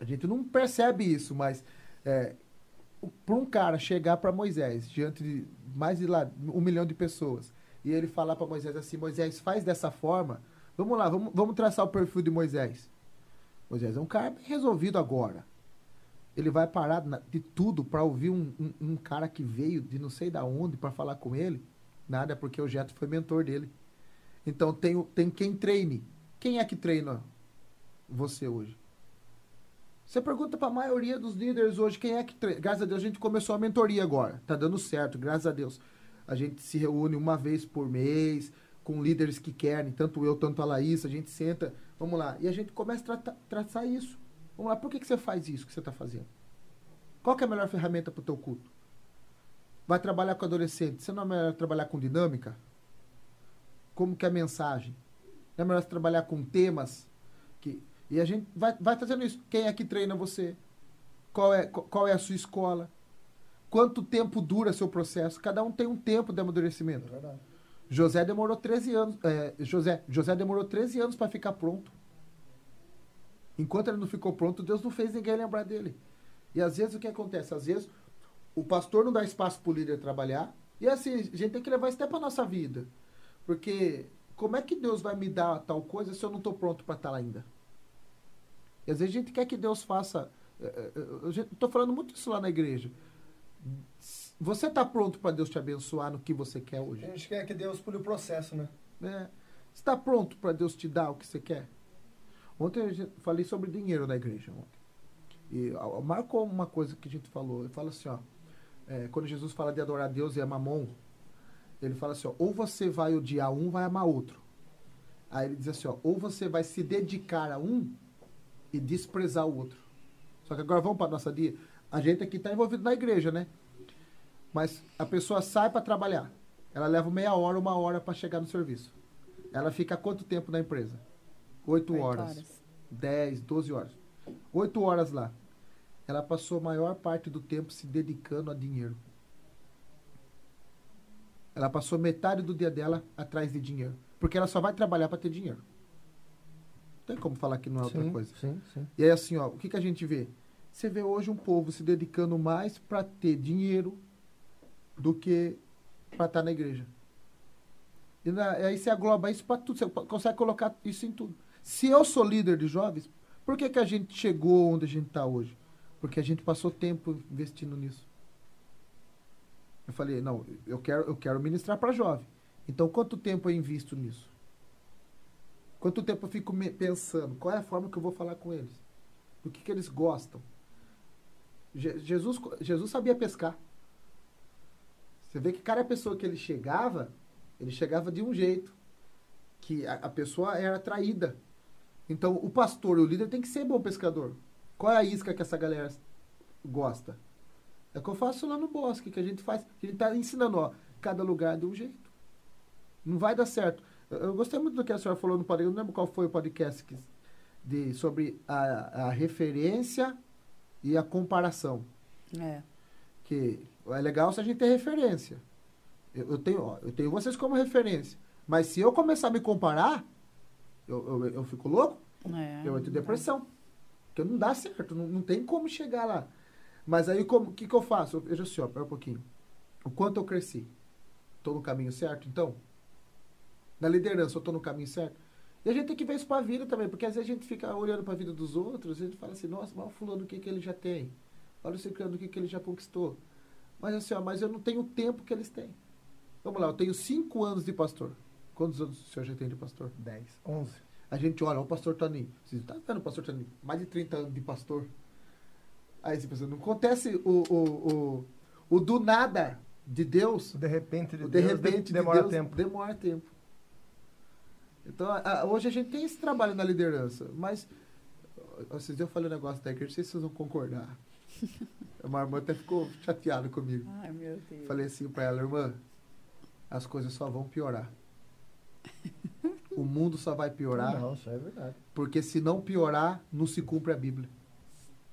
A gente não percebe isso, mas é, para um cara chegar para Moisés diante de mais de lá, um milhão de pessoas e ele falar para Moisés assim: Moisés, faz dessa forma. Vamos lá, vamos, vamos traçar o perfil de Moisés. Moisés é um cara resolvido agora. Ele vai parar de tudo para ouvir um, um, um cara que veio de não sei da onde para falar com ele. Nada, porque o Jetro foi mentor dele. Então tem, tem quem treine. Quem é que treina você hoje? Você pergunta para a maioria dos líderes hoje quem é que treina. Graças a Deus a gente começou a mentoria agora. Tá dando certo, graças a Deus. A gente se reúne uma vez por mês com líderes que querem, tanto eu, tanto a Laís, a gente senta, vamos lá, e a gente começa a traçar isso. Vamos lá, por que, que você faz isso que você está fazendo? Qual que é a melhor ferramenta para o teu culto? Vai trabalhar com adolescente, você não é melhor trabalhar com dinâmica? Como que é a mensagem? Não é melhor trabalhar com temas? Que, e a gente vai, vai fazendo isso. Quem é que treina você? Qual é, qual é a sua escola? Quanto tempo dura seu processo? Cada um tem um tempo de É amadurecimento. verdade. José demorou 13 anos. é, José, José demorou 13 anos para ficar pronto. Enquanto ele não ficou pronto, Deus não fez ninguém lembrar dele. E às vezes o que acontece? Às vezes o pastor não dá espaço para o líder trabalhar. E assim, a gente tem que levar isso até para nossa vida. Porque como é que Deus vai me dar tal coisa se eu não estou pronto para estar lá ainda? E às vezes a gente quer que Deus faça. é, é, Eu estou falando muito isso lá na igreja. Você está pronto para Deus te abençoar no que você quer hoje? A gente quer que Deus pule o processo, né? né? Está pronto para Deus te dar o que você quer? Ontem eu falei sobre dinheiro na igreja. Ontem. E marcou uma coisa que a gente falou. Ele fala assim, ó. É, quando Jesus fala de adorar Deus e amar mamon, ele fala assim, ó, ou você vai odiar um, vai amar outro. Aí ele diz assim, ó, ou você vai se dedicar a um e desprezar o outro. Só que agora vamos para nossa dia. A gente aqui está envolvido na igreja, né? Mas a pessoa sai para trabalhar. Ela leva meia hora, uma hora para chegar no serviço. Ela fica quanto tempo na empresa? Oito horas. horas. 10, 12 horas. Oito horas lá. Ela passou a maior parte do tempo se dedicando a dinheiro. Ela passou metade do dia dela atrás de dinheiro. Porque ela só vai trabalhar para ter dinheiro. Não tem como falar que não é outra sim, coisa. sim, sim. E aí, assim, ó, o que, que a gente vê? Você vê hoje um povo se dedicando mais para ter dinheiro do que para estar na igreja. E na- aí você agloba isso para tudo, você consegue colocar isso em tudo. Se eu sou líder de jovens, por que, que a gente chegou onde a gente está hoje? Porque a gente passou tempo investindo nisso. Eu falei, não, eu quero, eu quero ministrar para jovem. Então, quanto tempo eu invisto nisso? Quanto tempo eu fico pensando? Qual é a forma que eu vou falar com eles? Do que, que eles gostam? Je- Jesus, Jesus sabia pescar. Você vê que cada pessoa que ele chegava, ele chegava de um jeito. Que a, a pessoa era atraída. Então, o pastor, o líder, tem que ser bom pescador. Qual é a isca que essa galera gosta? É o que eu faço lá no bosque, que a gente faz. A gente está ensinando, ó, cada lugar de um jeito. Não vai dar certo. Eu, eu gostei muito do que a senhora falou no podcast. Eu não lembro qual foi o podcast que, de, sobre a, a referência e a comparação. É. Que é legal se a gente ter referência. Eu, eu tenho, ó, eu tenho vocês como referência. Mas se eu começar a me comparar, eu, eu, eu fico louco. é. Eu entro em depressão. Porque não dá certo, não, não tem como chegar lá. Mas aí, o que, que eu faço? Eu vejo assim, ó, pera um pouquinho. O quanto eu cresci? Estou no caminho certo, então? Na liderança, eu estou no caminho certo? E a gente tem que ver isso para a vida também, porque às vezes a gente fica olhando para a vida dos outros e a gente fala assim, nossa, mas o fulano, o que, que ele já tem? Olha o ciclano, o que, que ele já conquistou? Mas assim, ó, mas eu não tenho o tempo que eles têm. Vamos lá, eu tenho cinco anos de pastor. Quantos anos o senhor já tem de pastor? 10, 11. A gente olha, o pastor Toninho. Você tá vendo o pastor Toninho? Mais de 30 anos de pastor. Aí você pensa, não acontece o, o, o, o do nada de Deus. De repente, de, O de Deus, repente de- demora de Deus, tempo. Demora tempo. Então, a- a- hoje a gente tem esse trabalho na liderança, mas vocês eu falei um negócio da igreja, não sei se vocês vão concordar. [LAUGHS] A minha irmã até ficou chateada comigo. Ai, meu Deus. Falei assim pra ela, irmã, as coisas só vão piorar. O mundo só vai piorar. Não, isso é verdade. Porque se não piorar, não se cumpre a Bíblia.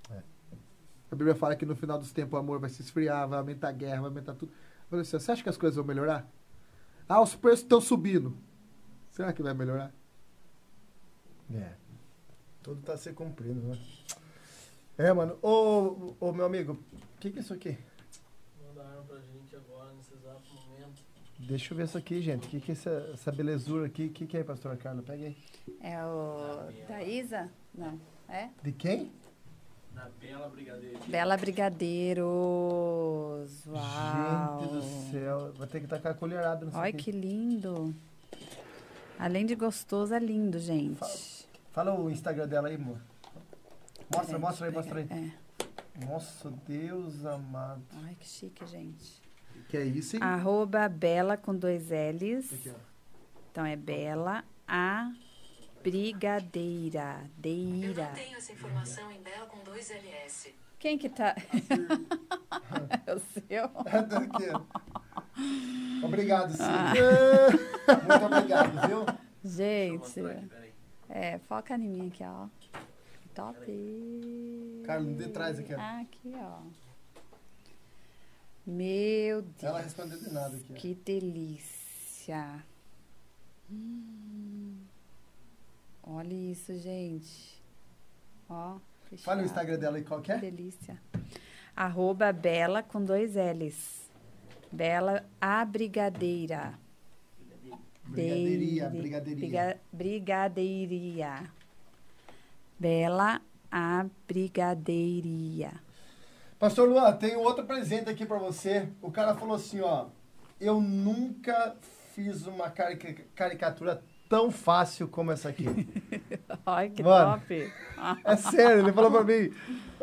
É. A Bíblia fala que no final dos tempos o amor vai se esfriar, vai aumentar a guerra, vai aumentar tudo. Assim, você acha que as coisas vão melhorar? Ah, os preços estão subindo. Será que vai melhorar? É. Tudo tá se cumprindo, né? É, mano. Ô, ô meu amigo, o que, que é isso aqui? Mandaram pra gente agora, nesse exato momento. Deixa eu ver isso aqui, gente. O que, que é essa, essa belezura aqui? O que, que é, pastor Carla? Pega aí. É o da Isa? Não. É? De quem? Da Bela Brigadeiro. Bela Brigadeiros. Uau. Gente do céu. Vai ter que tacar a colherada nisso Olha que lindo. Além de gostoso, é lindo, gente. Fala o Instagram dela aí, amor. Mostra, Peraí, mostra aí, mostra aí. É. Nossa, Deus amado. Ai, que chique, gente. Que é isso, hein? Arroba Bela com dois L's. Aqui, ó. Então é Bela a Brigadeira. Eu Deira. não tenho essa informação em Bela com dois LS. Quem que tá? [LAUGHS] é o seu? Aqui. Obrigado, sim. Ah. [LAUGHS] Muito obrigado, viu? Eu Gente. aqui. É, foca em mim aqui, ó. Top. Carlos, de trás aqui, ó. Aqui, ó. Meu Deus. Ela respondeu de nada aqui. Que delícia. Hum. Olha isso, gente. Ó. Fala o fechado. Instagram dela aí, qual que Que é? delícia. Arroba Bela com dois L's. Bela a Brigadeira. Brigadeiria, brigadeiria. Briga- brigadeiria. Bela a Brigadeiria. Pastor Luan, tem outro presente aqui pra você. O cara falou assim, ó. Eu nunca fiz uma carica- caricatura tão fácil como essa aqui. [LAUGHS] Ai, que Mano. top. É sério, ele falou pra mim.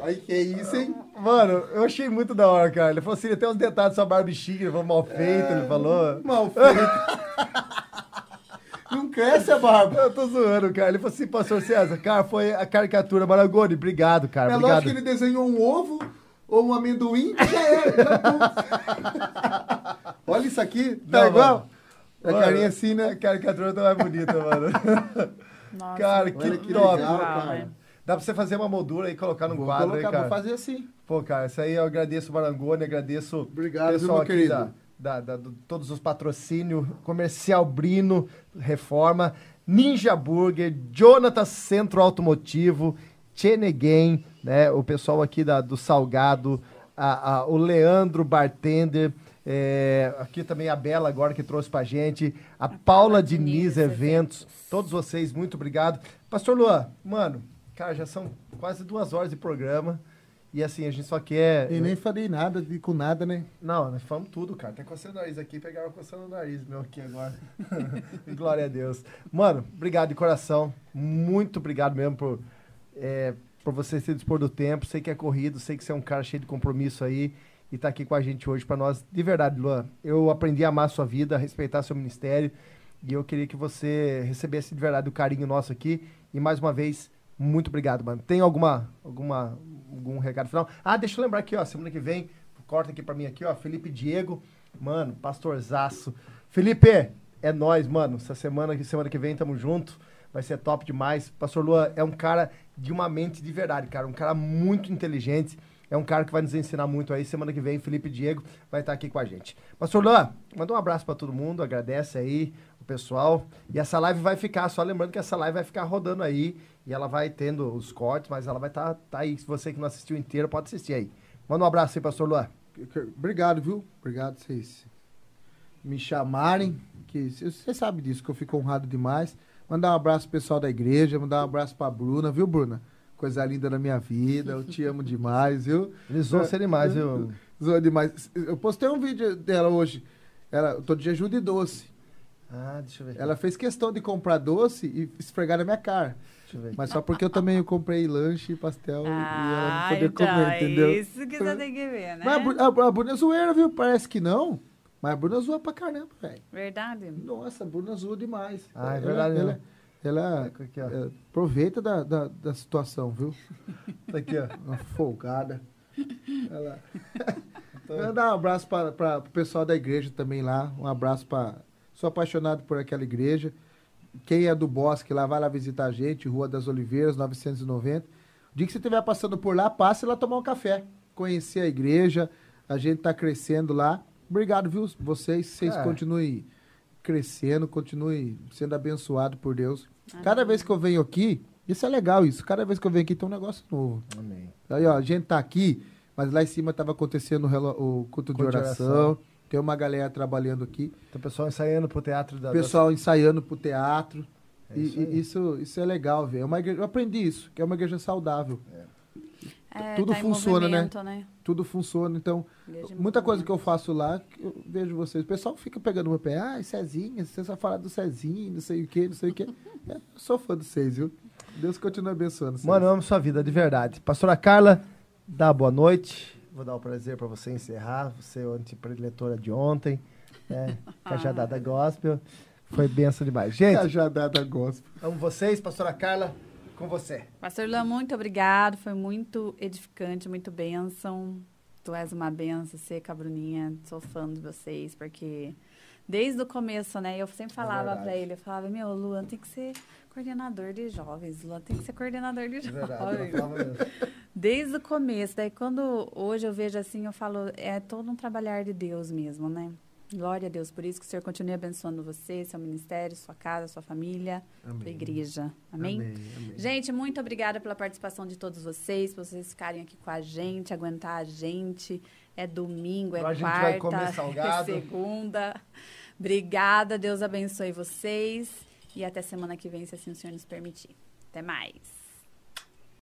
Ai, que é isso, hein? Mano, eu achei muito da hora, cara. Ele falou assim, tem uns detalhes da sua barbichiga, ele falou mal feito, ele falou. Mal feito. [LAUGHS] não cresce a barba. Eu tô zoando, cara. Ele falou assim, pastor César, cara, foi a caricatura Maragoni. Obrigado, cara. É obrigado. lógico que ele desenhou um ovo ou um amendoim, já era. já tô. [LAUGHS] Olha isso aqui, tá Não, igual? mano. A carinha assim, né? A caricatura tá mais bonita, mano. [LAUGHS] Nossa, cara, que, que top. legal, cara. Dá pra você fazer uma moldura e colocar no Vou quadro colocar, aí, cara. vou fazer assim. Pô, cara, isso aí eu agradeço o Marangoni, agradeço Obrigado, viu, pessoal meu aqui querido? da, da, da- do- todos os patrocínios, Comercial Brino, Reforma, Ninja Burger, Jonathan Centro Automotivo, Cheneguen, né, o pessoal aqui da, do Salgado, a- a- o Leandro Bartender, é, aqui também a Bela agora que trouxe pra gente, a, Paula Diniz Diniz Eventos, Eventos. todos vocês, muito obrigado. Pastor Luan, mano, cara, já são quase duas horas de programa. E assim, a gente só quer. E nem falei nada de, com nada, né? Não, nós falamos tudo, cara. Tá coçando o nariz aqui, pegaram coçando o nariz meu aqui agora. [LAUGHS] Glória a Deus. Mano, obrigado de coração. Muito obrigado mesmo por, é, por você se dispor do tempo. Sei que é corrido, sei que você é um cara cheio de compromisso aí e tá aqui com a gente hoje pra nós. De verdade, Luan, eu aprendi a amar a sua vida, a respeitar seu ministério e eu queria que você recebesse de verdade o carinho nosso aqui. E mais uma vez, muito obrigado, mano. Tem alguma, alguma, algum recado final? Ah, deixa eu lembrar aqui, ó, semana que vem, corta aqui pra mim aqui, ó, Felipe Diego, mano, pastorzaço. Felipe, é nós, mano. Essa semana, semana que vem tamo junto. Vai ser top demais. Pastor Lua é um cara de uma mente de verdade, cara. Um cara muito inteligente. É um cara que vai nos ensinar muito aí. Semana que vem, Felipe Diego vai estar aqui com a gente. Pastor Luan, manda um abraço pra todo mundo. Agradece aí o pessoal. E essa live vai ficar, só lembrando que essa live vai ficar rodando aí. E ela vai tendo os cortes, mas ela vai estar tá, aí. Se você que não assistiu inteiro, pode assistir aí. Manda um abraço aí, Pastor Luan. Obrigado, viu? Obrigado vocês me chamarem. Que você sabe disso, que eu fico honrado demais. Mandar um abraço pro pessoal da igreja, mandar um abraço pra Bruna, viu, Bruna? Coisa linda da minha vida, eu te amo demais, viu? Eles ser demais, viu? [LAUGHS] Zoa demais. Eu postei um vídeo dela hoje. Ela, eu tô de jejum de doce. Ah, deixa eu ver. Ela fez questão de comprar doce e esfregar na minha cara. Deixa eu ver. Mas só porque eu também comprei lanche pastel e ela Ah, não poder então, comer, entendeu? é isso que você tem que ver, né? Mas a, a Bruna é zoeira, viu? Parece que não. Mas a Bruna zoa pra caramba, velho. Verdade. Nossa, a Bruna zoa demais. Ah, é Ela- verdade Ela, mesmo. ela, Aqui, ó. é, aproveita da, da, da situação, viu? Tá aqui, ó. Uma folgada. Ela... [LAUGHS] Eu dar um abraço para o pessoal da igreja também lá. Um abraço para. Sou apaixonado por aquela igreja. Quem é do Bosque lá, vai lá visitar a gente, Rua das Oliveiras, 990. O dia que você estiver passando por lá, passe lá tomar um café. Conhecer a igreja. A gente tá crescendo lá. Obrigado, viu? Vocês, vocês Cara. continuem crescendo, continuem sendo abençoados por Deus. Cada vez que eu venho aqui, isso é legal isso. Cada vez que eu venho aqui tem um negócio novo. Amém. Aí, ó, a gente tá aqui, mas lá em cima tava acontecendo o, relo- o culto de oração. Tem uma galera trabalhando aqui. Então, o pessoal ensaiando pro teatro da. O pessoal ensaiando pro teatro. É isso e isso, isso é legal, velho. É uma igreja- Eu aprendi isso, que é uma igreja saudável. É, Tudo tá funciona, né? né? Tudo funciona. Então, muita coisa que eu faço lá, que eu vejo vocês. O pessoal fica pegando meu pé. Ah, Cezinha, você só fala do Cezinho, não sei o quê, não sei o quê. [LAUGHS] É, eu sou fã de vocês, viu? Deus continue abençoando vocês. Mano, eu amo sua vida, de verdade. Pastora Carla, dá boa noite. Vou dar o prazer pra você encerrar. Você é o antiprediletora de ontem. Né? [LAUGHS] Cajadada Gospel. Foi benção demais. Gente, Cajadada gospel. amo vocês. Pastora Carla, com você. Pastor Lan, muito obrigado. Foi muito edificante, muito bênção. Tu és uma benção, você, Cabruninha. Sou fã de vocês, porque desde o começo, né? Eu sempre falava verdade. pra ele, eu falava, meu, Luan tem que ser coordenador de jovens. Luan tem que ser coordenador de É jovens. Desde o começo. Daí quando hoje eu vejo assim, eu falo, é todo um trabalhar de Deus mesmo, né? Glória a Deus. Por isso que o Senhor continue abençoando você, seu ministério, sua casa, sua família, sua igreja. Amém? Amém, amém. Gente, muito obrigada pela participação de todos vocês, por vocês ficarem aqui com a gente, aguentar a gente. É domingo, é Agora a gente quarta, vai comer [LAUGHS] é segunda. Obrigada, Deus abençoe vocês. E até semana que vem, se assim o Senhor nos permitir. Até mais.